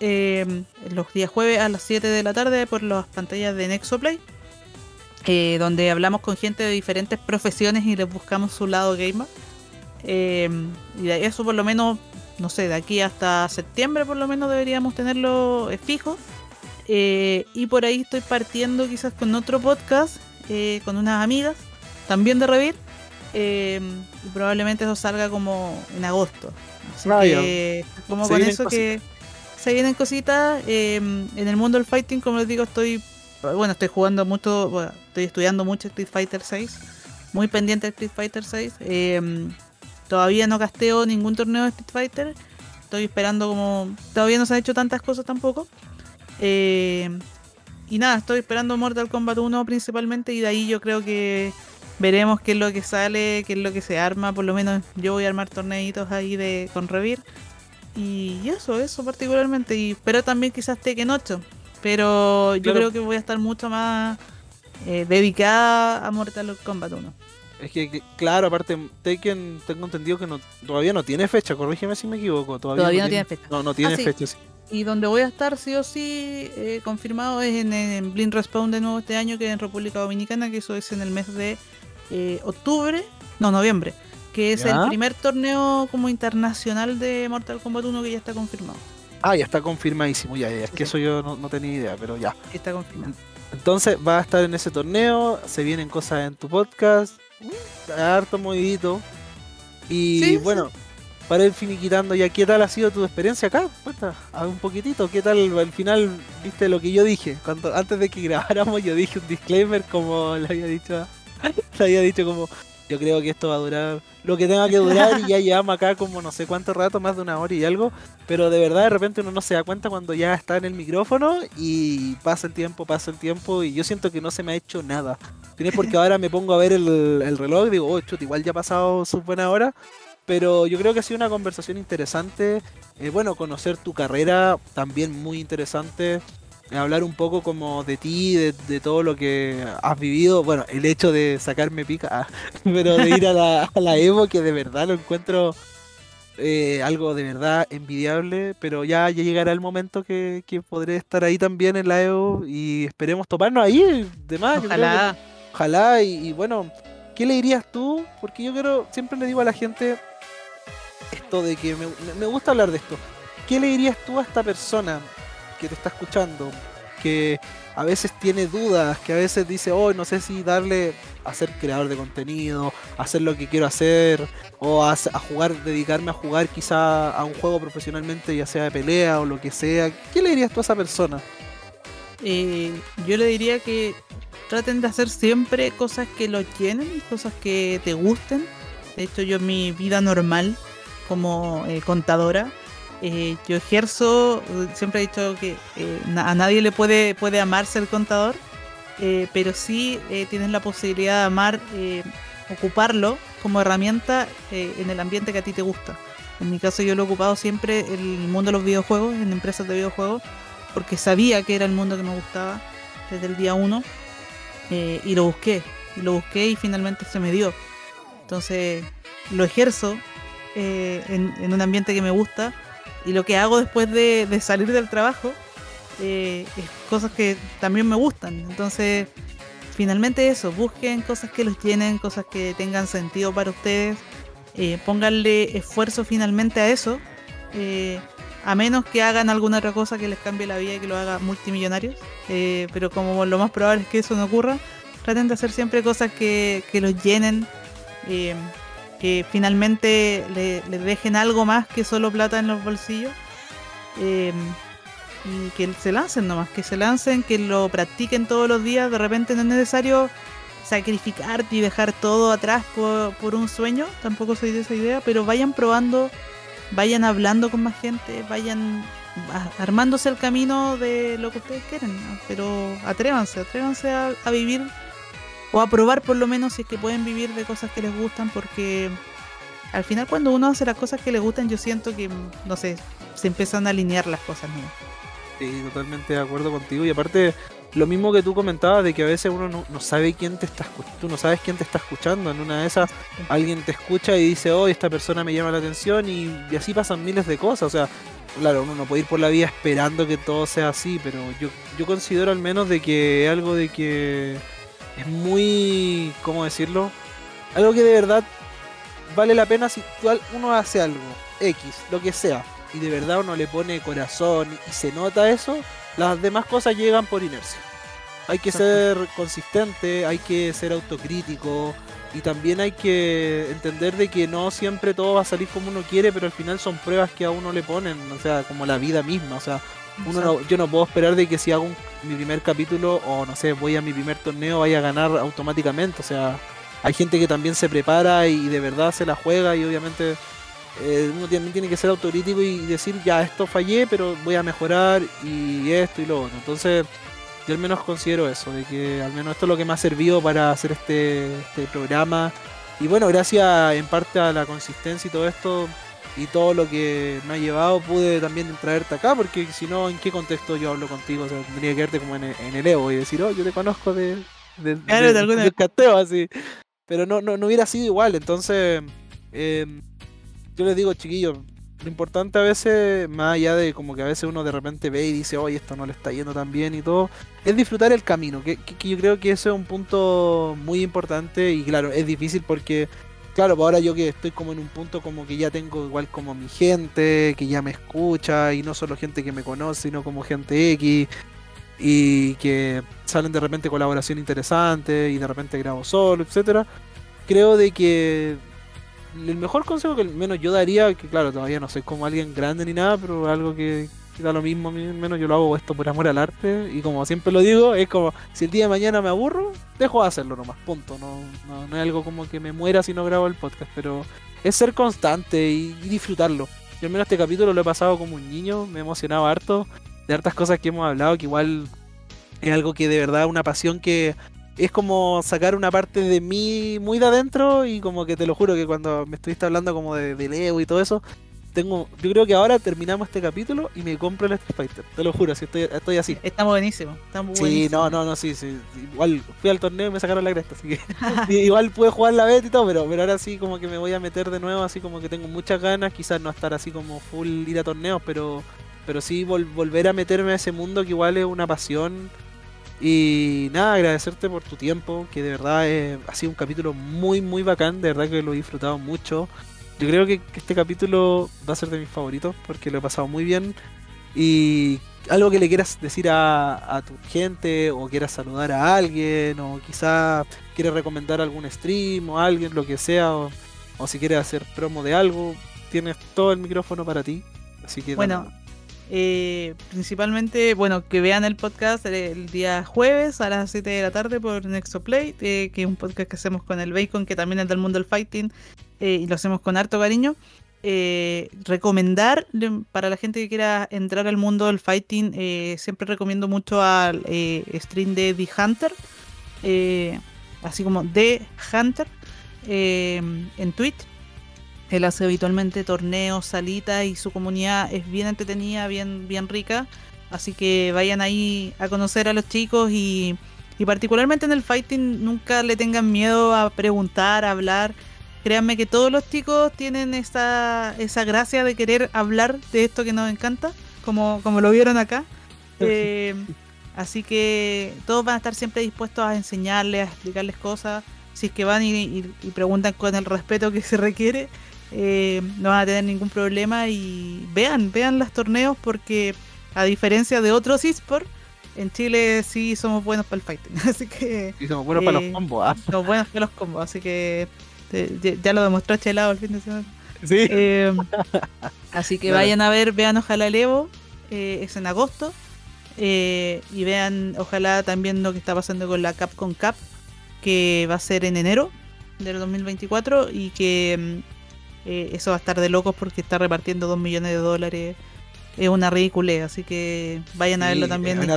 Los días jueves a las 7 de la tarde por las pantallas de Nexoplay, donde hablamos con gente de diferentes profesiones y les buscamos su lado gamer. y de eso por lo menos, no sé, de aquí hasta septiembre por lo menos deberíamos tenerlo fijo. Eh, y por ahí estoy partiendo quizás con otro podcast, eh, con unas amigas, también de Revir. Eh, y probablemente eso salga como en agosto. Así ah, que, como con eso que se vienen cositas. en el mundo del fighting, como les digo, estoy bueno, estoy jugando mucho, estoy estudiando mucho Street Fighter 6, muy pendiente de Street Fighter 6. todavía no gasteo ningún torneo de Street Fighter. Estoy esperando como... Todavía no se han hecho tantas cosas tampoco. Eh, y nada, estoy esperando Mortal Kombat 1 principalmente y de ahí yo creo que veremos qué es lo que sale, qué es lo que se arma. Por lo menos yo voy a armar torneitos ahí de con Revir. Y eso, eso particularmente. Y espero también quizás Tekken 8. Pero yo creo que voy a estar mucho más eh, dedicada a Mortal Kombat 1. Es que, claro, aparte, Tekken tengo entendido que no, todavía no tiene fecha, corrígeme si me equivoco. Todavía, no, tiene, fecha. No, no tiene ah, fecha, sí. Y donde voy a estar sí o sí eh, confirmado es en, en, Blind Respawn de nuevo este año, que es en República Dominicana, que eso es en el mes de eh, octubre, no, noviembre, que es el primer torneo como internacional de Mortal Kombat 1 que ya está confirmado. Ah, ya está confirmadísimo, ya, ya. es que eso yo no, tenía idea, pero ya. Está confirmado. Entonces va a estar en ese torneo, se vienen cosas en tu podcast, harto movidito. Y bueno, para ir finiquitando ya, ¿qué tal ha sido tu experiencia acá? Cuenta, a un poquitito, ¿qué tal al final viste lo que yo dije? Cuando antes de que grabáramos yo dije un disclaimer como le había dicho, le había dicho como yo creo que esto va a durar lo que tenga que durar y ya llevamos acá como no sé cuánto rato, más de una hora y algo, pero de verdad de repente uno no se da cuenta cuando ya está en el micrófono y pasa el tiempo, pasa el tiempo y yo siento que no se me ha hecho nada. Tienes porque ahora me pongo a ver el, el reloj y digo, oh, chut, igual ya ha pasado su buena hora, pero yo creo que ha sido una conversación interesante. Eh, bueno, conocer tu carrera también muy interesante. Hablar un poco como de ti, de, todo lo que has vivido. Bueno, el hecho de sacarme pica, ah, pero de ir a la, Evo, que de verdad lo encuentro eh, algo de verdad envidiable. Pero ya, ya llegará el momento que, podré estar ahí también en la Evo y esperemos toparnos ahí. De más, ojalá. ojalá. Y, y bueno, ¿qué le dirías tú? Porque yo quiero, siempre le digo a la gente esto de que me, gusta hablar de esto. ¿Qué le dirías tú a esta persona que te está escuchando? que a veces tiene dudas, que a veces dice, oh, no sé si darle a ser creador de contenido, hacer lo que quiero hacer, o a, jugar, dedicarme a jugar quizá a un juego profesionalmente, ya sea de pelea o lo que sea. ¿Qué le dirías tú a esa persona? Eh, yo le diría que traten de hacer siempre cosas que los llenen, cosas que te gusten. De hecho, yo mi vida normal como eh, contadora, eh, yo ejerzo, siempre he dicho que eh, a nadie le puede, puede amar ser contador, eh, pero sí tienes la posibilidad de amar, ocuparlo como herramienta en el ambiente que a ti te gusta. En mi caso yo lo he ocupado siempre en el mundo de los videojuegos, en empresas de videojuegos, porque sabía que era el mundo que me gustaba desde el día uno y lo busqué, y lo busqué y finalmente se me dio. Entonces lo ejerzo en un ambiente que me gusta y lo que hago después de, de salir del trabajo eh, es cosas que también me gustan. Entonces, finalmente eso, busquen cosas que los llenen, cosas que tengan sentido para ustedes, eh, pónganle esfuerzo finalmente a eso, eh, a menos que hagan alguna otra cosa que les cambie la vida y que lo haga multimillonarios. Eh, pero como lo más probable es que eso no ocurra, traten de hacer siempre cosas que, que los llenen. Que finalmente le, dejen algo más que solo plata en los bolsillos. Eh, y que se lancen nomás, que se lancen, que lo practiquen todos los días. De repente no es necesario sacrificarte y dejar todo atrás por, por un sueño, tampoco soy de esa idea, pero vayan probando, vayan hablando con más gente, vayan armándose el camino de lo que ustedes quieren, ¿no? pero atrévanse, atrévanse a vivir o a probar por lo menos si es que pueden vivir de cosas que les gustan, porque al final cuando uno hace las cosas que le gustan, yo siento que, no sé, se empiezan a alinear las cosas, ¿no? Sí, totalmente de acuerdo contigo. Y aparte, lo mismo que tú comentabas, de que a veces uno no, no sabe quién te está escuchando. Tú no sabes quién te está escuchando. En una de esas, alguien te escucha y dice, oh, esta persona me llama la atención. Y, y así pasan miles de cosas. O sea, claro, uno no puede ir por la vida esperando que todo sea así. Pero yo, yo considero al menos de que algo de que es muy. ¿Cómo decirlo? Algo que de verdad vale la pena si uno hace algo. X, lo que sea y de verdad uno le pone corazón y se nota eso, las demás cosas llegan por inercia. Hay que ser consistente, hay que ser autocrítico y también hay que entender de que no siempre todo va a salir como uno quiere, pero al final son pruebas que a uno le ponen, o sea, como la vida misma, o sea, uno no- yo no puedo esperar de que si hago un- mi primer capítulo o no sé, voy a mi primer torneo vaya a ganar automáticamente, o sea, hay gente que también se prepara y de verdad se la juega y obviamente eh, uno también tiene que ser autocrítico y decir, ya, esto fallé, pero voy a mejorar y esto y lo otro. Entonces, yo al menos considero eso, de que al menos esto es lo que me ha servido para hacer este, este programa. Y bueno, gracias en parte a la consistencia y todo esto y todo lo que me ha llevado, pude también traerte acá, porque si no, ¿en qué contexto yo hablo contigo? O sea, tendría que verte como en el, en el Evo y decir, oh, yo te conozco de, de, Claro, de- de alguna- del cateo, así. Pero no, no, no hubiera sido igual, entonces... em, yo les digo, chiquillos, lo importante a veces, más allá de como que a veces uno de repente ve y dice, oye, esto no le está yendo tan bien y todo, es disfrutar el camino, que, que- que yo creo que eso es un punto muy importante y claro, es difícil porque, claro, pues ahora yo que estoy como en un punto como que ya tengo igual como mi gente, que ya me escucha y no solo gente que me conoce, sino como gente X y que salen de repente colaboración interesante y de repente grabo solo, etcétera. Creo de que el mejor consejo que al menos yo daría, que claro, todavía no soy como alguien grande ni nada, pero algo que, da lo mismo menos yo lo hago esto por amor al arte, y como siempre lo digo, es como, si el día de mañana me aburro, dejo de hacerlo nomás, punto, no, no, es algo como que me muera si no grabo el podcast, pero es ser constante y, y disfrutarlo. Yo al menos este capítulo lo he pasado como un niño, me he emocionado harto de hartas cosas que hemos hablado, que igual es algo que de verdad una pasión que es como sacar una parte de mí muy de adentro y como que te lo juro que cuando me estuviste hablando como de, de Leo y todo eso, tengo, yo creo que ahora terminamos este capítulo y me compro el Street Fighter, te lo juro, si estoy, estoy así. Está buenísimo, está muy Sí, buenísimo. no, no, no, sí, sí, igual fui al torneo y me sacaron la cresta, así que igual pude jugar la beta y todo, pero, pero ahora sí como que me voy a meter de nuevo, así como que tengo muchas ganas, quizás no estar así como full ir a torneos, pero, pero sí vol- volver a meterme a ese mundo que igual es una pasión. Y nada, agradecerte por tu tiempo, que de verdad eh, ha sido un capítulo muy, muy bacán, de verdad que lo he disfrutado mucho. Yo creo que, que este capítulo va a ser de mis favoritos, porque lo he pasado muy bien. Y algo que le quieras decir a, a tu gente, o quieras saludar a alguien, o quizá quieres recomendar algún stream o alguien, lo que sea, o, o si quieres hacer promo de algo, tienes todo el micrófono para ti. Así que Bueno, eh, principalmente, bueno, que vean el podcast el, el día jueves a las 7 de la tarde por Nexoplay, eh, que es un podcast que hacemos con el Bacon, que también es del mundo del fighting, eh, y lo hacemos con harto cariño. Eh, recomendar para la gente que quiera entrar al mundo del fighting, eh, siempre recomiendo mucho al stream de The Hunter, así como The Hunter, en Twitch. Él hace habitualmente torneos, salitas y su comunidad es bien entretenida, bien, bien rica. Así que vayan ahí a conocer a los chicos y, y particularmente en el fighting nunca le tengan miedo a preguntar, a hablar. Créanme que todos los chicos tienen esa, esa gracia de querer hablar de esto que nos encanta, como, como lo vieron acá. Eh, así que todos van a estar siempre dispuestos a enseñarles, a explicarles cosas. Si es que van y, y- y preguntan con el respeto que se requiere, eh, no van a tener ningún problema. Y vean, vean los torneos porque a diferencia de otros esports, en Chile sí somos buenos para el fighting. Así que Y somos buenos para eh, los combos. ah. somos buenos para los combos. Así que ya- lo demostró Chelado el fin de semana. Sí. Eh, así que Claro. vayan a ver, vean Ojalá el Evo, eh, es en agosto. eh, y vean, ojalá también lo que está pasando con la Capcom Cup, que va a ser en enero del 2024 y que mm, eh, eso va a estar de locos porque está repartiendo 2 millones de dólares. Es una ridícula, así que vayan a verlo Sí, también. es una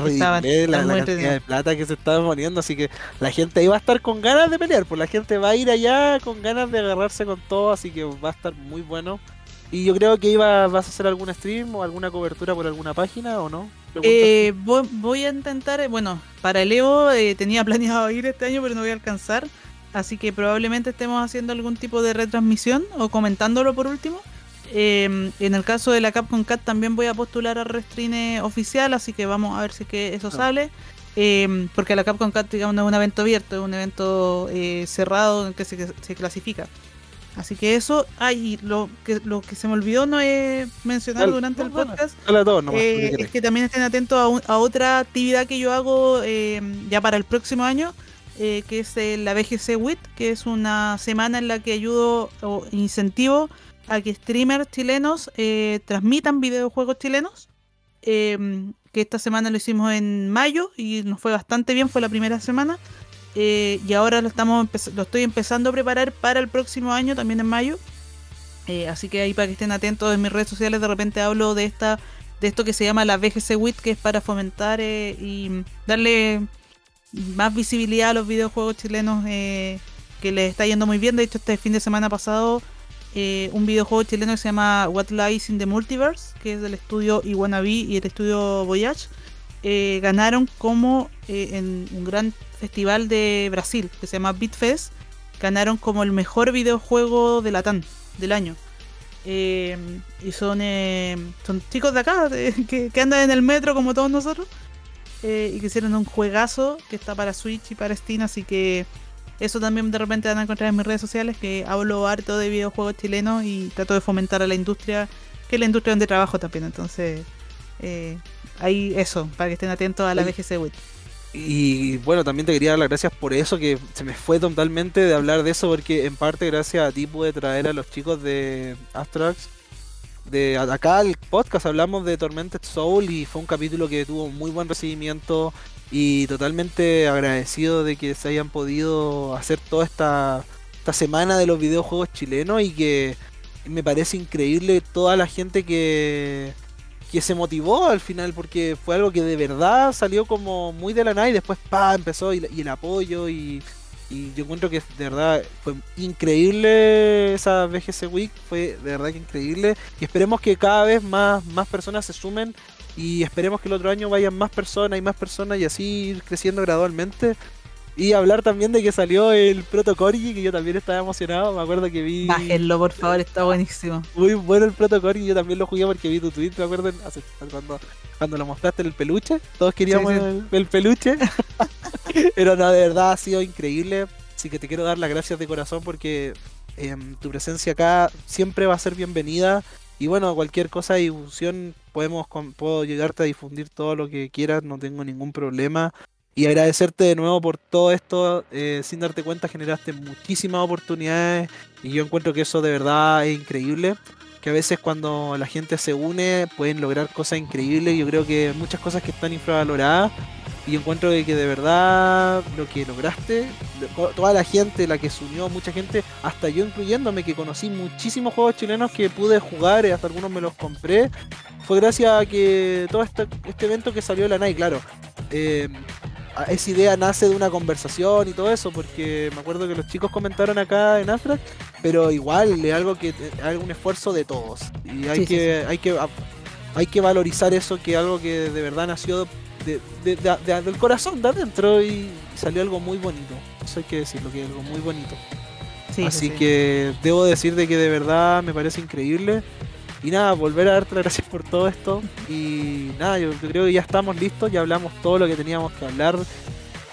la, la cantidad de plata que se está poniendo, así que la gente ahí va a estar con ganas de pelear, pues la gente va a ir allá con ganas de agarrarse con todo, así que va a estar muy bueno. Y yo creo que iba, vas a hacer algún stream o alguna cobertura por alguna página o no. Eh, voy, voy a intentar, eh, bueno, para el Evo eh, tenía planeado ir este año, pero no voy a alcanzar. Así que probablemente estemos haciendo algún tipo de retransmisión o comentándolo por último. Eh, en el caso de la Capcom Cat también voy a postular a Restrine oficial, así que vamos a ver si es que eso No. sale. Eh, porque la Capcom Cat, digamos, no es un evento abierto, es un evento eh, cerrado en el que se, se clasifica. Así que eso, ay, y lo que, lo que se me olvidó no es mencionar Dale, durante el podcast Dale nomás, eh, es que también estén atentos a, un- a otra actividad que yo hago eh, ya para el próximo año, eh, que es eh, la BGC WIT, que es una semana en la que ayudo o incentivo a que streamers chilenos eh, transmitan videojuegos chilenos. eh, que esta semana lo hicimos en mayo y nos fue bastante bien, fue la primera semana. eh, y ahora lo, estamos lo estoy empezando a preparar para el próximo año, también en mayo. Eh, así que ahí para que estén atentos en mis redes sociales, de repente hablo de esta de esto que se llama la VGC WIT, que es para fomentar y darle más visibilidad a los videojuegos chilenos que les está yendo muy bien. De hecho, este fin de semana pasado, eh, un videojuego chileno que se llama What Lies in the Multiverse, que es del estudio Iwanabe y el estudio Voyage, eh, ganaron como eh, en un gran festival de Brasil que se llama Bitfest, ganaron como el mejor videojuego de Latam del año. Y son, son chicos de acá, que, que andan en el metro como todos nosotros. y que hicieron un juegazo que está para Switch y para Steam, así que eso también de repente van a encontrar en mis redes sociales, que hablo harto de videojuegos chilenos y trato de fomentar a la industria, que es la industria donde trabajo también. Entonces, eh, ahí eso, para que estén atentos a la BGC Wit. Y bueno, también te quería dar las gracias por eso, que se me fue totalmente de hablar de eso, porque en parte gracias a ti pude traer a los chicos de Astrax. De acá al podcast hablamos de Tormented Soul y fue un capítulo que tuvo muy buen recibimiento y totalmente agradecido de que se hayan podido hacer toda esta, esta semana de los videojuegos chilenos y que me parece increíble toda la gente que, que se motivó al final porque fue algo que de verdad salió como muy de la nada y después pa empezó y, el apoyo y, y yo encuentro que de verdad fue increíble esa BGC Week, fue de verdad que increíble y esperemos que cada vez más, más personas se sumen y esperemos que el otro año vayan más personas y más personas y así ir creciendo gradualmente. Y hablar también de que salió el Proto Corgi, que yo también estaba emocionado. Me acuerdo que vi. Bájenlo, por favor, está buenísimo. Muy bueno el Proto Corgi, yo también lo jugué porque vi tu tweet, me acuerdo, hace- cuando, cuando lo mostraste en el peluche. Todos queríamos Sí, sí. El, el peluche. Pero no, de verdad ha sido increíble. Así que te quiero dar las gracias de corazón porque em, tu presencia acá siempre va a ser bienvenida. Y bueno, cualquier cosa de difusión podemos puedo llegarte a difundir todo lo que quieras, no tengo ningún problema. Y agradecerte de nuevo por todo esto, eh, sin darte cuenta generaste muchísimas oportunidades y yo encuentro que eso de verdad es increíble, que a veces cuando la gente se une pueden lograr cosas increíbles, yo creo que muchas cosas que están infravaloradas y encuentro que de verdad lo que lograste, toda la gente, la que se unió, mucha gente, hasta yo incluyéndome, que conocí muchísimos juegos chilenos que pude jugar, y hasta algunos me los compré, fue gracias a que todo este, este evento que salió de la NAI, claro. eh, a- esa idea nace de una conversación y todo eso, porque me acuerdo que los chicos comentaron acá en Afrac, pero igual es algo que es un esfuerzo de todos. Y hay Sí, sí, que, hay que hay que valorizar eso que es algo que de verdad nació de- de- de- de- del corazón de adentro y salió algo muy bonito. Eso hay que decirlo, que es algo muy bonito. Sí, sí, Así sí. que debo decir de que de verdad me parece increíble. Y nada, volver a darte las gracias por todo esto. Y nada, yo creo que ya estamos listos, ya hablamos todo lo que teníamos que hablar.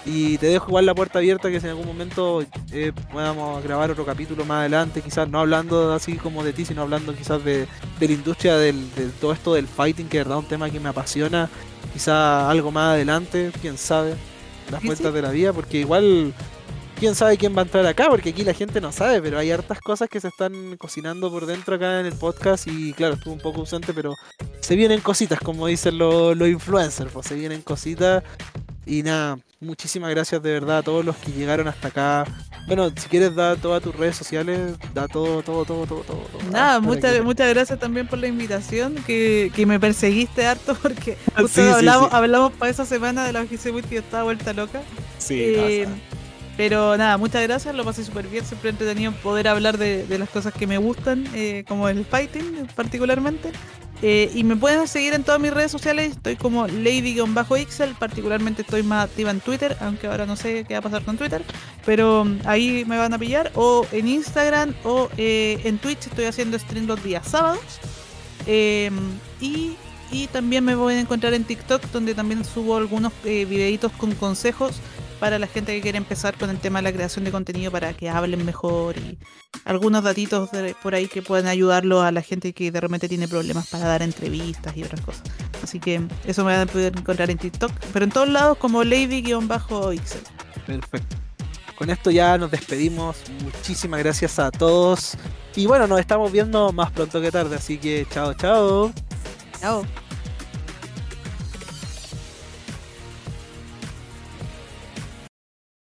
Y te dejo igual la puerta abierta que si en algún momento eh, podamos grabar otro capítulo más adelante, quizás no hablando así como de ti, sino hablando quizás de, de la industria del, de todo esto del fighting, que es verdad un tema que me apasiona. Quizás algo más adelante, quién sabe, las vueltas sí. de la vida, porque igual quién sabe quién va a entrar acá, porque aquí la gente no sabe, pero hay hartas cosas que se están cocinando por dentro acá en el podcast y claro, estuvo un poco ausente, pero se vienen cositas, como dicen los, los influencers, pues se vienen cositas y nada, muchísimas gracias de verdad a todos los que llegaron hasta acá. Bueno, si quieres dar todas tus redes sociales, da todo, todo, todo, todo, todo. todo. Nada, Ah, muchas, que- muchas gracias también por la invitación, que, que me perseguiste harto porque Sí, justo sí, hablamos, sí. hablamos para esa semana de la OGC y yo estaba vuelta loca. Sí, Eh, pero nada, muchas gracias, lo pasé súper bien, siempre entretenido poder hablar de, de las cosas que me gustan, eh, como el fighting particularmente. Eh, y me pueden seguir en todas mis redes sociales, estoy como Lady-Ixel, particularmente estoy más activa en Twitter, aunque ahora no sé qué va a pasar con Twitter, pero ahí me van a pillar, o en Instagram o eh, en Twitch, estoy haciendo stream los días sábados. Eh, y, y también me pueden encontrar en TikTok, donde también subo algunos eh, videitos con consejos para la gente que quiere empezar con el tema de la creación de contenido para que hablen mejor y algunos datitos de- por ahí que puedan ayudarlo a la gente que de repente tiene problemas para dar entrevistas y otras cosas. Así que eso me van a poder encontrar en TikTok, pero en todos lados como Lady-Ixel. Perfecto. Con esto ya nos despedimos. Muchísimas gracias a todos. Y bueno, nos estamos viendo más pronto que tarde. Así que chao, chao. Chao.